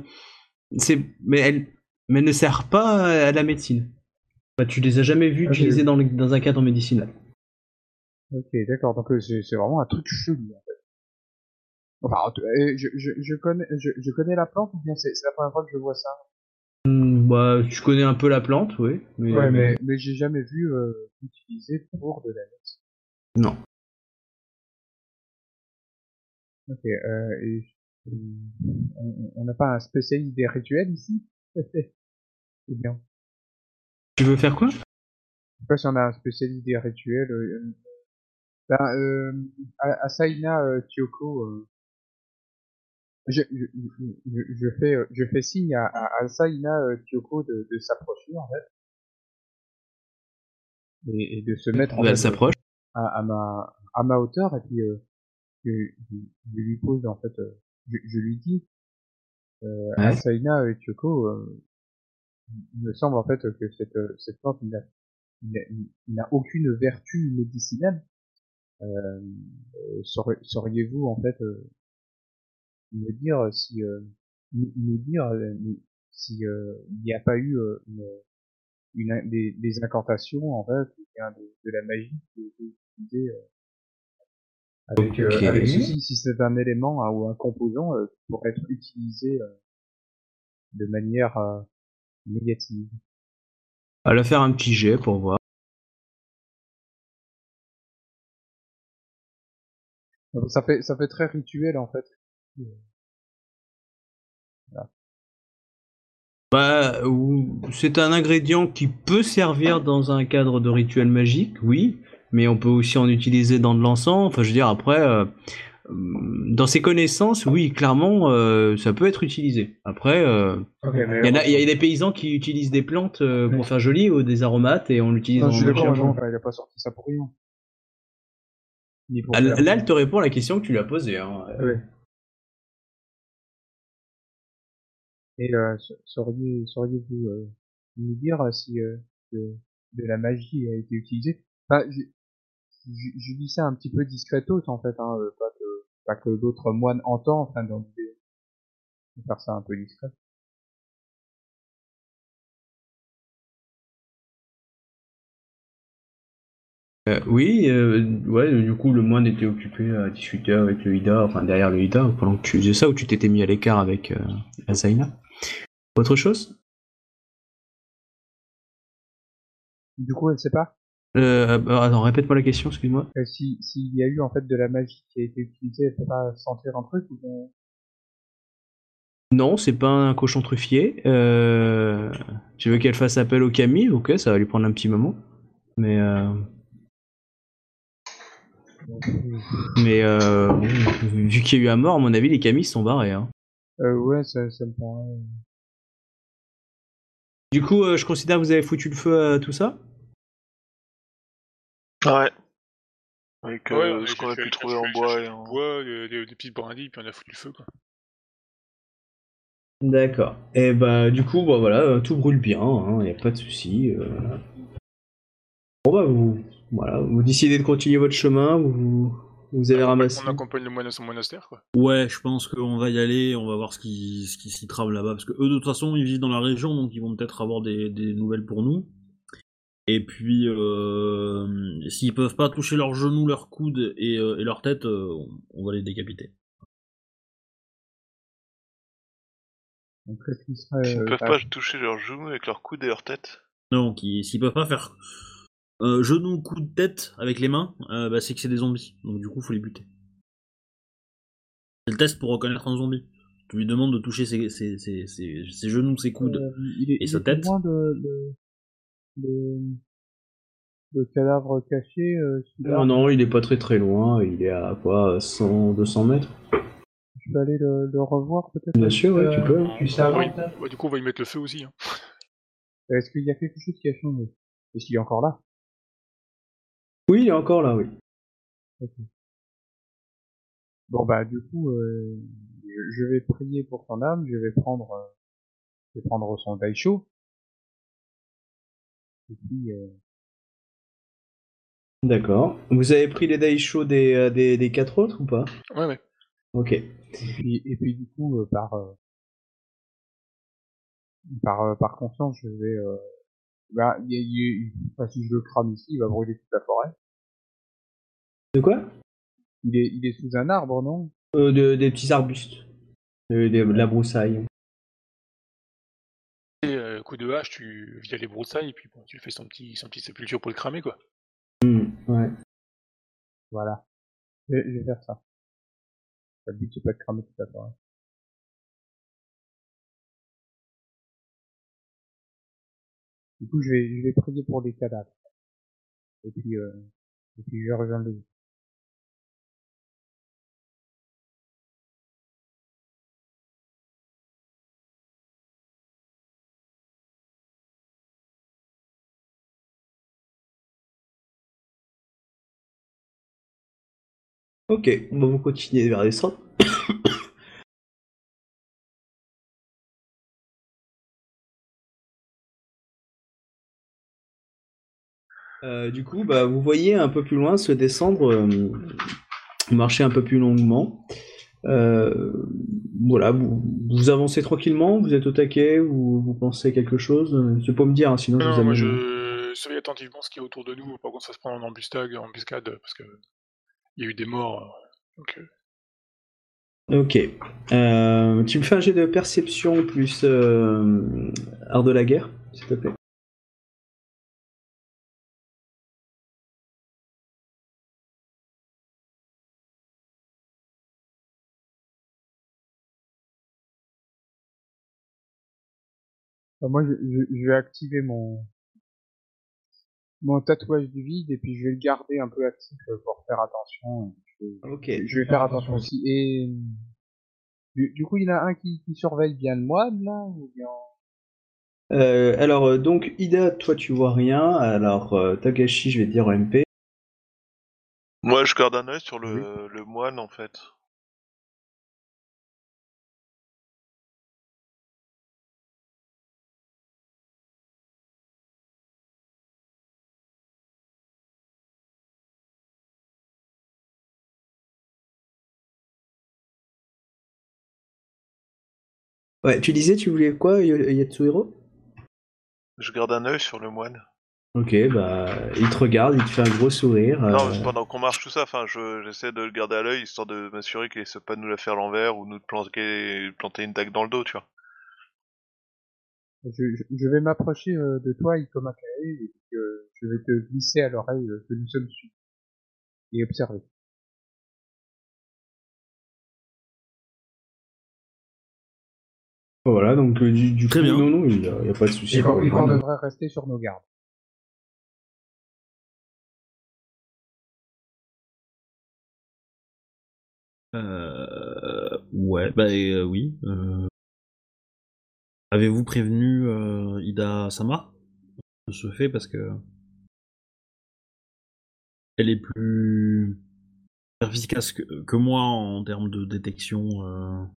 E: c'est, mais elles, mais elles ne servent pas à la médecine. Bah, tu les as jamais vues
F: Ok.
E: utilisées dans, le- dans un cadre médicinal.
F: Ok, d'accord, donc euh, c'est vraiment un truc chelou, en fait. Enfin, euh, je, je, je, connais, je, je connais la plante ou bien c'est la première fois que je vois ça?
E: Hmm, Bah, tu connais un peu la plante, oui. Mais,
F: Ouais, mais, mais j'ai jamais vu euh, utilisé pour de la médecine.
E: Non.
F: Ok, euh, et euh, on n'a pas un spécialiste des rituels ici? C'est *laughs* bien.
E: Tu veux faire quoi?
F: Sais pas si on a un spécialiste des rituels. euh, ben, euh, Asaina euh, Kyoko, euh, je, je, je, je fais, euh, je fais signe à, à Asaina euh, Kyoko de, de s'approcher en fait. Et, et de se mettre en fait,
E: s'approche.
F: à, à ma à ma hauteur et puis euh, je, lui pose en fait euh, je, je lui dis euh,
E: Ouais.
F: Asaina Kyoko euh, il me semble en fait que cette euh, cette plante n'a aucune vertu médicinale euh, euh, sauriez-vous en fait euh, me dire si euh, nous dire euh, si euh, il n'y a pas eu euh, une, une des, des incantations en fait de, de la magie qui a été utilisée euh, avec, euh,
E: Ok.
F: avec ceci, si c'est un élément hein, ou un composant euh, qui pourrait être utilisé euh, de manière euh, négative.
E: Va faire un petit jet pour voir.
F: Donc, Ça fait ça fait très rituel en fait.
E: Bah, c'est un ingrédient qui peut servir dans un cadre de rituel magique, oui, mais on peut aussi en utiliser dans de l'encens. Enfin, je veux dire, après, euh, euh, dans ses connaissances, oui, clairement, euh, ça peut être utilisé. Après, euh, il y, a- il y a des paysans qui utilisent des plantes euh, pour
F: Ouais.
E: faire joli ou des aromates et on l'utilise
F: non,
E: en
F: je suis d'accord, il a pas sorti ça pour rien. Ni pour
E: Ah,
F: faire-
E: Là, elle te répond à la question que tu lui as posée. Hein.
F: Ouais. Et euh, sa- sauriez, sauriez-vous euh, nous dire si euh, de, de la magie a été utilisée? Enfin, je, je, je dis ça un petit peu discretos en fait, hein, euh, pas que, pas que d'autres moines entendent, enfin de faire ça un peu discret.
E: Euh, oui, euh, ouais, du coup, le moine était occupé à discuter avec le Ida, enfin derrière le Ida, pendant que tu faisais ça, ou tu t'étais mis à l'écart avec euh, Asaina. Autre chose?
F: Du coup, elle sait pas?
E: Euh, bah, Attends, répète-moi la question, excuse-moi.
F: euh, si s'il y a eu en fait de la magie qui a été utilisée, elle peut pas sentir un truc ou.
E: Non, c'est pas un cochon truffier. Euh, tu veux qu'elle fasse appel au Camille? Ok, ça va lui prendre un petit moment. Mais euh, mais euh, vu qu'il y a eu à mort, à mon avis, les Camilles se sont barrés. Hein.
F: Euh, ouais, ça, ça me paraît...
E: Du coup, euh, je considère que vous avez foutu le feu à tout ça?
B: Ouais. Avec
C: Ouais,
B: euh,
C: on
B: ce qu'on a pu trouver en bois et en...
C: bois, des, des- des petites brindilles, puis on a foutu le feu, quoi.
E: D'accord. Et bah du coup, bah voilà, euh, tout brûle bien, il n'y a pas de souci. euh. Bon bah vous, voilà, vous décidez de continuer votre chemin, vous, vous avez ramassé.
C: On accompagne le moine à son monastère, quoi.
A: Ouais, je pense qu'on va y aller, on va voir ce qui, ce qui s'y trame là-bas, parce que eux de toute façon ils vivent dans la région, donc ils vont peut-être avoir des, des nouvelles pour nous. Et puis, euh, s'ils peuvent pas toucher leurs genoux, leurs coudes et, euh, et leur tête, euh, on- on va les décapiter.
F: Donc.
B: Ils ne
F: euh,
B: peuvent
F: bah,
B: pas toucher leurs genoux avec leurs coudes et leur tête.
A: Non, s'ils peuvent pas faire euh, genoux, coudes, tête avec les mains, euh, bah, c'est que c'est des zombies. Donc du coup, faut les buter. C'est le test pour reconnaître un zombie. Tu lui demandes de toucher ses, ses, ses, ses- ses genoux, ses coudes.
F: Euh, il est,
A: Et
F: il
A: sa
F: est
A: tête
F: loin de, de, de, de cadavre caché, euh.
E: Non, non, il est pas très très loin, il est à quoi 100, 200 mètres
F: Je peux aller le, le revoir peut-être?
E: Bien sûr, ouais, tu peux.
G: Tu sais avant,
C: Oui.
G: peut-être?
C: Ouais, du coup, on va y mettre le feu aussi. Hein.
F: Est-ce qu'il y a quelque chose qui a changé? Est-ce qu'il est encore là?
E: Oui, il est encore là, oui.
F: Bon bah du coup, euh, je- je vais prier pour son âme, je vais prendre, euh, je vais prendre son daisho. Et puis, euh,
E: D'accord. Vous avez pris les daisho des, euh, des, des quatre autres ou pas?
C: Ouais, ouais.
E: Ok.
F: et puis, et puis du coup, euh, par, euh, par, euh, par conscience, je vais, euh, bah, il y a- il y a- enfin, si je le crame ici, il va brûler toute la forêt.
E: De quoi?
F: Il est, il est sous un arbre, non?
E: Euh, de, Des petits arbustes. De la broussaille.
C: Et euh, coup de hache, tu via les broussailles, et puis bon, tu fais son petit, son petit sépulture pour le cramer, quoi.
E: Hmm, ouais.
F: Voilà. Je, je vais faire ça. Le but, c'est pas de cramer toute la forêt. Du coup, je vais, je vais prier pour les cadavres. et puis, euh, et puis je rejoindre le
E: Ok, on va vous continuer vers les centres. *coughs* Euh, du coup, bah, vous voyez un peu plus loin se descendre, euh, marcher un peu plus longuement. Euh, voilà, vous, vous avancez tranquillement, vous êtes au taquet, ou vous pensez quelque chose C'est pas me dire, hein, sinon je vous
C: moi
E: amène.
C: je surveille attentivement ce qui est autour de nous, par contre ça se prend en embuscade, embuscade parce que il y a eu des morts. Donc,
E: Ok. Euh, tu me fais un jet de perception plus euh, art de la guerre, s'il te plaît.
F: Enfin, moi, je, je, je vais activer mon mon tatouage du vide et puis je vais le garder un peu actif euh, pour faire attention. Je vais,
E: Ok.
F: je vais faire attention aussi. Et du, du coup, il y en a un qui, qui surveille bien le moine là ou bien?
E: Euh, alors, euh, donc, Ida, toi, tu vois rien. Alors, euh, Takashi, je vais te dire MP.
B: Moi, je garde un œil sur le, le moine, en fait.
E: Ouais, tu disais, tu voulais quoi, Yatsuhiro?
B: Je garde un œil sur le moine.
E: Ok, bah, il te regarde, il te fait un gros sourire.
B: Non,
E: euh,
B: mais pendant qu'on marche tout ça, enfin, je- j'essaie de le garder à l'œil, histoire de m'assurer qu'il essaie pas de nous la faire à l'envers ou nous de planter, planter une dague dans le dos, tu vois.
F: je, je, je vais m'approcher euh, de toi, Ikomakae, et puis euh, je vais te glisser à l'oreille euh, que nous sommes suivis et observer.
E: Voilà, donc, euh, du, du
A: Très
E: coup,
A: bien.
E: non, non, il n'y a, il y a pas de souci.
F: Et qu'on devrait rester sur nos gardes.
A: Euh, ouais, bah euh, oui. euh. Avez-vous prévenu euh, Ida Sama de ce fait? Parce que elle est plus efficace que, que moi en termes de détection.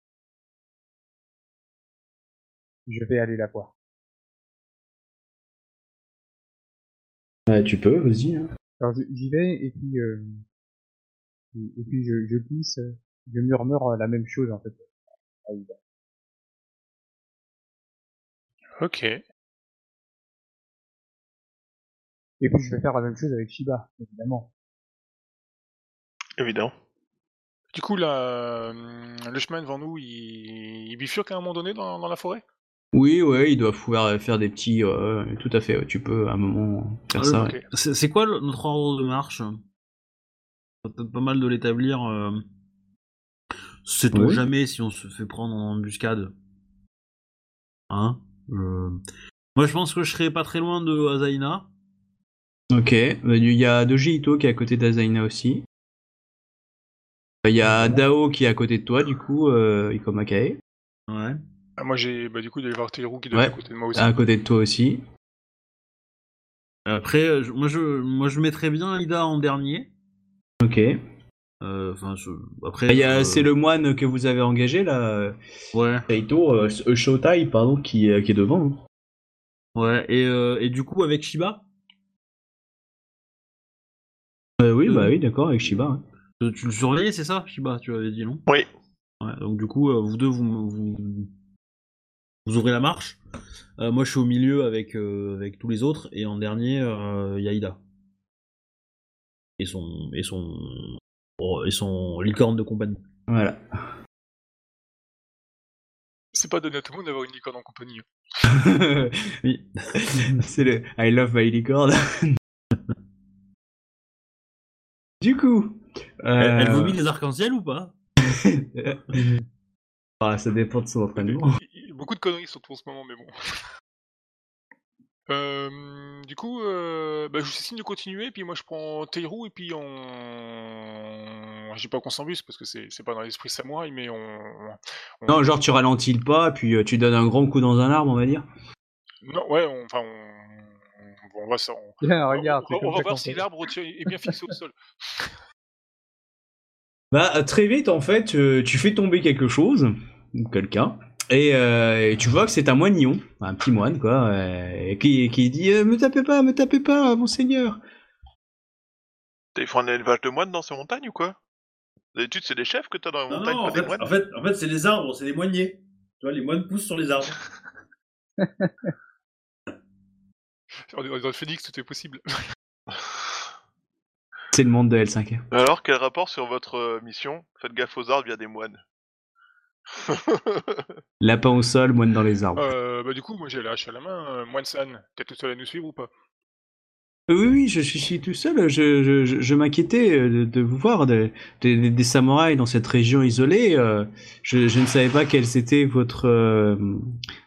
A: Euh.
F: Je vais aller la voir.
E: Ouais, tu peux, vas-y. hein.
F: Alors j'y vais et puis euh, et et puis je, je glisse, euh, je murmure euh, la même chose en fait.
C: Ok.
F: Et puis je vais faire la même chose avec Shiba, évidemment.
B: Évidemment.
C: Du coup, là, hum, le chemin devant nous, il, il bifurque à un moment donné dans, dans la forêt?
E: Oui, ouais, il doit pouvoir faire des petits. euh, tout à fait, ouais, tu peux à un moment faire ça.
C: ok.
E: ouais.
A: C'est quoi notre ordre de marche? C'est peut-être pas mal de l'établir. Euh... C'est
E: Oui.
A: jamais si on se fait prendre en embuscade. Hein Euh, Moi je pense que je serais pas très loin de Azaina.
E: Ok, il y a Doji Ito qui est à côté d'Azaina aussi. Il y a Dao qui est à côté de toi, du coup, euh, Ikomakae.
A: Ouais.
C: Ah, Moi, j'ai, bah, du coup, il doit y avoir qui doit être à côté de moi aussi.
E: À côté de toi aussi.
A: Après, je- moi je, moi je mettrais bien Ida en dernier.
E: Ok.
A: Euh, je- après.
E: Il y a-
A: euh,
E: C'est le moine que vous avez engagé là,
A: Ouais.
E: Taito, euh, Shotai, pardon, qui, qui est devant. hein.
A: Ouais. Et, euh, et du coup avec Shiba,
E: Euh, oui,
A: Euh,
E: bah oui, d'accord, avec Shiba.
A: tu le surveillais, c'est ça, Shiba? Tu avais dit non?
B: Oui.
A: Ouais. Donc du coup, vous deux, vous, vous, vous ouvrez la marche. Euh, moi, je suis au milieu avec euh, avec tous les autres, et en dernier, euh, il y a Ida. Et son et son oh, et son licorne de compagnie.
E: Voilà.
C: C'est pas donné à tout le monde d'avoir une licorne en compagnie. hein. *laughs*
A: Oui. *laughs*
E: C'est le I love my licorne. *laughs* du coup.
A: Elle, elle vomit les arcs-en-ciel ou pas?
E: Ah, ça dépend de son entraînement.
C: Beaucoup de conneries surtout en ce moment, mais bon. *laughs* Euh, du coup, euh, bah, je vous signe de continuer, puis moi je prends Teirou, et puis on. Je dis pas qu'on s'embuse, parce que c'est pas dans l'esprit samouraï, mais on. on-
E: Non, genre tu ralentis le pas, puis euh, tu donnes un grand coup dans un arbre, on va dire.
C: Non, ouais, on, enfin, on, on, on *laughs* va ça. On,
F: Tiens, regarde,
C: on- va voir si l'arbre est bien fixé au sol. *laughs*
E: Bah très vite en fait, tu fais tomber quelque chose ou quelqu'un. Et, euh, et tu vois que c'est un moignon, un petit moine quoi, euh, qui, qui dit euh, me tapez pas, me tapez pas, monseigneur.
B: Ils font un élevage de moines dans ces montagnes ou quoi? D'habitude, c'est des chefs que t'as dans les
A: Non,
B: montagnes,
A: non,
B: pas
A: en
B: des
A: fait,
B: moines
A: en fait, en fait, c'est les arbres, c'est les moigniers. Tu vois, les moines poussent sur les arbres. *laughs*
C: On est dans le phénix, tout est possible.
E: C'est le monde de L5R.
B: Alors, quel rapport sur votre euh, mission? Faites gaffe aux arbres, il y a des moines. *laughs*
E: Lapin au sol, moine dans les arbres.
C: Euh, bah, du coup, moi j'ai la hache à la main. Euh, Moine San, t'es tout seul à nous suivre ou pas?
E: Euh, oui, oui, je suis, je suis tout seul. Je, je, je, je m'inquiétais de, de vous voir, de- de- de- des samouraïs dans cette région isolée. je, je ne savais pas quelles étaient votre, euh,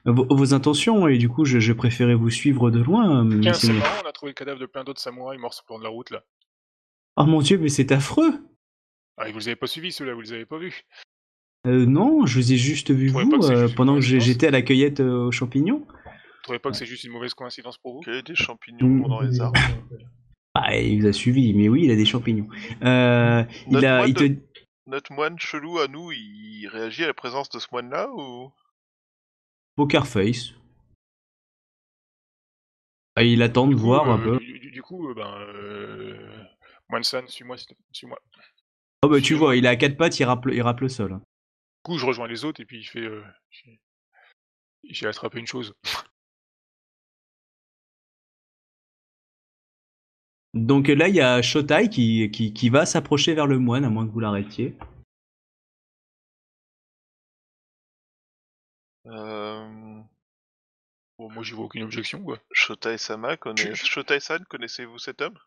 E: vos, vos intentions et du coup, je, je préférais vous suivre de loin,
C: Tiens, c'est marrant, on a trouvé le cadavre de plein d'autres samouraïs morts sur le bord de la route là.
E: Oh mon dieu, mais c'est affreux.
C: Ah, vous les avez pas suivis ceux-là, vous les avez pas vus.
E: Euh, non, je vous ai juste vu vous euh,
C: juste
E: pendant que j'étais à la cueillette euh, aux champignons.
C: Vous trouvez pas que c'est juste une mauvaise coïncidence pour vous?
B: Quel est des champignons dans les arbres
E: Ah, il vous a suivi, mais oui, il a des champignons. Euh, il
B: Notre
E: a,
B: moine
E: il te,
B: de- Notre moine chelou à nous, il réagit à la présence de ce moine-là ou?
E: Poker face. Ah, il attend de
C: Du coup,
E: voir un
C: euh,
E: peu.
C: Du, coup, ben, euh... Moine San, suis-moi, s'il te- suis-moi.
E: Oh bah tu vois, il est à quatre pattes, il rappe, il rappe le sol.
C: Du coup, je rejoins les autres et puis il fait. euh, j'ai- attrapé une chose. *laughs*
E: Donc là, il y a Shotai qui, qui, qui va s'approcher vers le moine, à moins que vous l'arrêtiez.
B: euh...
C: Bon, moi, j'y vois aucune objection, quoi.
B: Shotai Sama, connaît...
C: Je-
B: Shotai San, connaissez-vous cet homme?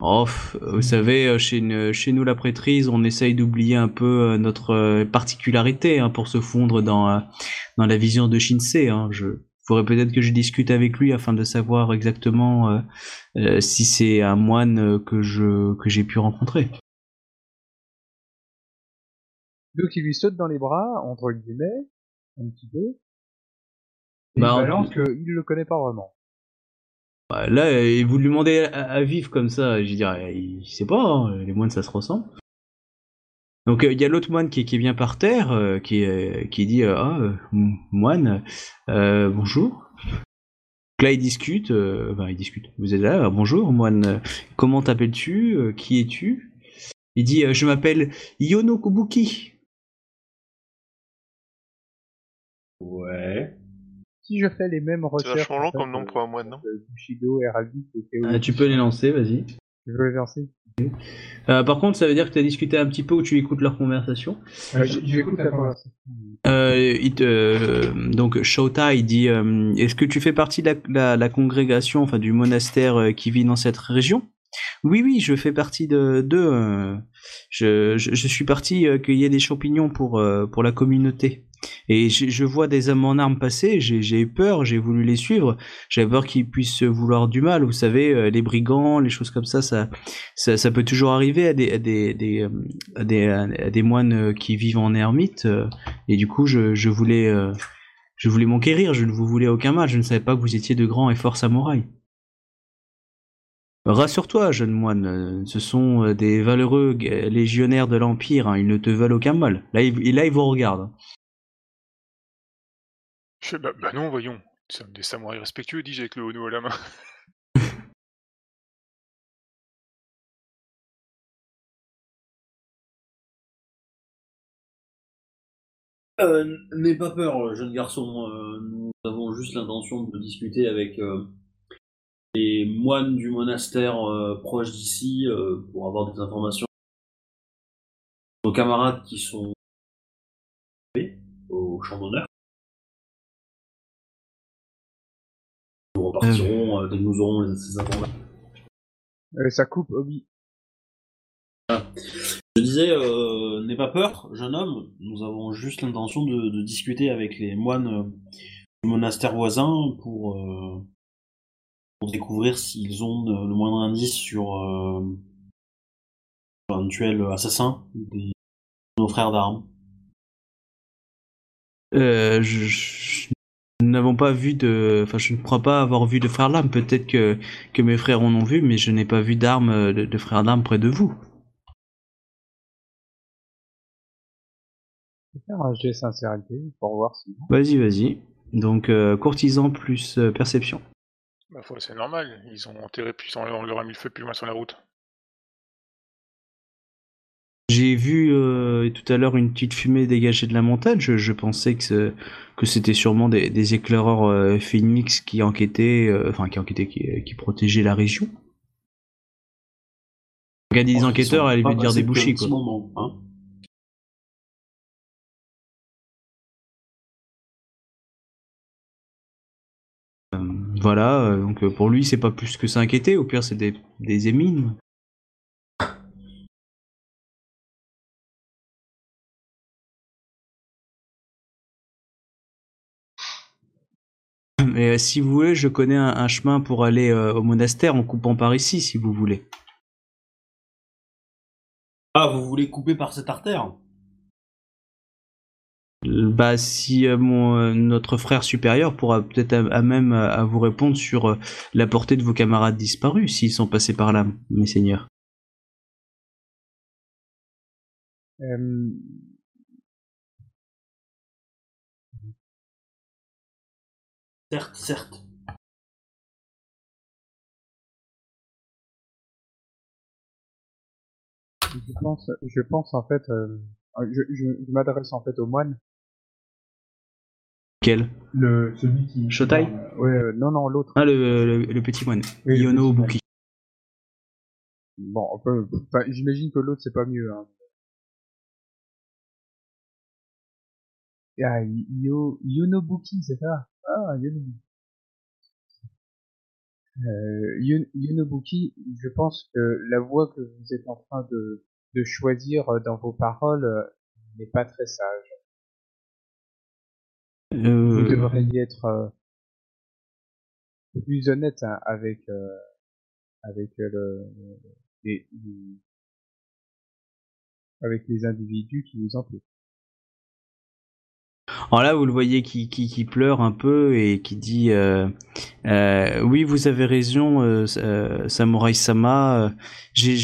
E: Oh, vous savez, euh, chez, une- chez nous, la prêtrise, on essaye d'oublier un peu euh, notre particularité hein, pour se fondre dans, dans la vision de Shinsei. Hein. Je faudrait peut-être que je discute avec lui afin de savoir exactement euh, euh, si c'est un moine que je que j'ai pu rencontrer.
F: Donc il lui saute dans les bras, entre guillemets, un petit peu. Et
E: Bah,
F: il
E: en
F: balance qu'il le connaît pas vraiment.
E: Bah, Là, euh, vous lui demandez à, vivre comme ça, je dirais, il sait pas, hein, les moines ça se ressemble. Donc euh, il y a l'autre moine qui, bien par terre, euh, qui, euh, qui dit ah moine, bonjour. Donc là ils discutent, euh, ils. Vous êtes là, bonjour moine, comment t'appelles-tu, qui es-tu? Il dit je m'appelle Yono Kobuki.
A: Ouais.
F: Si je fais les mêmes recherches...
B: vachement long comme nom
F: euh,
B: pour un moine, non
F: Bushido,
E: Ah, tu peux les lancer, vas-y.
F: Je vais les lancer.
E: Euh, par contre ça veut dire que tu as discuté un petit peu ou tu écoutes leur conversation.
F: Euh, J'écoute la conversation.
E: Euh, il te- euh, donc Shota, il dit euh, Est-ce que tu fais partie de la, la- la congrégation, enfin du monastère euh, qui vit dans cette région Oui, oui, je fais partie de euh, je, suis parti euh, cueillir des champignons pour euh, la communauté. Et je, vois des hommes en armes passer. J'ai eu peur, j'ai voulu les suivre. J'avais peur qu'ils puissent vouloir du mal. Vous savez, euh, les brigands, les choses comme ça, ça peut toujours arriver à des moines qui vivent en ermite. et du coup, je, voulais, je voulais m'enquérir. Je ne vous voulais aucun mal. Je ne savais pas que vous étiez de grands et forts samouraïs. Rassure-toi, jeune moine. Ce sont euh, des valeureux légionnaires de l'empire. hein, Ils ne te veulent aucun mal. Là, ils, et là, ils vous regardent.
C: Je fais, bah, bah non, voyons. Nous sommes des samouraïs respectueux, dis-je avec le Ono à la main. *laughs*
A: Euh, N'aie pas peur, jeune garçon. euh, nous avons juste l'intention de discuter avec euh, les moines du monastère euh, proche d'ici euh, pour avoir des informations. Nos camarades qui sont au champ d'honneur. Nous repartirons euh, dès que nous aurons ces informations.
F: Ça coupe, Obi.
A: Je disais, euh, n'aie pas peur, jeune homme. Nous avons juste l'intention de, de discuter avec les moines du monastère voisin pour, pour découvrir s'ils ont le moindre indice sur euh, un éventuel assassin des de nos frères d'armes.
E: Euh, je, je- nous n'avons pas vu de, enfin, je ne crois pas avoir vu de frères d'armes. Peut-être que, que mes frères en ont vu, mais je n'ai pas vu d'armes euh, de, de frères d'armes près de vous.
F: Je vais faire un jet sincérité pour voir si.
E: Vas-y, vas-y. Donc, euh, courtisan plus euh, perception.
C: Bah, faut- c'est normal, ils ont enterré puis on leur a mis le feu plus loin sur la route.
E: J'ai vu euh, tout à l'heure une petite fumée dégagée de la montagne. Je, je pensais que, que c'était sûrement des, des éclaireurs euh, phoenix qui enquêtaient, euh, enfin qui enquêtaient, qui, qui protégeaient la région. Regardez des
A: Ils
E: enquêteurs, elle veut dire des bouchis, quoi.
A: moment, hein.
E: Voilà, euh, donc euh, pour lui, c'est pas plus que s'inquiéter. Au pire, c'est des, émines. Mais euh, si vous voulez, je connais un, chemin pour aller au monastère en coupant par ici, si vous voulez.
A: Ah, vous voulez couper par cette artère
E: Bah, si euh, mon, euh, notre frère supérieur pourra peut-être à, à même euh, à vous répondre sur euh, la portée de vos camarades disparus, s'ils sont passés par là, mes seigneurs.
F: Euh,
A: Certes, certes.
F: je pense, je pense en fait, euh, je, je, je m'adresse en fait au moine.
E: Quel?
G: Le, celui qui.
E: Shotai?
G: Euh,
F: Ouais, euh, non, non, l'autre.
E: Ah, le, le, le petit moine.
F: Oui,
E: Obuki.
F: Bon, enfin, j'imagine que l'autre c'est pas mieux. Hein. Ah, Yo, Yonobuki, c'est ça? Ah, Yonobuki. Euh, Yon- Yonobuki, je pense que la voie que vous êtes en train de, de choisir euh, dans vos paroles euh, n'est pas très sage. Vous
E: Euh,
F: devriez être euh, plus honnête hein, avec euh, avec le, les, les- avec les individus qui vous entourent.
E: Alors là, vous le voyez qui, qui, qui pleure un peu et qui dit euh, euh, Oui, vous avez raison, euh, Samurai Sama. J'ai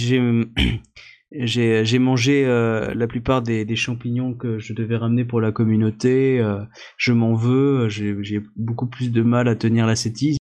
E: j'ai mangé euh, la plupart des, des champignons que je devais ramener pour la communauté. euh, je m'en veux. J'ai beaucoup plus de mal à tenir l'ascétisme.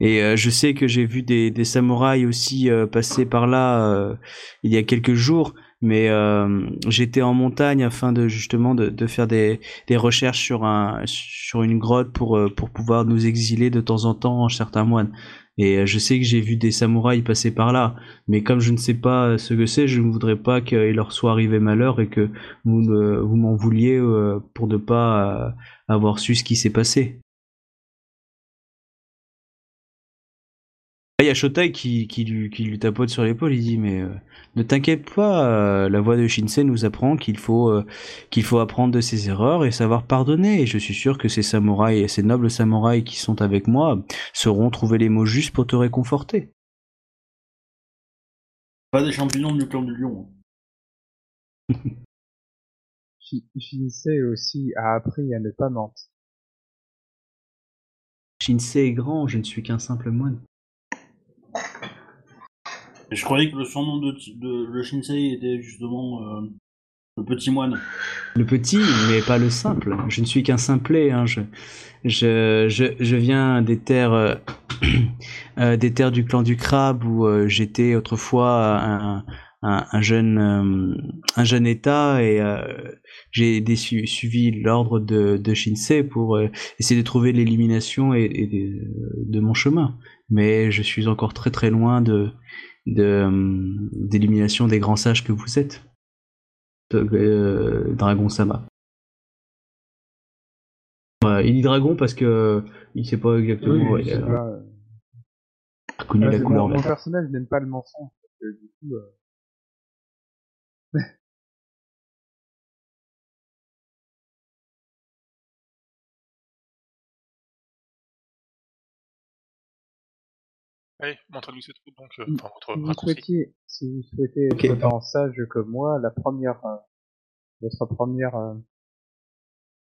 E: Et euh, je sais que j'ai vu des, des samouraïs aussi euh, passer par là euh, il y a quelques jours, mais euh, j'étais en montagne afin de justement de, de faire des, des recherches sur un sur une grotte pour pour pouvoir nous exiler de temps en temps certains moines. Et euh, je sais que j'ai vu des samouraïs passer par là, mais comme je ne sais pas ce que c'est, je ne voudrais pas qu'il leur soit arrivé malheur et que vous m'en vouliez euh, pour ne pas euh, avoir su ce qui s'est passé. Ah, Il y a Shotai qui, qui, lui, qui lui tapote sur l'épaule, il dit mais euh, ne t'inquiète pas, euh, la voix de Shinsei nous apprend qu'il faut, euh, qu'il faut apprendre de ses erreurs et savoir pardonner. Et je suis sûr que ces samouraïs, ces nobles samouraïs qui sont avec moi sauront trouver les mots justes pour te réconforter.
A: Pas des champignons du clan du lion. *laughs*
F: Shi- Shinsei aussi a appris à ne pas mentir.
E: Shinsei est grand, je ne suis qu'un simple moine.
A: Je croyais que le surnom de, Shinsei était justement euh, le petit moine.
E: Le petit, mais pas le simple. Je ne suis qu'un simplet. Hein. Je, viens des terres, euh, *clears throat* euh, des terres du clan du crabe où j'étais autrefois un, un, un jeune, un jeune état et j'ai suivi l'ordre de, Shinsei pour essayer de trouver l'élimination et, de mon chemin. Mais je suis encore très très loin de de, euh, d'élimination des grands sages que vous êtes. Euh, Dragon Sama. Ouais, il dit dragon parce que il sait pas exactement.
F: Oui,
E: il a
F: pas, euh,
E: connu
F: ah,
E: la couleur
F: mon, personnage n'aime pas le mensonge. que du coup, euh,
C: Allez, montrez-nous cette route donc. euh. Enfin, votre
F: si vous
C: raccourci.
F: souhaitiez, si vous souhaitez
E: Ok.
F: être autant sage que moi, la première, euh, votre première, euh,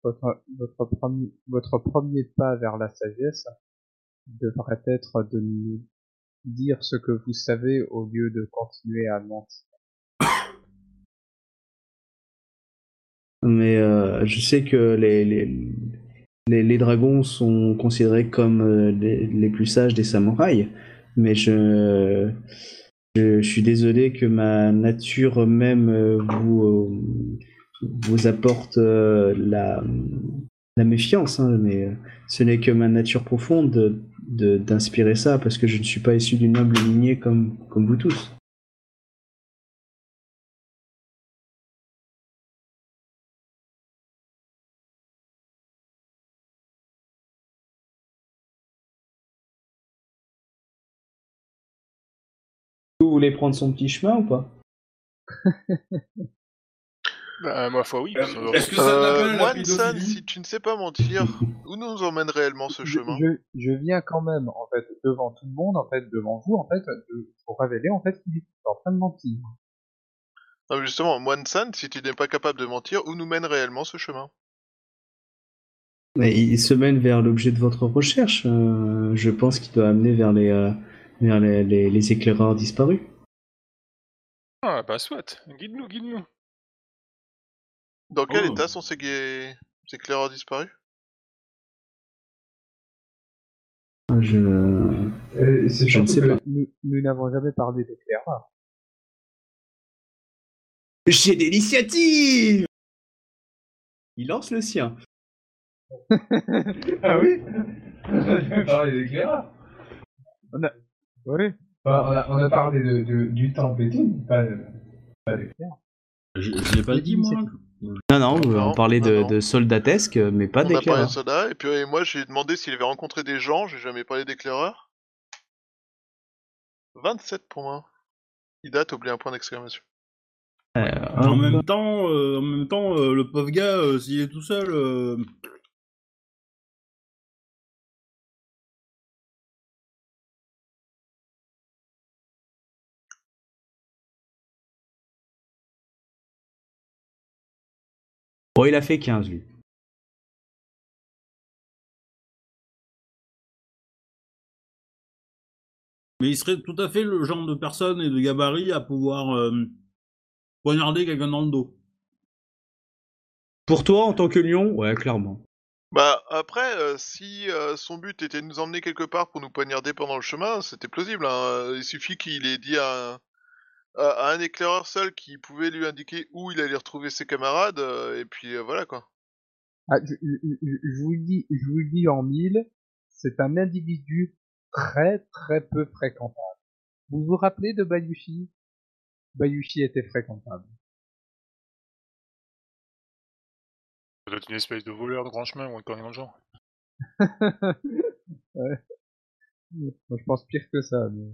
F: votre, votre premier, votre premier pas vers la sagesse devrait être de nous dire ce que vous savez au lieu de continuer à mentir.
E: Mais euh, je sais que les, les, les, dragons sont considérés comme euh, les, plus sages des samouraïs. Mais je, suis désolé que ma nature même euh, vous, euh, vous apporte la, la méfiance. hein, mais ce n'est que ma nature profonde de- de- d'inspirer ça parce que je ne suis pas issu d'une noble lignée comme, comme vous tous. Voulez prendre son petit chemin ou pas *laughs*
C: Bah, ma foi, oui. va.
A: Est-ce que ça
B: Euh, si tu ne sais pas mentir, *laughs* où nous emmène réellement ce
F: je,
B: chemin
F: je, je viens quand même, en fait, devant tout le monde, en fait, devant vous, en fait, de, pour révéler, en fait, qu'il est en train de mentir.
B: Non, mais justement, Moine San, si tu n'es pas capable de mentir, où nous mène réellement ce chemin?
E: Mais il se mène vers l'objet de votre recherche. euh, je pense qu'il doit amener vers les, euh, vers les, les- les éclaireurs disparus.
C: Ah, bah, soit. Guide-nous, guide-nous.
B: Dans quel
A: Oh.
B: état sont ces, gai- ces disparus?
E: Je...
G: Euh, c'est
E: Je ne
G: surtout
E: sais
G: que
E: pas.
F: Nous nous n'avons jamais parlé d'éclaireur.
E: J'ai l'initiative Il lance le sien. *laughs*
G: Ah oui? *laughs* On a parlé d'éclaireur.
F: Oui.
G: On, a, on a parlé de, de- du temple et tout, pas, pas d'éclaireur.
A: Je, je l'ai pas dit, moi.
E: Non, non,
B: Non,
E: on parlait de,
B: non, non.
E: de soldatesque, mais pas
B: On a parlé
E: d'éclaireur.
B: de cela, et puis euh, moi j'ai demandé s'il avait rencontré des gens, j'ai jamais parlé d'éclaireurs. 27 pour moi. Il date, oublie un point d'exclamation.
E: Euh,
A: En même temps, euh, en même temps, euh, le pauvre gars, euh, s'il est tout seul,
E: Bon, il a fait 15, lui.
A: mais il serait tout à fait le genre de personne et de gabarit à pouvoir euh, poignarder quelqu'un dans le dos.
E: Pour toi, en tant que lion, ouais, clairement.
B: Bah après, euh, si euh, son but était de nous emmener quelque part pour nous poignarder pendant le chemin, c'était plausible. hein. Il suffit qu'il ait dit à un, à- à un éclaireur seul qui pouvait lui indiquer où il allait retrouver ses camarades, euh, et puis euh, voilà quoi.
F: Ah, je, je- je- je vous le dis, je vous le dis en mille, c'est un individu très très peu fréquentable. Vous vous rappelez de Bayushi? Bayushi était fréquentable.
C: Ça doit être une espèce de voleur de grand chemin ou un connerie dans le genre. *laughs*
F: ouais. Moi, je pense pire que ça. Mais...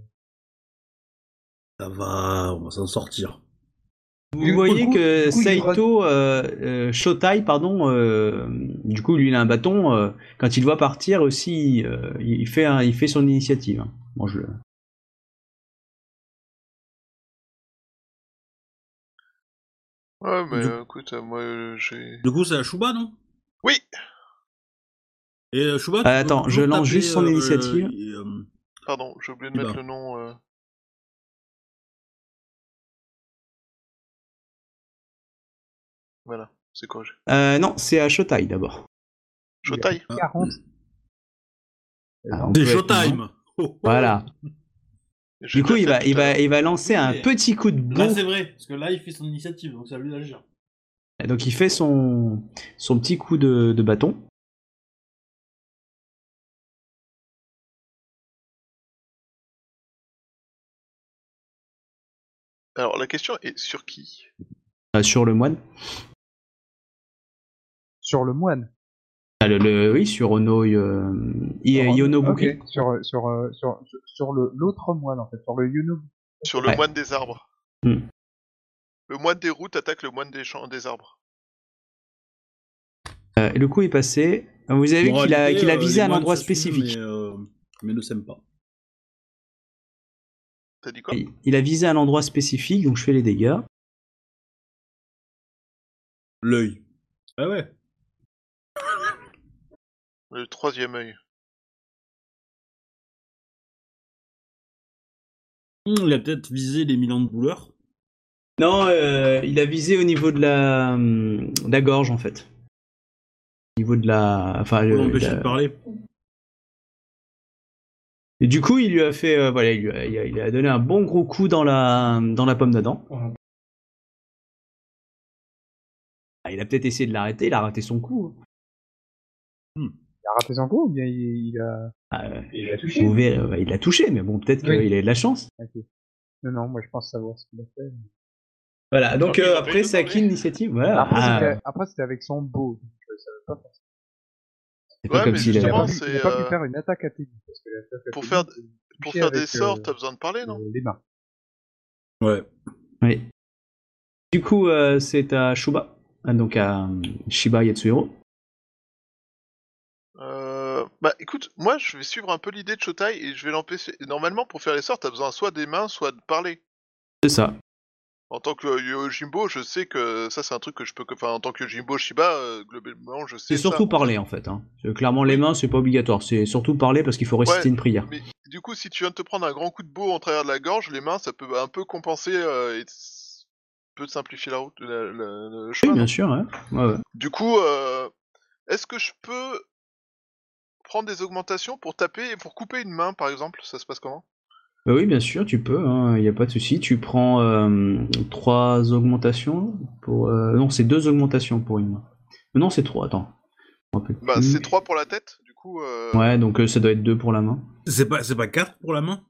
A: Ça va, on va s'en sortir.
E: Vous
G: Du
E: voyez
G: coup-
E: que
G: coup,
E: Saito euh, euh, Shotai, pardon, euh, du coup, lui, il a un bâton. euh, quand il voit partir aussi, euh, il, fait un- il fait son initiative. hein. Bon, je...
B: Ouais, mais
A: Du-
B: écoute, moi j'ai.
A: Du coup, c'est à Shuba, non?
B: Oui
A: Et Shuba,
E: Ah, attends, je lance juste son
A: euh,
E: initiative.
A: et, euh,
B: Pardon, j'ai oublié de mettre
A: ben.
B: le nom. Voilà, c'est corrigé.
E: Euh, non, c'est à Shotai d'abord.
B: Shotai
F: 40.
E: Ah,
A: C'est Showtime.
E: Voilà. Du coup, il va, il va, il va lancer un petit coup de
A: Là,
E: bourre.
A: c'est vrai, parce que là, il fait son initiative, donc c'est à lui d'agir.
E: Donc, il fait son, son petit coup de, de bâton.
B: Alors la question est sur qui?
E: Euh, sur le moine.
F: Sur le moine.
E: Ah, le, le- oui, sur Ono euh, Yonobuki.
F: Sur, sur, euh, sur, sur, l'autre moine, en fait. Sur le Yuno.
B: Sur le
E: Ouais.
B: moine des arbres.
E: Hmm.
B: Le moine des routes attaque le moine des champs des arbres.
E: Euh, le coup est passé. Vous avez vu qu'il a, a
A: euh,
E: visé un endroit spécifique.
A: Mais, euh, mais ne s'aiment pas.
B: T'as dit quoi?
E: Il- Il a visé un endroit spécifique, donc je fais les dégâts.
A: L'œil. Ah ouais.
B: Le troisième œil.
A: Hmm, Il a peut-être visé les mille ans de douleur.
E: Non, euh, il a visé au niveau de la, hum, de la gorge en fait. Au niveau de la. Enfin, le-
A: l'empêcher
E: la-
A: de parler.
E: Et du coup, il lui a fait. euh, voilà, il lui a, il a- il a donné un bon gros coup dans la, dans la pomme d'Adam. Ah, il a peut-être essayé de l'arrêter, il a raté son coup.
F: Il a raté son coup ou bien il, il a.
E: Ah, euh,
G: Il a touché.
E: vous verrez, euh, il l'a touché, mais bon, peut-être
G: Oui.
E: qu'il a eu de la chance.
F: Ok. Non, non, moi je pense savoir ce qu'il a fait.
E: Voilà, donc euh, après, c'est à qui l'initiative Voilà.
F: Après,
E: Ah,
F: c'était- après, c'était avec son beau. donc, euh, ça veut pas faire-
E: c'est pas
B: Ouais,
E: comme
B: mais
E: s'il
F: Il
E: avait.
F: pas,
B: c'est,
F: pas pu
B: euh,
F: faire une attaque à Teddy. Parce que l'attaque à
B: Pour faire- Pour faire des sorts,
F: euh,
B: t'as besoin de parler, non?
F: euh, les mains.
A: Ouais.
E: Oui. Du coup, euh, c'est à Shuba, Ah, donc à euh, Shiba Yatsuhiro.
B: Bah écoute, moi je vais suivre un peu l'idée de Shotai et je vais l'empêcher. Normalement, pour faire les sorts, t'as besoin soit des mains, soit de parler.
E: C'est ça.
B: En tant que euh, Jimbo, je sais que ça c'est un truc que je peux. que- Enfin, en tant que Jimbo Shiba, euh, globalement, je sais.
E: C'est
B: ça.
E: surtout parler en fait. Hein. Euh, Clairement, les mains, c'est pas obligatoire. C'est surtout parler parce qu'il faut réciter
B: Ouais,
E: une prière.
B: Mais du coup, si tu viens de te prendre un grand coup de beau en travers de la gorge, les mains, ça peut un peu compenser euh, et peut simplifier la route, la- la- le
E: Oui,
B: chemin.
E: bien
B: non?
E: sûr. Ouais. Ouais, ouais.
B: Du coup, est-ce que je peux prendre des augmentations pour taper et pour couper une main, par exemple Ça se passe comment?
E: Bah oui, bien sûr, tu peux. Il n'y a pas de souci. Tu prends euh, trois augmentations pour. euh, Non, c'est deux augmentations pour une main. Euh, Non, c'est trois. Attends.
B: Bah, c'est 3 pour la tête, du coup. Euh...
E: Ouais, donc euh, ça doit être deux pour la main.
A: C'est pas, c'est pas 4 pour la main?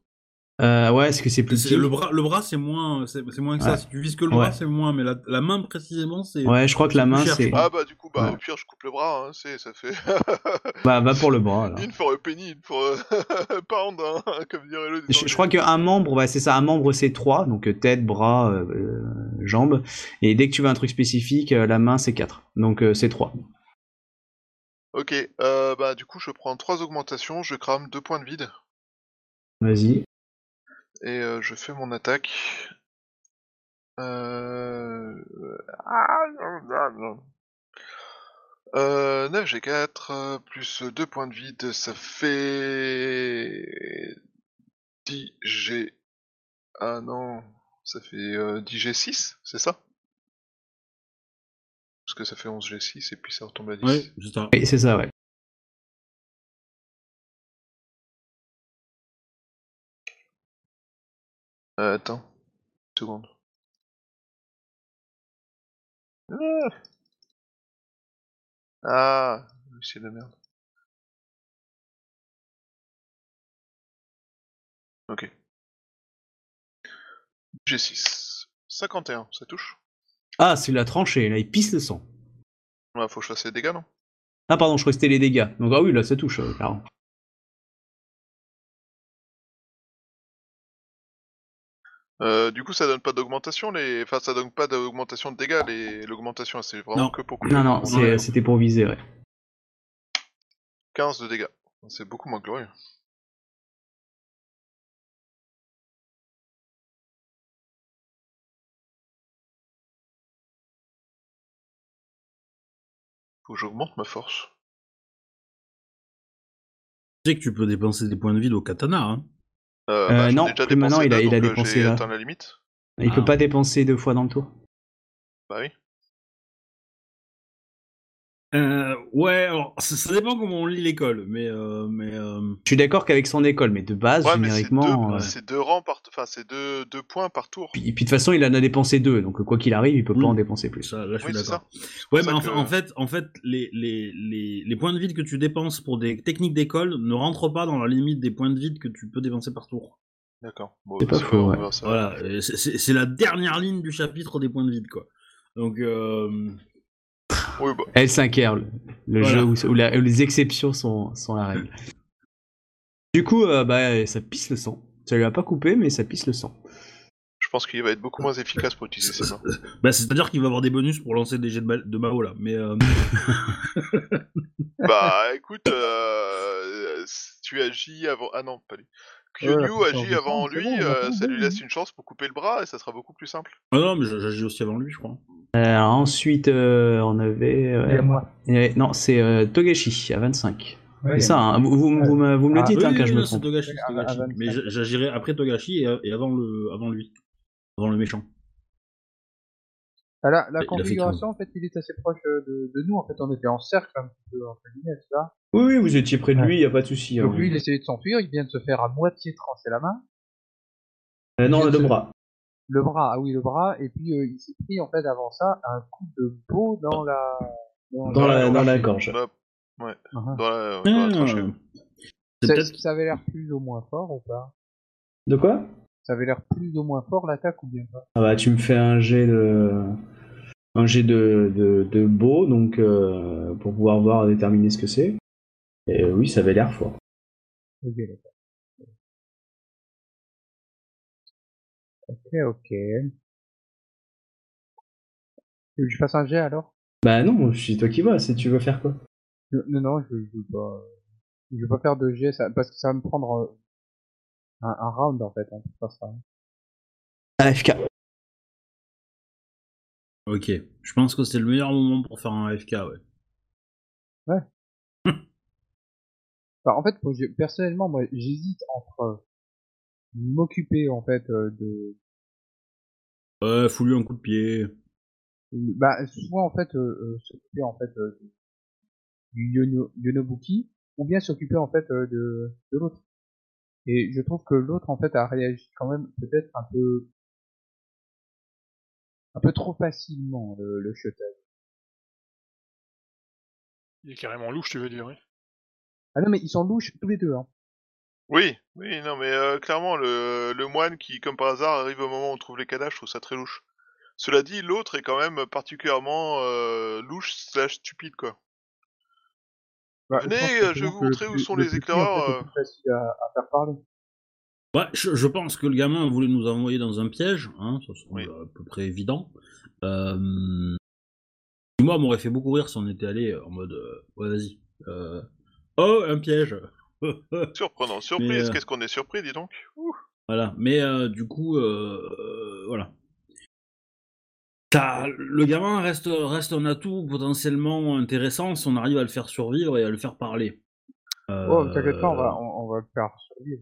E: Euh, ouais, est-ce que c'est plus petit
A: Le bras, le bras c'est moins, c'est c'est moins que
E: Ouais.
A: ça. Si tu vises que le bras,
E: Ouais.
A: c'est moins, mais la, la main précisément, c'est.
E: Ouais, je crois que la main,
A: cher,
E: c'est.
B: Ah bah du coup, bah
E: Ouais.
B: au pire, je coupe le bras, hein, c'est, ça fait... *laughs*
E: Bah, va pour le bras. alors.
B: une for a penny, une a *laughs* pound, hein, *laughs* comme dirait le...
E: Je, je crois qu'un membre, ouais, c'est ça, un membre c'est trois, donc euh, tête, bras, euh, euh, jambes. Et dès que tu veux un truc spécifique, la main c'est quatre. Donc euh, c'est trois.
B: Ok, euh, bah du coup, je prends trois augmentations, je crame deux points de vide,
E: Vas-y.
B: Et euh, je fais mon attaque. Euh... Ah, non, non, non. Euh, 9 G4, euh, plus 2 points de vide, ça fait 10 G... Ah non, ça fait euh, 10 G6, c'est ça? Parce que ça fait 11 G6 et puis ça retombe à 10.
A: Ouais, c'est ça.
E: Oui, c'est ça, ouais.
B: Attends, une seconde. Ah, ah c'est de merde. Ok. G6. 51, ça touche?
E: Ah, c'est la tranchée, là il pisse le sang.
B: Ouais, faut que je fasse les dégâts, non?
E: Ah pardon, je crois que c'était les dégâts. Donc ah oui, là ça touche, euh, clairement.
B: Euh, du coup, ça donne pas d'augmentation, les... Enfin, ça donne pas d'augmentation de dégâts, les... l'augmentation, c'est vraiment
A: Non.
B: que pour couper.
E: Non, non, c'est- c'était pour viser, ouais.
B: 15 de dégâts. C'est beaucoup moins glorieux. Faut que j'augmente ma force.
A: Tu sais que tu peux dépenser des points de vide au katana, hein.
B: Euh,
E: Euh,
B: bah,
E: non,
B: ai déjà
E: plus maintenant, il a- il a
B: euh,
E: dépensé là.
B: atteint la limite.
E: Il
A: Ah.
E: peut pas dépenser deux fois dans le tour.
B: Bah oui.
A: Euh, ouais, alors ça, ça dépend comment on lit l'école, mais euh, mais euh,
E: Je suis d'accord qu'avec son école, mais de base,
B: Ouais, c'est deux,
E: euh,
B: c'est deux rangs par, enfin c'est deux, deux points par tour.
E: Puis, puis de toute façon, il en a dépensé deux, donc quoi qu'il arrive, il peut pas en dépenser plus.
A: ça, là je suis
B: Oui,
A: d'accord. Ouais, mais en,
B: que-
A: fa- en fait, en fait, les, les, les, les points de vide que tu dépenses pour des techniques d'école ne rentrent pas dans la limite des points de vide que tu peux dépenser par tour.
B: D'accord. Bon,
E: C'est pas faux, ouais.
A: Voilà, c'est- la dernière ligne du chapitre des points de vide, quoi. Donc, euh,
B: Oui, bah,
E: L5R, le,
A: Voilà.
E: jeu où, où la- où les exceptions sont, sont la règle. Du coup, euh, bah, ça pisse le sang. Ça lui a pas coupé, mais ça pisse le sang.
B: Je pense qu'il va être beaucoup moins efficace pour utiliser ses mains. *laughs*
A: Bah, c'est-à-dire qu'il va avoir des bonus pour lancer des jets de, ba- de Mao là, mais euh, *laughs*
B: Bah écoute, euh, tu agis avant. Ah non, pas lui.
F: Ouais, faut
B: agit avant lui,
F: bon,
B: euh, ça lui laisse
F: hein.
B: une chance pour couper le bras et ça sera beaucoup plus simple.
A: ah non, mais j'agis aussi avant lui, je crois.
E: Euh, ensuite, euh, on avait. euh,
G: Et à moi.
E: euh, non, c'est euh, Togashi à 25.
G: Ouais,
E: c'est ça, hein, vous, vous, vous me, vous me le
F: Ah,
E: dites
A: Oui,
E: hein,
A: oui,
E: quand je me
A: c'est
E: trompe.
A: Togashi, c'est
F: À- à
A: Togashi.
F: 25.
A: Mais j'a- j'agirai après Togashi et, et avant le, avant lui, avant le méchant.
F: Ah, la, la configuration, en fait, il est assez proche euh, de, de nous. En fait, on était en cercle un petit peu, entre guillemets, ça.
E: Oui, oui, vous étiez près de lui, il n'y a pas de souci. hein.
F: Donc lui, il essayait de s'enfuir, il vient de se faire à moitié trancher la main.
E: Euh, non, le
F: se-
E: bras.
F: Le bras, ah oui, le bras, et puis euh, il s'est pris, en fait, avant ça, un coup de beau dans la...
E: Dans la, dans la gorge.
B: Bah, ouais,
F: Uh-huh.
B: dans la, dans la
A: Ah,
B: tranchée.
F: ça avait l'air plus ou moins fort, ou pas?
E: De quoi?
F: Ça avait l'air plus ou moins fort, l'attaque, ou bien pas?
E: Ah bah, tu me fais un jet de. Un jet de, de, de beau, donc euh, pour pouvoir voir déterminer ce que c'est. Et euh, oui, ça avait l'air fort.
F: Ok, d'accord. Ok, ok. Tu veux que je fasse un jet, alors?
E: Bah non, c'est toi qui vois, c'est tu veux faire quoi?
F: Non, non, non, je, je veux pas... Je veux pas faire de jet, ça, parce que ça va me prendre euh, un, un round, en fait, hein, faire ça.
E: AFK.
A: Ok, je pense que c'est le meilleur moment pour faire un AFK, ouais.
F: Enfin, *laughs* en fait, moi, je- personnellement, moi, j'hésite entre euh, m'occuper, en fait, euh, de...
A: Ouais, fous-lui un coup de pied.
F: Bah, soit, en fait, euh, euh, s'occuper, en fait, euh, du Yono, Yonobuki, ou bien s'occuper, en fait, euh, de, de l'autre. Et je trouve que l'autre, en fait, a réagi quand même peut-être un peu... un peu trop facilement, le, le.
C: Il est carrément louche, tu veux dire, oui.
F: Ah non, mais ils sont louches tous les deux, hein.
B: Oui, oui, non, mais euh, clairement, le, le moine qui, comme par hasard, arrive au moment où on trouve les cadavres, je trouve ça très louche. Cela dit, l'autre est quand même particulièrement euh, louche slash stupide, quoi.
F: Bah,
B: Venez, euh, je vais vous montrer où sont
F: le
B: les
F: plus petit, en
B: éclaireurs, euh.
F: facile à, à faire parler.
A: Ouais, je, je pense que le gamin voulait nous envoyer dans un piège, hein, ça semble
B: Oui.
A: à peu près évident. Euh, moi, m'aurait fait beaucoup rire si on était allé en mode, euh, ouais, vas-y. Euh, oh, un piège. *laughs*
B: Surprenant, surprise,
A: euh,
B: qu'est-ce qu'on est surpris, dis donc. Ouh.
A: Voilà, mais euh, du coup, euh, euh, voilà. T'as- le gamin reste, reste un atout potentiellement intéressant si on arrive à le faire survivre et à le faire parler. Euh,
F: Oh, t'inquiète pas, on va, on, on va le faire survivre.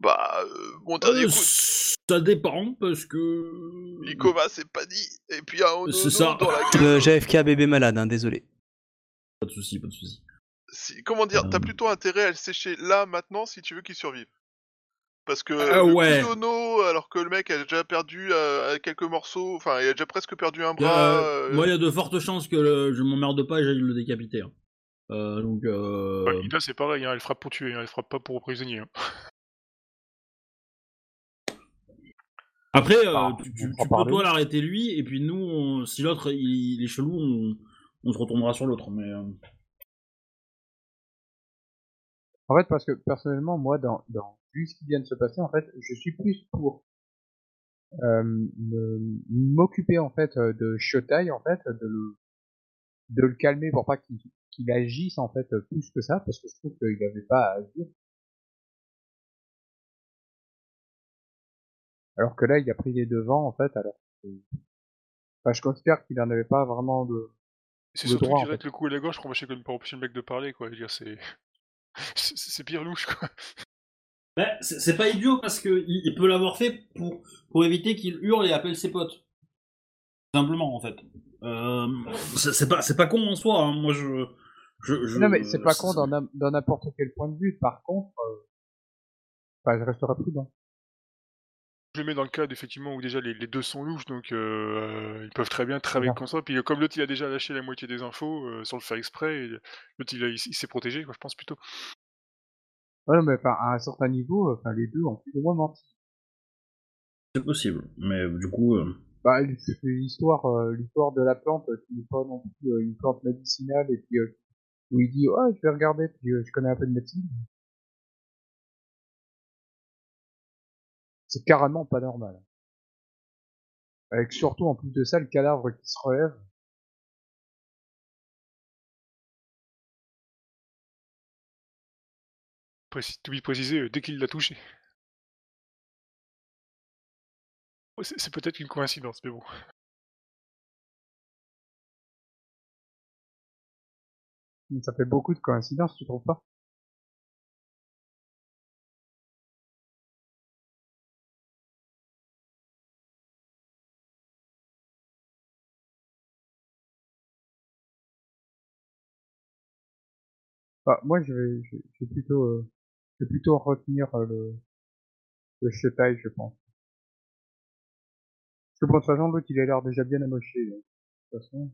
B: Bah, euh, mon dernier
A: euh,
B: coup,
A: ça dépend parce que.
B: Ikoma s'est pas dit, et puis un
A: C'est ça.
B: dans la *laughs* gueule.
E: Euh, JFK bébé malade, hein, désolé.
A: Pas de soucis, pas de soucis.
B: Si- comment dire, t'as
A: Euh.
B: plutôt intérêt à le sécher là, maintenant, si tu veux qu'il survive. Parce que
A: Ah,
B: le
A: ouais.
B: alors que le mec a déjà perdu euh, quelques morceaux, enfin, il a déjà presque perdu un bras.
A: Euh,
B: euh,
A: Moi, il y a de fortes chances que le- je m'emmerde pas et j'aille le décapiter. hein. Euh, donc, euh...
C: Ouais, Ida, c'est pareil, hein, elle frappe pour tuer, hein, elle frappe pas pour prisonnier. hein.
A: après, euh,
F: Ah,
A: tu, peux toi l'arrêter lui, et puis nous, on- si l'autre il, il est chelou, on, on se retournera sur l'autre. Mais euh,
F: En fait, parce que personnellement, moi, dans, dans vu ce qui vient de se passer, en fait, je suis plus pour euh, me- m'occuper en fait euh, de Shotai, en fait, de le de le calmer pour pas qu'il qu'il agisse en fait plus que ça, parce que je trouve qu'il avait pas à agir. Alors que là, il a pris les devants en fait. Alors, enfin, je considère qu'il en avait pas vraiment de.
C: C'est surtout
F: droit, en
C: direct le coup à la gauche pour pour empêcher le mec de parler, quoi. Je veux dire, c'est. *laughs* C'est pire louche, quoi.
A: Ben, c'est pas idiot parce que il, il peut l'avoir fait pour, pour éviter qu'il hurle et appelle ses potes. Simplement, en fait. Euh, c'est pas, c'est pas con en soi. hein. Moi, je, je, je-
F: Non, mais c'est pas con dans n'im- dans n'importe quel point de vue. Par contre, euh, enfin, je resterai prudent.
C: Je le mets dans le cadre, effectivement, où déjà les, les deux sont louches, donc euh, ils peuvent très bien travailler comme ça. Puis euh, comme l'autre, il a déjà lâché la moitié des infos euh, sans le faire exprès, l'autre, il, s'est protégé, quoi, je pense plutôt.
F: Ouais, mais enfin, à un certain niveau, euh, enfin, les deux ont plus ou moins menti.
A: C'est possible. Mais du coup, euh,
F: Bah, l'histoire, euh, l'histoire de la plante, qui n'est pas non plus euh, une plante médicinale, et puis euh, où il dit, ouais, je vais regarder, puis euh, je connais un peu de médecine. C'est carrément pas normal. Avec surtout en plus de ça le cadavre qui se relève.
C: Précis- précisé, euh, dès qu'il l'a touché. C'est peut-être une coïncidence, mais bon.
F: Ça fait beaucoup de coïncidences, tu trouves pas? Bah, moi, je vais, je, je vais plutôt, euh, je vais plutôt retenir euh, le, le Shetai, je pense. Parce que bon, de toute façon, l'autre, il a l'air déjà bien amoché. donc, De toute façon.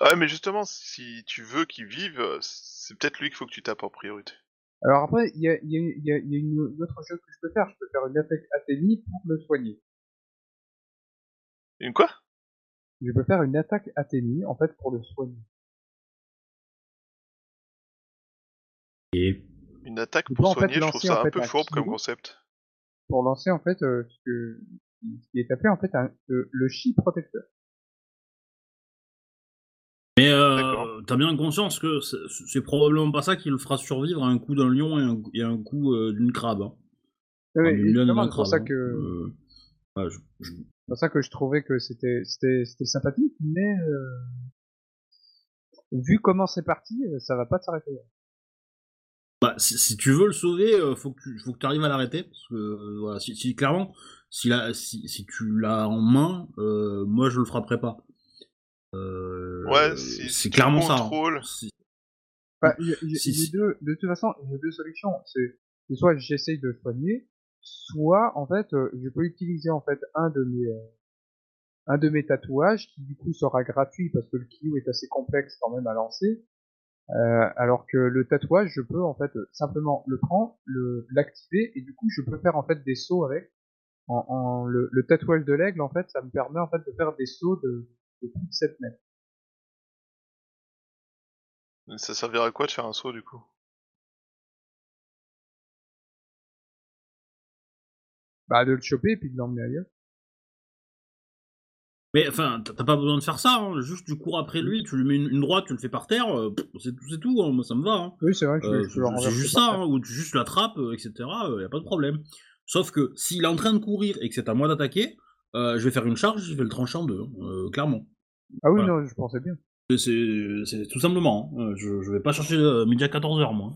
B: Ouais, mais justement, si tu veux qu'il vive, c'est peut-être lui qu'il faut que tu tapes en priorité.
F: Alors après, il y a, il y, a, il y, a, il y a une, une autre chose que je peux faire. Je peux faire une attaque Athénie pour le soigner.
B: Une quoi?
F: Je peux faire une attaque Athénie, en fait, pour le soigner.
A: Et
B: Une attaque pour
F: peux, en fait,
B: soigner, je trouve
F: lancer,
B: ça un
F: fait,
B: peu fourbe comme concept.
F: Pour lancer, en fait, euh, ce, que, ce qui est appelé, en fait, un, le, le chi protecteur.
A: Mais euh, t'as bien conscience que c'est probablement pas ça qui le fera survivre à un coup d'un lion et un, et un coup euh, d'une crabe. Hein.
F: Mais
A: Enfin,
F: c'est pour ça
A: hein.
F: que,
A: Euh, ouais, je- je-
F: c'est pour ça que je trouvais que c'était, sympathique, mais, euh, vu comment c'est parti, euh, ça va pas s'arrêter.
A: Bah, si, si tu veux le sauver, euh, faut que tu faut que arrives à l'arrêter parce que euh, voilà, si, si- clairement, si, la, si, si tu l'as en main, euh, moi je le frapperai pas. Euh,
B: Ouais,
A: c'est clairement ça. hein.
F: y y y
A: si.
F: deux, de toute façon, il y a deux solutions. C'est c'est soit j'essaye de soigner, soit en fait, euh, je peux utiliser en fait un de mes euh, un de mes tatouages qui du coup sera gratuit parce que le Kyo est assez complexe quand même à lancer. Euh, alors que le tatouage, je peux en fait euh, simplement le prendre, le l'activer et du coup je peux faire en fait des sauts avec. En, en- le, le tatouage de l'aigle en fait, ça me permet en fait de faire des sauts de, de plus de 7 mètres.
B: Ça servira à quoi de faire un saut du coup?
F: Bah de le choper et puis de l'emmener ailleurs.
A: Mais enfin, t'as pas besoin de faire ça. Hein. Juste tu cours après lui, tu lui mets une, une droite, tu le fais par terre. euh, c'est tout, hein. Moi ça me va. Hein.
F: Oui c'est vrai, je,
A: Euh, c'est juste ça, ou tu juste l'attrapes, euh, etc. Il y a pas de problème. Sauf que s'il est en train de courir et que c'est à moi d'attaquer, euh, je vais faire une charge, je vais le trancher en deux, euh, clairement.
F: Ah oui
A: Voilà.
F: non, je pensais bien.
A: C'est- tout simplement. hein. Euh, Je, je vais pas chercher euh, midi à 14h, moi.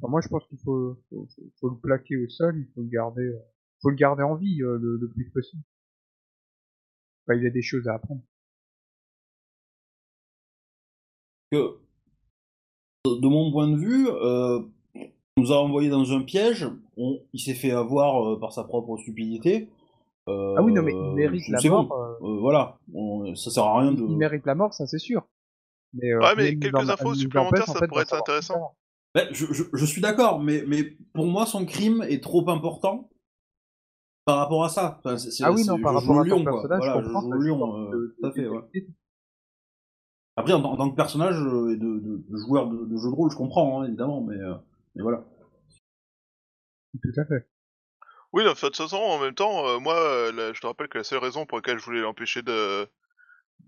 F: Moi, je pense qu'il faut, faut, faut- faut le plaquer au sol, il faut le garder, euh, faut le garder en vie euh, le, le plus possible. Enfin, il y a des choses à apprendre.
A: Que, de, mon point de vue, euh, on nous a envoyé dans un piège, on- il s'est fait avoir euh, par sa propre stupidité. Euh,
F: Ah oui, non, mais il mérite la mort.
A: bon. voilà, On- ça sert à rien de.
F: il mérite la mort, ça c'est sûr. Mais, euh,
B: Ouais, mais quelques infos supplémentaires,
F: en
B: ça
F: fait,
B: pourrait être intéressant.
A: Ouais, je, je, je suis d'accord, mais, mais pour moi, son crime est trop important par rapport à ça. Enfin, c'est- c'est-
F: Ah oui, non, par rapport à
A: le
F: ton
A: lion, quoi.
F: personnage,
A: Voilà,
F: je comprends. pense
A: euh,
F: de-
A: tout à fait, ouais. Après, en, tant- en tant que personnage euh, et de, de- de joueur de, de jeu de rôle, je comprends, hein, évidemment, mais, euh, mais voilà.
F: Tout à fait.
B: Oui, de toute façon, en même temps, euh, moi, je te rappelle que la seule raison pour laquelle je voulais l'empêcher de,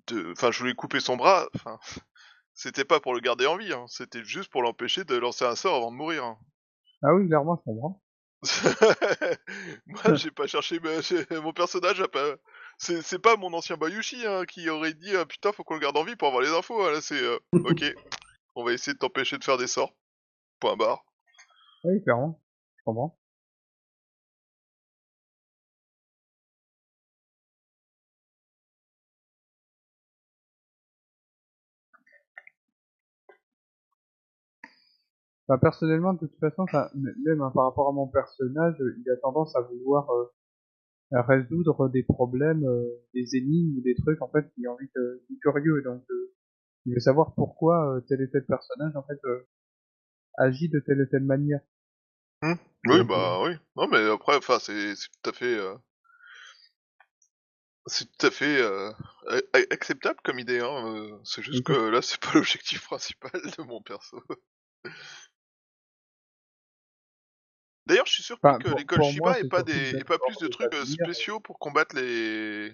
B: de, enfin, je voulais couper son bras, enfin, *laughs* c'était pas pour le garder en vie, hein, c'était juste pour l'empêcher de lancer un sort avant de mourir. hein.
F: Ah oui, clairement, je comprends. *laughs*
B: Moi, j'ai pas cherché, mais *laughs* j'ai- mon personnage a pas. C'est c'est pas mon ancien Bayushi hein, qui aurait dit ah, putain faut qu'on le garde en vie pour avoir les infos. hein. Là c'est euh, *laughs* ok, on va essayer de t'empêcher de faire des sorts. Point barre.
F: Oui, clairement. Je comprends. Enfin, personnellement, de toute façon, même hein, par rapport à mon personnage, euh, il a tendance à vouloir euh, à résoudre des problèmes, euh, des énigmes ou des trucs en fait qui ont envie de, curieux. Donc, euh, il veut savoir pourquoi euh, tel et tel personnage en fait euh, agit de telle et telle manière.
B: Oui
F: Donc,
B: bah oui. Non mais après enfin c'est tout à fait. euh, C'est tout à fait euh, acceptable comme idée, hein. C'est juste
F: Ok.
B: que là, c'est pas *laughs* l'objectif principal de mon perso. D'ailleurs, je suis surpris
F: Enfin,
B: que l'école Shiba
F: c'est
B: ait pas, des,
F: le
B: ait pas plus de trucs euh, spéciaux pour combattre les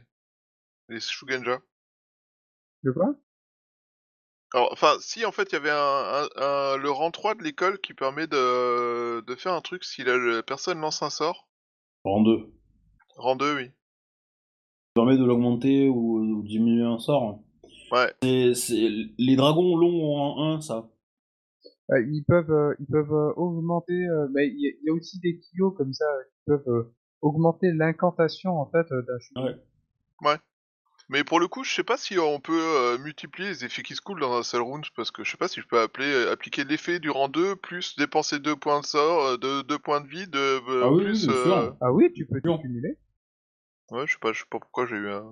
B: les Shugenja.
F: De quoi?
B: Alors, enfin, si en fait il y avait un, un- un- le rang 3 de l'école qui permet de, de faire un truc si la, la personne lance un sort.
A: En deux.
B: Rang 2, oui.
A: Ça permet de l'augmenter ou, diminuer un sort.
B: Ouais.
A: Les dragons longs en 1, ça.
F: Euh, Ils peuvent, euh, ils peuvent euh, augmenter. euh, mais il y, a- il y a aussi des kios comme ça euh, qui peuvent euh, augmenter l'incantation en fait euh, d'un Shugenja.
A: Ouais.
B: Mais pour le coup, je sais pas si on peut euh, multiplier les effets qui se coulent dans un seul round, parce que je sais pas si je peux appeler, euh, appliquer l'effet du rang 2, plus dépenser 2 points de sort, euh, de 2 points de vie, de euh,
A: Ah oui,
B: plus...
A: oui,
B: euh.
F: Ah oui, tu peux tout cumuler.
B: Ouais, je sais pas, je sais pas pourquoi j'ai eu un...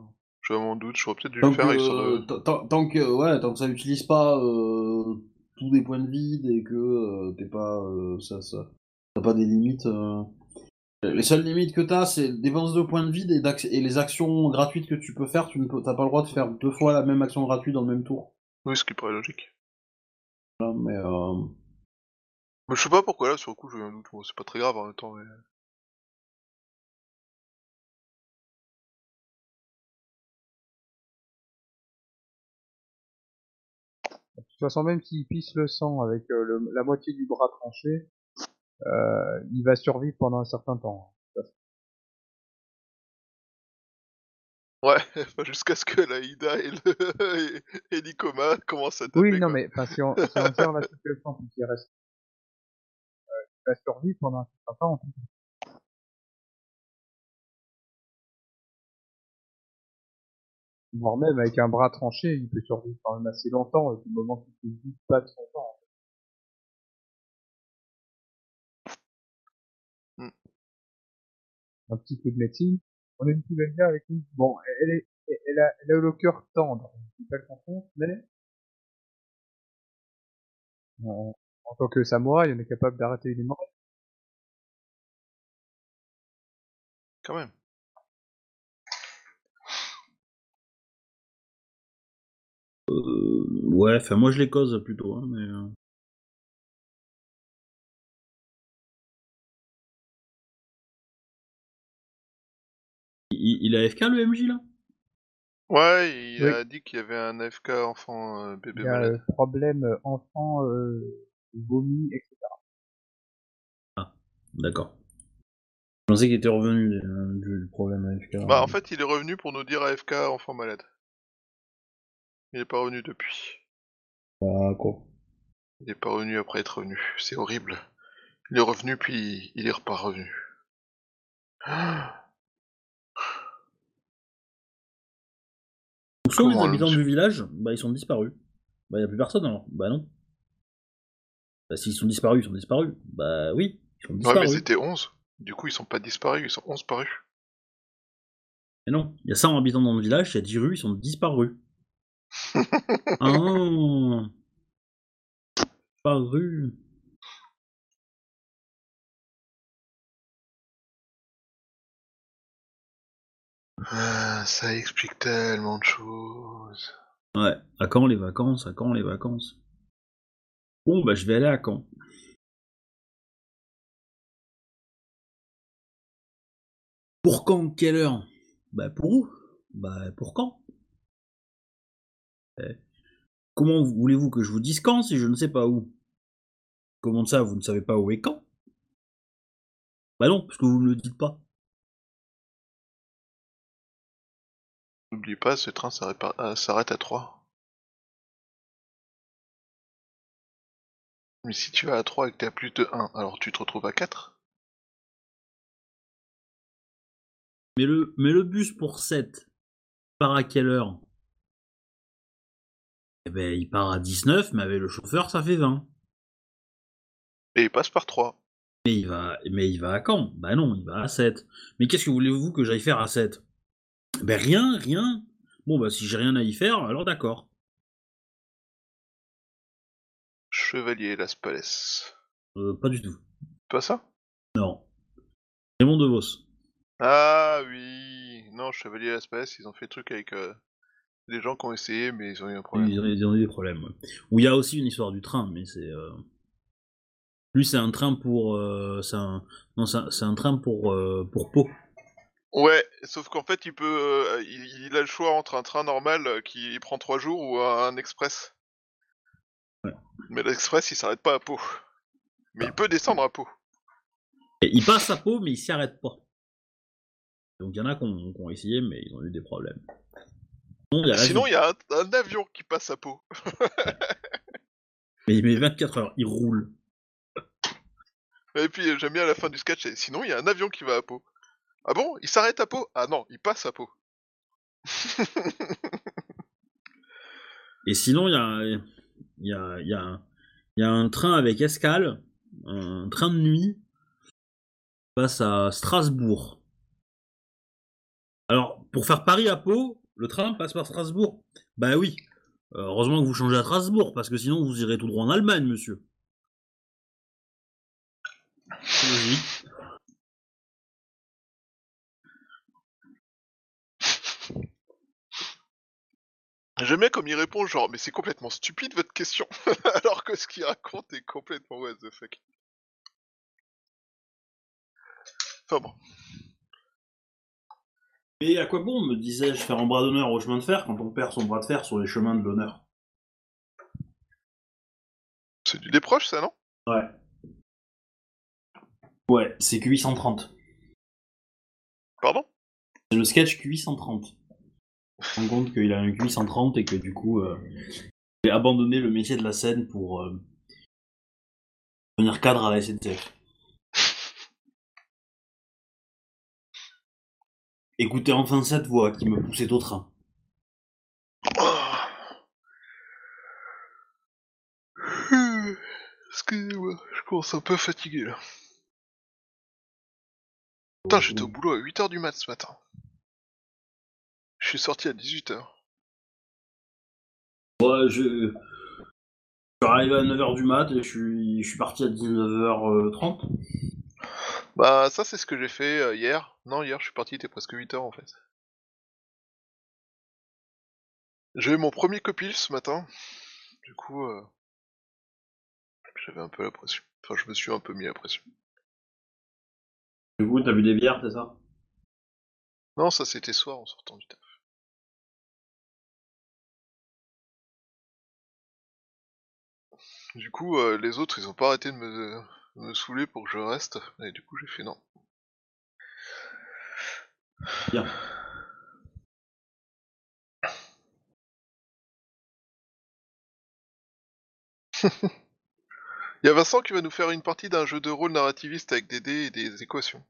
B: J'avais mon doute, j'aurais peut-être dû
A: Tant
B: le faire
A: que,
B: de...
A: tant- tant, tant que, ouais, tant que ça n'utilise pas euh, tous des points de vide et que euh, t'es pas, euh, ça, ça, t'as pas des limites. euh. Les seules limites que t'as, c'est dépense de points de vide et, les actions gratuites que tu peux faire. Tu ne peux, t'as pas le droit de faire deux fois la même action gratuite dans le même tour.
B: Oui, ce qui paraît logique.
A: Voilà, Mais euh,
B: Mais je sais pas pourquoi là, sur le coup, j'ai un doute. Bon, c'est pas très grave en même temps, mais...
F: toute façon, même s'il pisse le sang avec euh, le- la moitié du bras tranché, euh, il va survivre pendant un certain temps.
B: Ouais, *laughs* jusqu'à ce que la Ida et, le... *laughs* et, Nikoma commencent à taper.
F: Oui, non,
B: quoi.
F: mais si on, si on *laughs* observe la situation puis qu'il reste, euh, il va survivre pendant un certain temps. Voire même avec un bras tranché, il peut survivre quand même assez longtemps, et du moment qu'il ne vide pas de son temps. en fait.
B: Hmm.
F: Un petit coup de médecine. On a une gars avec nous. Bon, elle est, elle a, elle a le cœur tendre. C'est pas le confondre, mais en, en tant que samouraï, on est capable d'arrêter une hémorragie.
B: Quand même.
A: Euh, ouais, enfin moi je les cause plutôt, hein, mais. euh, Il, il a FK le MJ là?
B: Ouais, il
F: Oui.
B: a dit qu'il y avait un AFK enfant euh, bébé
F: Il y a
B: malade.
F: euh, problème euh, enfant, euh, vomi, etc.
A: D'accord. Je pensais qu'il était revenu euh, du, du problème AFK.
B: Bah, en fait, il est revenu pour nous dire AFK enfant malade. Il est pas revenu depuis.
A: Ah, quoi.
B: Il est pas revenu après être revenu. C'est horrible. Il est revenu puis il est pas revenu.
A: Donc, soit les
B: Comment,
A: habitants du village, bah ils sont disparus. Bah y a plus personne alors. Bah non. Bah s'ils sont disparus, ils sont disparus. Bah oui, ils sont
B: Ouais,
A: disparus.
B: mais c'était 11. Du coup, ils sont pas disparus, ils sont 11 parus.
A: Mais non, il y a 100 habitants dans le village, il y a 10 rues, ils sont disparus. Ah! Disparus.
B: Ah, ça explique tellement de choses.
A: Ouais, à quand les vacances? À quand les vacances? Bon, bah je vais aller à Caen. Pour quand Quelle heure? Bah pour où? Bah pour quand Comment voulez-vous que je vous dise quand si je ne sais pas où? Comment ça, vous ne savez pas où est quand? Bah non, parce que vous ne le dites pas.
B: N'oublie pas, ce train s'arrête euh, à 3. Mais si tu vas à 3 et que t'es à plus de 1, alors tu te retrouves à 4
A: Mais le, mais le bus pour 7 part à quelle heure? Eh ben, il part à 19, mais avec le chauffeur, ça fait 20.
B: Et il passe par 3.
A: Mais il va, mais il va à quand Bah non, il va à 7. Mais qu'est-ce que voulez-vous que j'aille faire à 7 Ben rien, rien. Bon bah si j'ai rien à y faire, alors d'accord.
B: Chevalier Las Palais.
A: Euh, pas du tout.
B: Pas ça?
A: Non. Raymond DeVos.
B: Ah oui Non, Chevalier Las Palais, ils ont fait le truc avec euh, des gens qui ont essayé, mais ils ont eu un problème.
A: Ils ont, ils ont eu des problèmes. ouais. Où il y a aussi une histoire du train, mais c'est... euh, Lui, c'est un train pour. euh, c'est un... Non, c'est un, train pour, euh, pour Pau.
B: Ouais, sauf qu'en fait, il peut, euh, il, il a le choix entre un train normal qui prend trois jours ou un express.
A: Ouais.
B: Mais l'express, il s'arrête pas à Pau. Mais il peut descendre à Pau.
A: Et il passe à Pau, mais il s'y arrête pas. Donc il y en a qui ont, qui ont essayé, mais ils ont eu des problèmes. Sinon, il y a
B: Sinon,
A: l'avion.
B: il y a un, un avion qui passe à Pau. *laughs*
A: Mais il met 24 heures, il roule.
B: Et puis, j'aime bien à la fin du sketch, sinon, il y a un avion qui va à Pau. Ah bon? Il s'arrête à Pau? Ah non, il passe à Pau. *laughs*
A: Et sinon, il y a, y, a, y, a, y a un train avec escale, un train de nuit, qui passe à Strasbourg. Alors, pour faire Paris à Pau, le train passe par Strasbourg. Bah oui. Euh, heureusement que vous changez à Strasbourg, parce que sinon vous irez tout droit en Allemagne, monsieur.
B: J'aime bien comme il répond, genre, mais c'est complètement stupide votre question, *laughs* alors que ce qu'il raconte est complètement what the fuck. Enfin bon.
A: Et à quoi bon, me disais-je, faire un bras d'honneur au chemin de fer quand on perd son bras de fer sur les chemins de l'honneur?
B: C'est du des proches, ça, non?
A: Ouais. Ouais, c'est Q830.
B: Pardon?
A: C'est le sketch Q830. On se rend compte qu'il a un Q830 et que du coup, euh, il a abandonné le métier de la scène pour euh, devenir cadre à la SNCF. Écoutez enfin cette voix qui me poussait au train.
B: Ah. Excusez-moi, je commence un peu fatigué là. Putain, j'étais au boulot à 8h du mat ce matin. Je suis sorti à 18h.
A: Ouais, je... je suis arrivé à 9h du mat et je suis, je suis parti à 19h30.
B: Bah, ça, c'est ce que j'ai fait euh, hier. Non, hier, je suis parti, il était presque 8h en fait. J'ai eu mon premier copil ce matin. Du coup, euh, j'avais un peu la pression. Enfin, je me suis un peu mis la pression.
A: Du coup, t'as bu des bières, c'est ça?
B: Non, ça c'était soir en sortant du taf. Du coup, euh, les autres, ils ont pas arrêté de me, me saouler pour que je reste. Et du coup, j'ai fait non.
A: Bien. *laughs*
B: Il y a Vincent qui va nous faire une partie d'un jeu de rôle narrativiste avec des dés et des équations.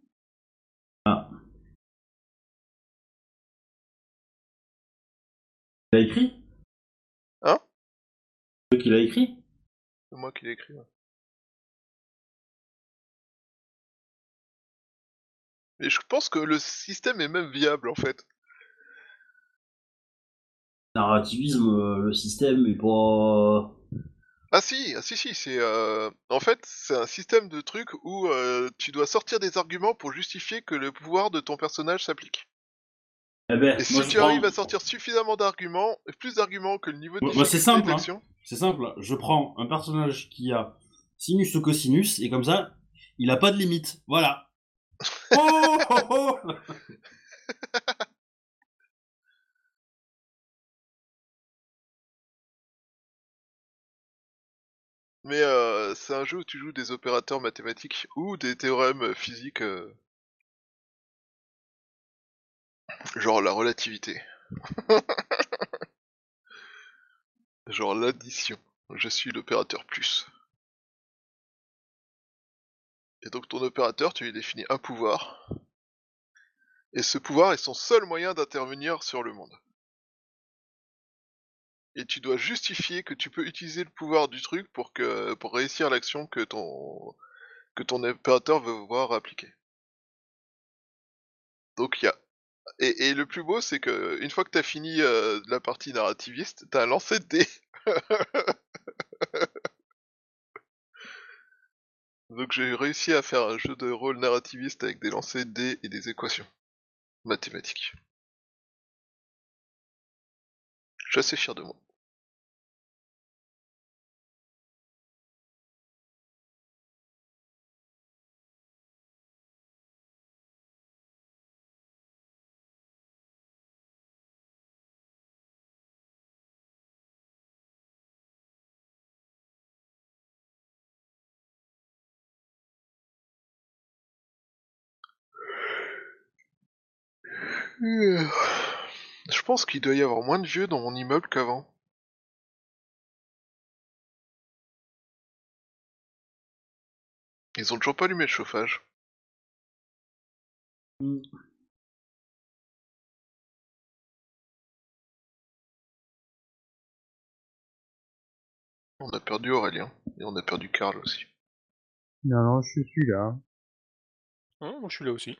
A: Il a écrit?
B: Hein?
A: C'est qu'il a écrit?
B: C'est moi qui l'ai écrit. ouais. Et je pense que le système est même viable en fait.
A: Narrativisme, euh, le système est pas...
B: Ah si, ah si si, c'est euh... en fait c'est un système de trucs où euh, tu dois sortir des arguments pour justifier que le pouvoir de ton personnage s'applique.
A: Eh ben,
B: Et si
A: moi,
B: tu
A: prends-
B: arrives à sortir suffisamment d'arguments, plus d'arguments que le niveau de
A: Moi- c'est simple, hein. C'est simple, je prends un personnage qui a sinus ou cosinus, et comme ça, il a pas de limite. Voilà. Oh, *laughs*
B: mais euh, c'est un jeu où tu joues des opérateurs mathématiques ou des théorèmes physiques, euh, genre la relativité, *laughs* genre l'addition. Je suis l'opérateur plus. Et donc ton opérateur, tu lui définis un pouvoir. Et ce pouvoir est son seul moyen d'intervenir sur le monde. Et tu dois justifier que tu peux utiliser le pouvoir du truc pour réussir l'action que ton opérateur veut voir appliquer. Donc il y a et, le plus beau c'est que une fois que t'as fini euh, la partie narrativiste, t'as un lancer de dés. Donc j'ai réussi à faire un jeu de rôle narrativiste avec des lancers de dés et des équations mathématiques. Je assez fier de moi. Euh, Je pense qu'il doit y avoir moins de vieux dans mon immeuble qu'avant. Ils ont toujours pas allumé le chauffage. On a perdu Aurélien. Et on a perdu Karl aussi.
F: Non, non, je suis là.
C: Hein, moi je suis là aussi.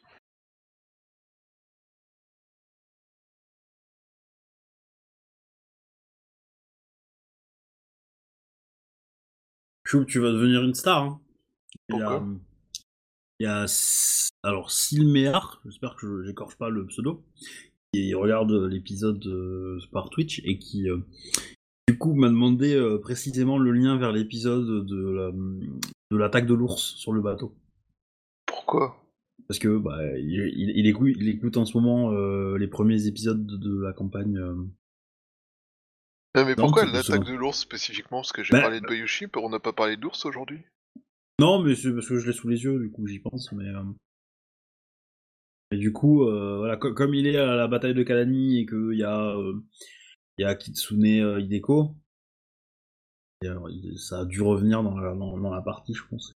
A: Tu vas devenir une star. Hein. Il y a,
B: Pourquoi
A: il y a S- alors Silméar, j'espère que je j'écorche pas le pseudo, qui regarde l'épisode euh, par Twitch et qui euh, du coup m'a demandé euh, précisément le lien vers l'épisode de la de l'attaque de l'ours sur le bateau.
B: Pourquoi?
A: Parce que bah, il, il- il écoute, il écoute en ce moment les premiers épisodes de, de la campagne. Euh.
B: Non, mais
A: Non,
B: pourquoi l'attaque de l'ours spécifiquement? Parce que j'ai
A: Bah,
B: parlé de Bayushi, on n'a pas parlé d'ours aujourd'hui
A: Non, mais c'est parce que je l'ai sous les yeux, du coup j'y pense, mais. euh, Et du coup, euh, voilà, co- comme il est à la bataille de Kalani et qu'il y a, euh, il y a Kitsune euh, Hideko, et alors, il- ça a dû revenir dans la, dans, dans la partie, je pense.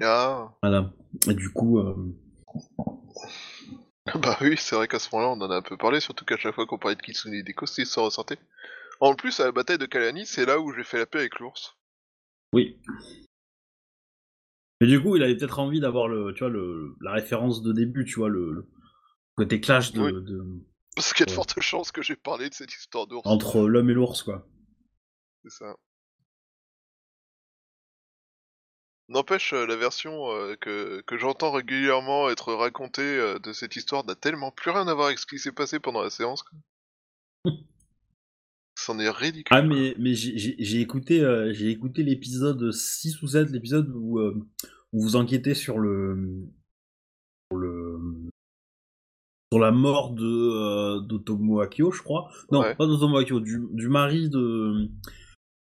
B: Ah,
A: Voilà. Et du coup, euh, *laughs*
B: bah oui, c'est vrai qu'à ce moment-là, on en a un peu parlé, surtout qu'à chaque fois qu'on parlait de Kitsune Hideko, c'est ça ressentait. En plus, à la bataille de Kalani, c'est là où j'ai fait la paix avec l'ours.
A: oui. Mais du coup, il avait peut-être envie d'avoir le, tu vois, le, la référence de début, tu vois, le, le côté clash de,
B: Oui.
A: de-
B: Parce qu'il y a de
A: Ouais.
B: fortes chances que j'ai parlé de cette histoire d'ours.
A: entre l'homme et l'ours, quoi.
B: C'est ça. N'empêche, euh, la version euh, que, que j'entends régulièrement être racontée euh, de cette histoire n'a tellement plus rien à voir avec ce qui s'est passé pendant la séance. *laughs* C'en est ridicule.
A: Ah mais mais j'ai- écouté euh, j'ai écouté l'épisode 6 ou 7 l'épisode où, euh, où vous enquêtez sur le sur le sur la mort de euh, d'Otomo Akio je crois non
B: Ouais.
A: pas d'Otomo Akio du, du mari de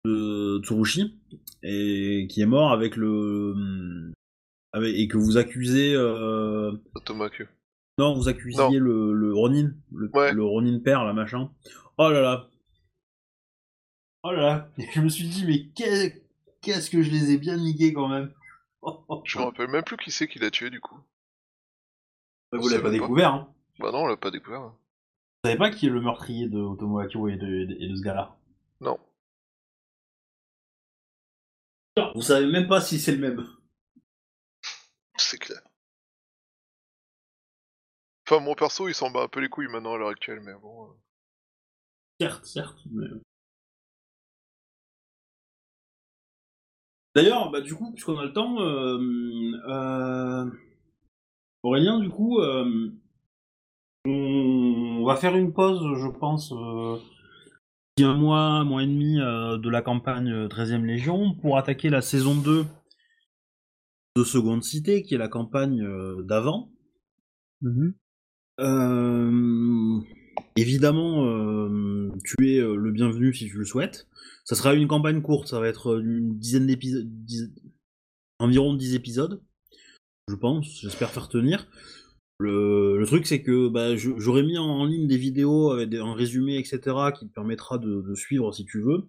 A: de Tsurushi et qui est mort avec le avec, et que vous accusez euh,
B: Automaku.
A: non vous accusiez
B: Non.
A: le, le Ronin le,
B: Ouais.
A: le Ronin père la machin oh là là Oh là là, *laughs* je me suis dit, mais qu'est- qu'est-ce que je les ai bien niqués quand même.
B: Je me rappelle même plus qui c'est qui l'a tué du coup.
A: Bah, vous l'avez pas découvert, hein.
B: Bah non, on l'a pas découvert.
A: Vous savez pas qui est le meurtrier de Otomo Akio et de, et de ce gars-là?
B: Non.
A: Vous savez même pas si c'est le même.
B: C'est clair. Enfin, mon perso, il s'en bat un peu les couilles maintenant à l'heure actuelle, mais bon. euh.
A: Certes, certes, mais... D'ailleurs, bah du coup, puisqu'on a le temps, euh, euh, Aurélien, du coup, euh, on va faire une pause, je pense, d'ici un mois, un mois et demi de la campagne euh, 13e Légion pour attaquer la saison 2 de Seconde Cité, qui est la campagne d'avant.
F: Mhm.
A: Euh, évidemment, euh, tu es euh, le bienvenu si tu le souhaites. Ça sera une campagne courte, ça va être une dizaine d'épisodes, environ 10 épisodes, je pense, j'espère faire tenir. Le, truc, c'est que bah, j'aurais mis en, ligne des vidéos avec un résumé, etc., qui te permettra de, suivre si tu veux.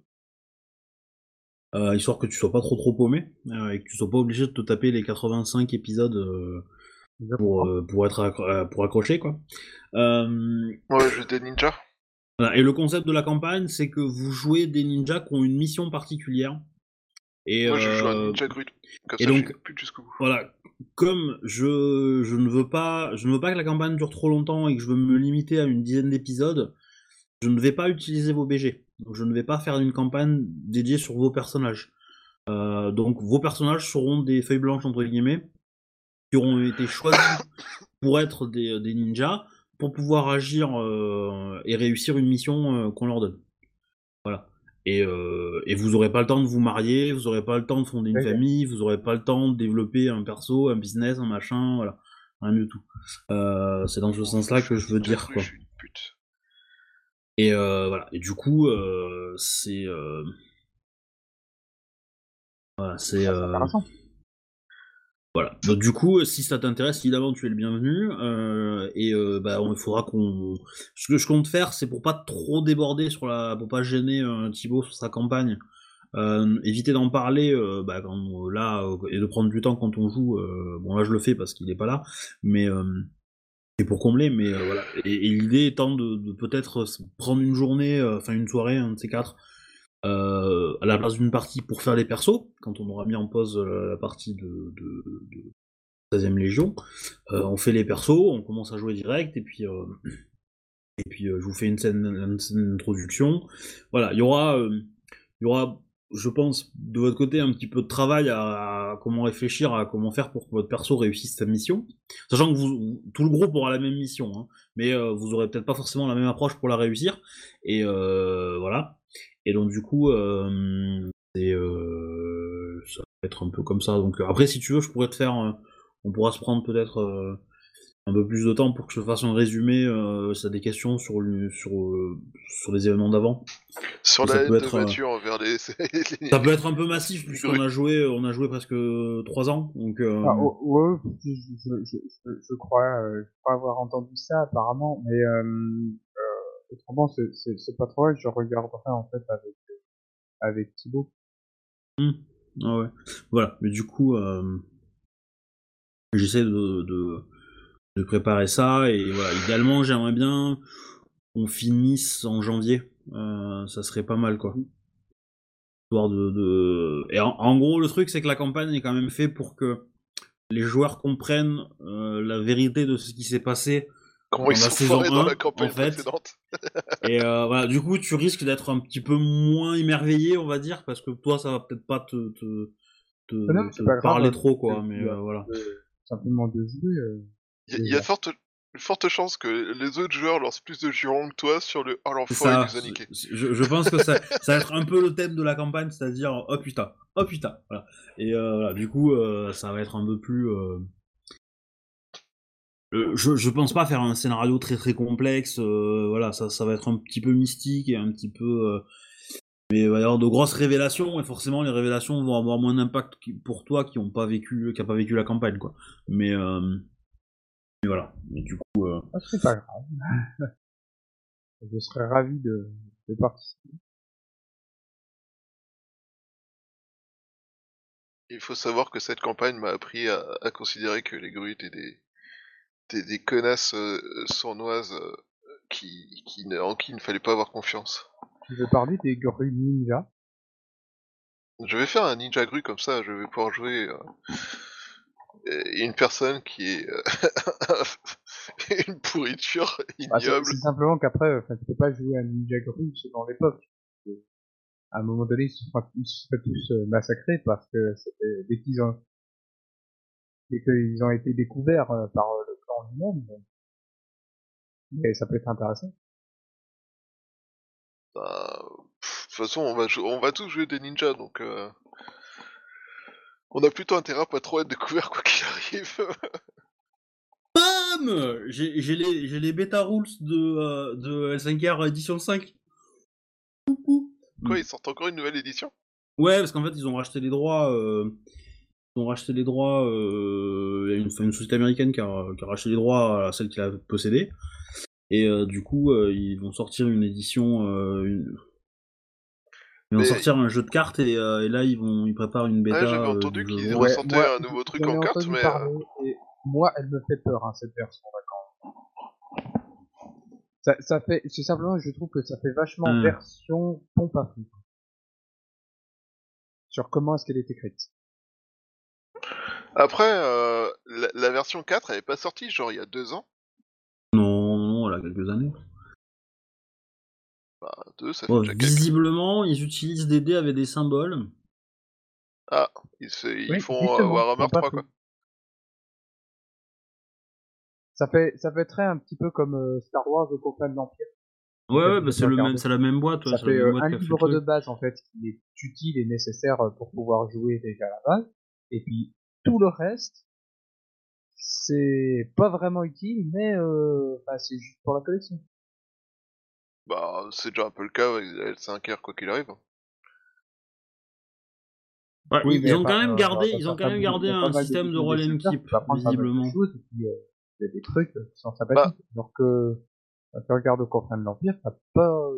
A: Euh, histoire que tu sois pas trop trop paumé, euh, et que tu sois pas obligé de te taper les 85 épisodes euh, pour, euh, pour être accro- euh, pour accrocher, quoi. Euh,
B: Ouais, jeu des ninjas.
A: voilà, Et le concept de la campagne, c'est que vous jouez des ninjas qui ont une mission particulière. Et,
B: Moi, je joue un ninja grut. Comme
A: et
B: ça,
A: donc-
B: plus jusqu'au bout.
A: voilà, comme je, je ne veux pas, je ne veux pas que la campagne dure trop longtemps et que je veux me limiter à une dizaine d'épisodes, je ne vais pas utiliser vos BG. Donc je ne vais pas faire une campagne dédiée sur vos personnages. Euh, donc vos personnages seront des feuilles blanches entre guillemets qui auront été choisis pour être des, des ninjas pour pouvoir agir euh, et réussir une mission euh, qu'on leur donne. Voilà. Et, euh, et vous aurez pas le temps de vous marier, vous aurez pas le temps de fonder une famille, vous aurez pas le temps de développer un perso, un business, un machin, voilà. Rien du tout. C'est dans ce sens-là que je veux dire, quoi. Et euh, voilà. Et du coup, c'est voilà, c'est
F: Ah, c'est
A: euh...
F: intéressant.
A: Voilà. Donc du coup, si ça t'intéresse, évidemment, tu es le bienvenu. euh, et euh, bah, il faudra qu'on. Ce que je compte faire, c'est pour pas trop déborder sur la, pour pas gêner euh, Thibaut sur sa campagne. euh, éviter d'en parler euh, bah, là euh, et de prendre du temps quand on joue. euh, bon là, je le fais parce qu'il est pas là, mais euh, c'est pour combler. Mais euh, voilà. Et, et l'idée étant de, de peut-être prendre une journée, euh, enfin une soirée, un de ces quatre. Euh, à la place d'une partie pour faire les persos, quand on aura mis en pause euh, la partie de, de, de 16e Légion. Euh, on fait les persos, on commence à jouer direct, et puis, et puis je vous fais une scène, d'introduction. Voilà, il y aura, il y aura, je pense, de votre côté, un petit peu de travail à, comment réfléchir à comment faire pour que votre perso réussisse sa mission. Sachant que vous, tout le groupe aura la même mission, hein, mais vous aurez peut-être pas forcément la même approche pour la réussir. Et voilà. Et donc du coup, euh, c'est, euh, ça va être un peu comme ça. Donc euh, après, si tu veux, je pourrais te faire, euh, on pourra se prendre peut-être euh, un peu plus de temps pour que je fasse un résumé. Euh, si t'as des questions sur le- sur euh, sur les événements d'avant.
B: Sur
A: Ça
B: la haine de
A: euh,
B: Mathieu les... *laughs*
A: Ça peut être un peu massif puisqu'on a joué, on a joué presque trois ans. Donc euh,
F: Ah, oh, ouais, je, je, je, je, je crois, euh, je crois avoir entendu ça apparemment, mais autrement c'est pas trop vrai. Je regarderai en fait avec avec Thibaut.
A: Ah ouais. Voilà, mais du coup, euh, j'essaie de, de, préparer ça et voilà, idéalement, j'aimerais bien qu'on finisse en janvier. Euh, ça serait pas mal, quoi. De, de... Et en, gros, le truc, c'est que la campagne est quand même fait pour que les joueurs comprennent euh, la vérité de ce qui s'est passé.
B: Comment ils sont
A: saison
B: dans
A: 1,
B: la campagne
A: en fait.
B: précédente.
A: Et euh, voilà, du coup, tu risques d'être un petit peu moins émerveillé, on va dire, parce que toi, ça va peut-être pas te, te, te,
F: Ah non,
A: te
F: pas
A: parler trop, quoi. Mais euh, voilà.
F: Euh, simplement de jouer. Euh,
B: Il y a, y une forte chance que les autres joueurs lancent plus de jurons que toi sur le Oh l'enfoiré nous a niqué.
A: Je, je pense que ça, ça va être un peu le thème de la campagne, c'est-à-dire oh putain, oh putain, voilà. Et euh, voilà, du coup, euh, ça va être un peu plus. Euh, je, je pense pas faire un scénario très très complexe. euh, voilà, ça, ça va être un petit peu mystique et un petit peu. euh, mais il va y avoir de grosses révélations et forcément les révélations vont avoir moins d'impact qui- pour toi qui ont pas vécu, qui a pas vécu la campagne, quoi. Mais, euh, mais voilà. Mais du coup. euh,
F: ah, c'est pas grave. *laughs* je serais ravi de, de participer.
B: Il faut savoir que cette campagne m'a appris à, à considérer que les grues étaient des, des, des connasses euh, sournoises euh, qui, qui ne, en qui il ne fallait pas avoir confiance.
F: Tu veux parler des grues ninja?
B: Je vais faire un ninja grue comme ça, je vais pouvoir jouer euh, une personne qui est euh, *laughs* une pourriture
F: Bah, c'est
B: ignoble.
F: c'est simplement qu'après, euh, enfin, tu peux pas jouer à ninja grue selon l'époque. Et À un moment donné, ils se feraient, ils se feraient tous euh, massacrer parce que c'était- dès qu'ils ont dès qu'ils ont été découverts euh, par euh, lui-même. Mais ça peut être intéressant.
B: Bah, pff, de toute façon, on va, on va tous jouer des ninjas, donc euh, on a plutôt intérêt à pas trop être découvert quoi qu'il arrive. *laughs*
A: Bam J'ai j'ai les, j'ai les bêta rules de, euh, de L5R édition 5.
B: quoi, ils sortent encore une nouvelle édition?
A: Ouais, parce qu'en fait, ils ont racheté les droits. euh, ont racheté les droits. euh, Il y a une, une société américaine qui a, qui a racheté les droits à celle qui l'a possédé. Et euh, du coup, euh, ils vont sortir une édition. euh, une- Ils vont
B: Mais-
A: sortir un jeu de cartes et, euh, et là, ils vont, ils préparent une bêta.
B: Ouais, j'avais
A: euh,
B: entendu
A: du
B: qu'ils
A: jeu.
B: Ouais. ressortaient un nouveau truc en carte,
F: entendu
B: mais,
F: moi, elle me fait peur, hein, cette quand même. Ça, ça fait, c'est simplement, je trouve que ça fait vachement
A: Hmm.
F: version pompe à fric. Sur comment est-ce qu'elle est écrite.
B: Après, euh, la, la version 4, elle est pas sortie, genre il y a deux ans.
A: Non, non, elle a quelques années.
B: Bah, deux, ça fait
A: Bon,
B: déjà quelques...
A: visiblement, ils utilisent des dés avec des symboles.
B: Ah, ils, se- ils
F: Oui,
B: font euh,
F: justement,
B: Warhammer
F: pompe à
B: 3, quoi.
F: Ça fait, ça fait très un petit peu comme euh, Star Wars au Confins de l'Empire.
A: Ouais, ouais, bah, c'est le même, c'est la même boîte. ouais,
F: ça
A: c'est la
F: fait
A: même
F: euh,
A: boîte
F: un
A: qui a fait le
F: livre de base en fait qui est utile et nécessaire euh, pour pouvoir jouer déjà à la base. Et puis tout le reste, c'est pas vraiment utile, mais euh, c'est juste pour la collection.
B: Bah, c'est déjà un peu le cas avec la L5R, quoi qu'il arrive.
A: Ouais,
F: Oui,
A: ils ont quand même
F: euh,
A: gardé, ils ont quand même gardé un système de roll and keep, visiblement.
F: choses, et puis, euh, il y a des trucs qui sont sympathiques. Alors que, quand tu regardes au confins de l'Empire, t'as pas,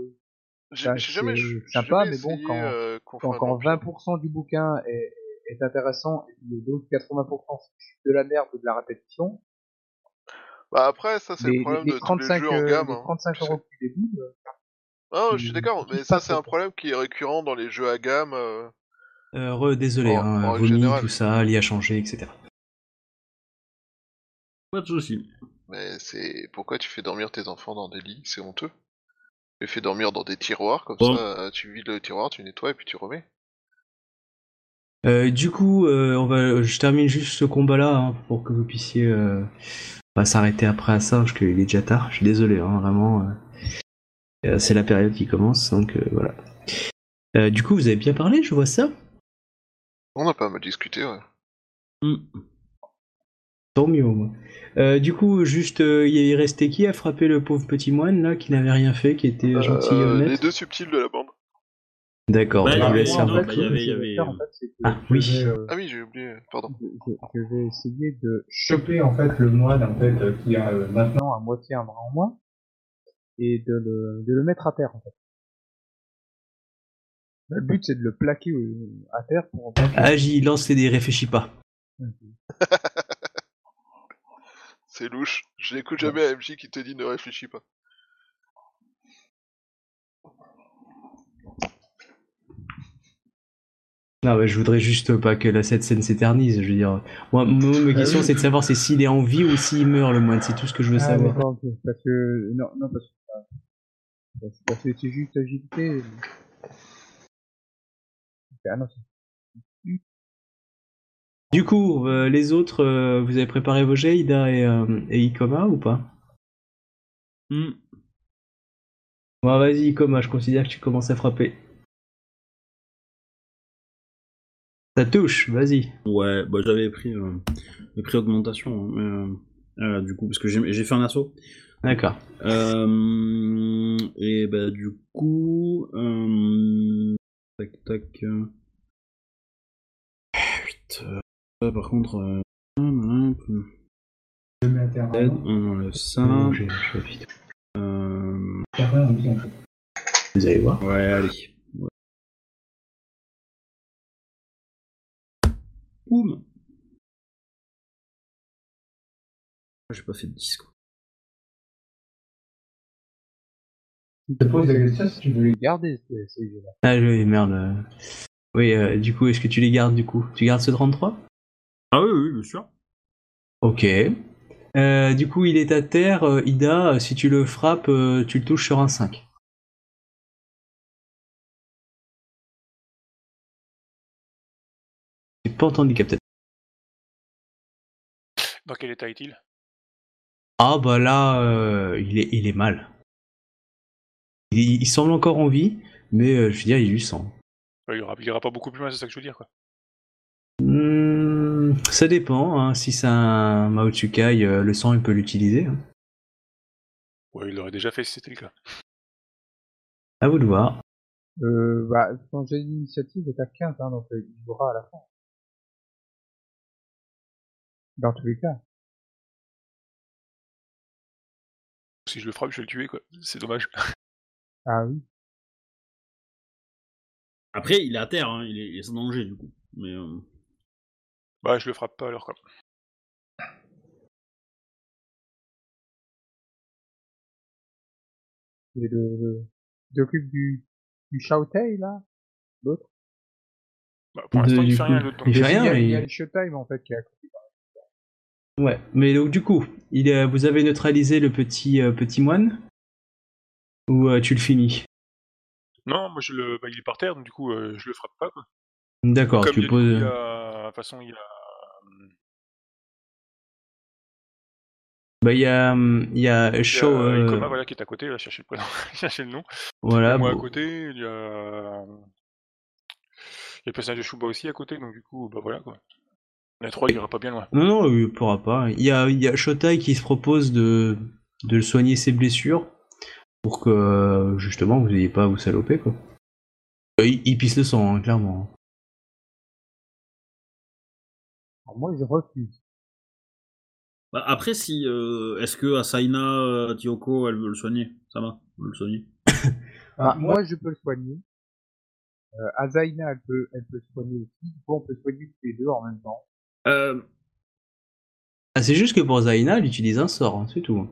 B: J'ai jamais,
F: sympa,
B: jamais
F: mais bon, quand-
B: euh,
F: quand,
B: Confins de
F: quand
B: l'Empire.
F: 20% du bouquin est, est intéressant, et puis l'autre 80% c'est de la merde ou de la répétition,
B: Bah après, ça c'est le problème
F: les
B: de tous
F: 35,
B: les jeux en
F: euh,
B: gamme.
F: les
B: hein,
F: 35
B: tu sais.
F: euros du début,
B: Ah, je suis d'accord, mais ça c'est un problème qui est récurrent dans les jeux à gamme. euh,
E: Euh, re, désolé,
B: En-
E: hein,
B: en
E: vomi, tout ça, l'IA changé, etc.
A: Pas de soucis.
B: Mais c'est pourquoi tu fais dormir tes enfants dans des lits, c'est honteux. Tu les fais dormir dans des tiroirs, comme
A: Bon.
B: ça tu vides le tiroir, tu nettoies et puis tu remets.
E: Euh, du coup, euh, on va, je termine juste ce combat-là hein, pour que vous puissiez euh, pas s'arrêter après à ça, parce qu'il est déjà tard. Je suis désolé, hein, vraiment. c'est la période qui commence, donc voilà. Du coup, vous avez bien parlé, je vois ça.
B: On a pas mal discuté, ouais.
A: Hmm.
E: Tant mieux au moins. Du coup, juste, il est resté qui à frapper le pauvre petit moine là, qui n'avait rien fait, qui était gentil et honnête?
B: les deux subtils de la bande.
E: D'accord,
A: Bah,
E: je
A: il y
E: vous
A: avait-
E: laisse faire
A: bah,
F: que
E: Ah, oui.
F: euh,
B: Ah oui, j'ai oublié, pardon.
F: je, vais essayer de
G: Choper en fait le moine en fait euh, qui a euh, maintenant.
F: à moitié un bras en moins et de le, de le mettre à terre en fait. Le but c'est de le plaquer à terre pour
E: Agis, lance les dés, réfléchis pas. *laughs*
B: C'est louche. Je n'écoute jamais à MJ qui te dit ne réfléchis pas.
E: Non, mais je voudrais juste pas que la cette scène s'éternise. Je veux dire, moi, moi, ma question
F: oui.
E: c'est de savoir c'est s'il est en vie ou s'il meurt le moine. C'est tout ce que je veux
F: Ah,
E: savoir.
F: Parce que non, non parce que parce- parce que c'est juste agilité. Ah non,
E: Du coup, euh, les autres, euh, vous avez préparé vos jets, Ida et, euh, et Ikoma ou pas?
A: Hmm.
E: Bon, vas-y, Ikoma, je considère que tu commences à frapper. Ça touche, vas-y.
A: Ouais, bah j'avais pris, euh, j'avais pris augmentation, hein, mais, euh, euh, du coup, parce que j'ai fait un assaut.
E: D'accord.
A: Euh, et bah du coup, euh, tac tac. Euh, 8. euh, par contre, euh, hum, hum,
G: Je mets à terre.
A: aide,
G: avant.
A: on enlève ça.
E: Vous allez voir.
A: ouais, allez. Ouais. Boum. J'ai pas fait de 10 quoi.
G: Je te pose la question si tu veux les
F: Garder ces, ces jeux-là.
E: Ah oui, merde. Oui, euh, du coup, est-ce que tu les gardes du coup? Tu gardes ce 33
A: Ah oui, oui, bien sûr.
E: Ok. Euh, du coup, il est à terre. euh, Ida, si tu le frappes, tu le touches sur un 5. Pas entendu, Captain.
C: Dans quel état est-il?
E: Ah bah là, euh, il, est, il est mal. Il, il semble encore en vie, mais euh, je veux dire, il sang.
C: Ouais, il, ira, il ira pas beaucoup plus loin, c'est ça que je veux dire, quoi.
E: Hmm, ça dépend, hein, si c'est un Mao Tsukai, euh, le sang il peut l'utiliser. hein.
C: Ouais, il l'aurait déjà fait si c'était le cas.
E: À vous de voir.
F: Euh, bah, ton jet d'initiative est à 15, hein, donc il jouera à la fin. Dans tous les cas.
C: Si je le frappe, je vais le tuer, quoi. C'est dommage. *laughs*
F: Ah oui.
A: Après, il est à terre, hein, il, est, il est sans danger du coup. Mais euh,
C: Bah, je le frappe pas alors, quoi.
F: Et le, le, il s'occupe du, du Shoutai, là? L'autre?
C: Bah, pour l'instant, il
E: du
C: fait rien, l'autre.
E: il fait
F: Il y
E: rien,
F: a, il y a
E: mais...
F: le Showtime, en fait, qui est à côté.
E: Ouais, mais donc du coup, il est- vous avez neutralisé le petit, euh, petit moine Ou euh, tu le finis?
C: Non, moi, je le... bah, il est par terre, donc du coup, euh, je le frappe pas, quoi.
E: D'accord, tu
C: il y a,
E: poses...
C: il y a- De toute façon, il y a...
E: Bah il y a, hum, il y a
C: Il y a
E: Shaw, euh,
C: Ikoma, voilà, qui est à côté, là, chercher le prénom, *laughs* chercher le nom.
E: voilà,
C: Moi à côté, il y a... Il y a le personnage de Shuba aussi à côté, donc du coup, bah voilà, quoi. A trois, il ira pas bien loin.
E: Non, non, il pourra pas. Il y a, il y a Shotai qui se propose de, de le soigner ses blessures pour que euh, justement vous n'ayez pas à vous saloper quoi. Euh, Il, il pisse le sang, hein, clairement.
F: Alors moi, je refuse.
A: Bah, après, si. euh, Est-ce que Asaina euh, Tioko, elle veut le soigner? Ça va veut le soigner *laughs*
F: Ah,
G: moi-
F: moi, je peux le soigner. Euh, Azaina, elle peut, elle peut soigner aussi. Du coup, on peut soigner tous les deux en même temps.
A: Euh,
E: Ah, c'est juste que pour Zaina, elle utilise un sort, hein, c'est tout.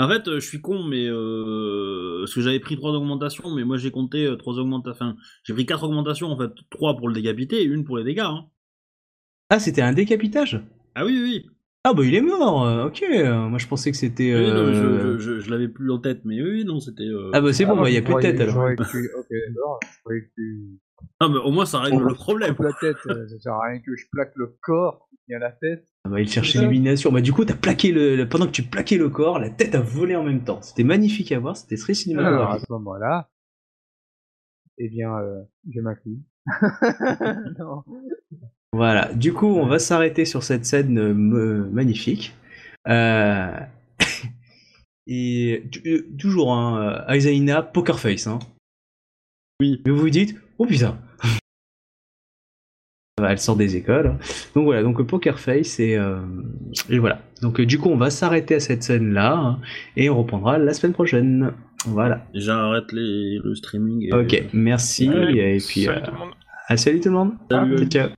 A: En fait, euh, je suis con, mais. Euh... Parce que j'avais pris trois augmentations, mais moi j'ai compté trois augmentations. Enfin, j'ai pris quatre augmentations, en fait. Trois pour le décapiter et une pour les dégâts. Hein.
E: Ah, c'était un décapitage?
A: Ah oui, oui, oui.
E: Ah bah il est mort, ok. Moi je pensais que c'était...
A: Oui, je, je, je, je l'avais plus en tête, mais oui, non, c'était. euh,
E: Ah bah c'est bon,
F: Ah,
E: bah, il y a plus de tête alors.
F: Que tu... Ok, d'accord. Je croyais que tu...
A: Ah, mais au moins ça règle le problème.
F: La tête, euh, ça sert à rien que je plaque le corps qui tient la tête.
E: Ah bah il cherchait l'illumination. Bah du coup t'as plaqué le... le- Pendant que tu plaquais le corps, la tête a volé en même temps. C'était magnifique à voir, c'était très
F: Alors, à
E: cinématographique.
F: ce moment-là, eh bien, euh, je m'incline. *laughs* non.
E: Voilà, du coup on va s'arrêter sur cette scène euh, me- magnifique. Euh... *laughs* Et tu- euh, toujours, hein, euh, Aizaina, poker face. Hein.
A: Oui.
E: Mais vous vous dites, oh putain. Bah, *laughs* Elle sort des écoles. Donc voilà, donc euh, poker face et, euh, et voilà. Donc euh, du coup on va s'arrêter à cette scène là hein, et on reprendra la semaine prochaine. Voilà.
A: J'arrête les... le streaming. Et...
E: Ok, merci et puis
C: salut
E: euh,
C: tout le monde.
E: ah, salut tout le monde.
A: Salut.
E: Ciao.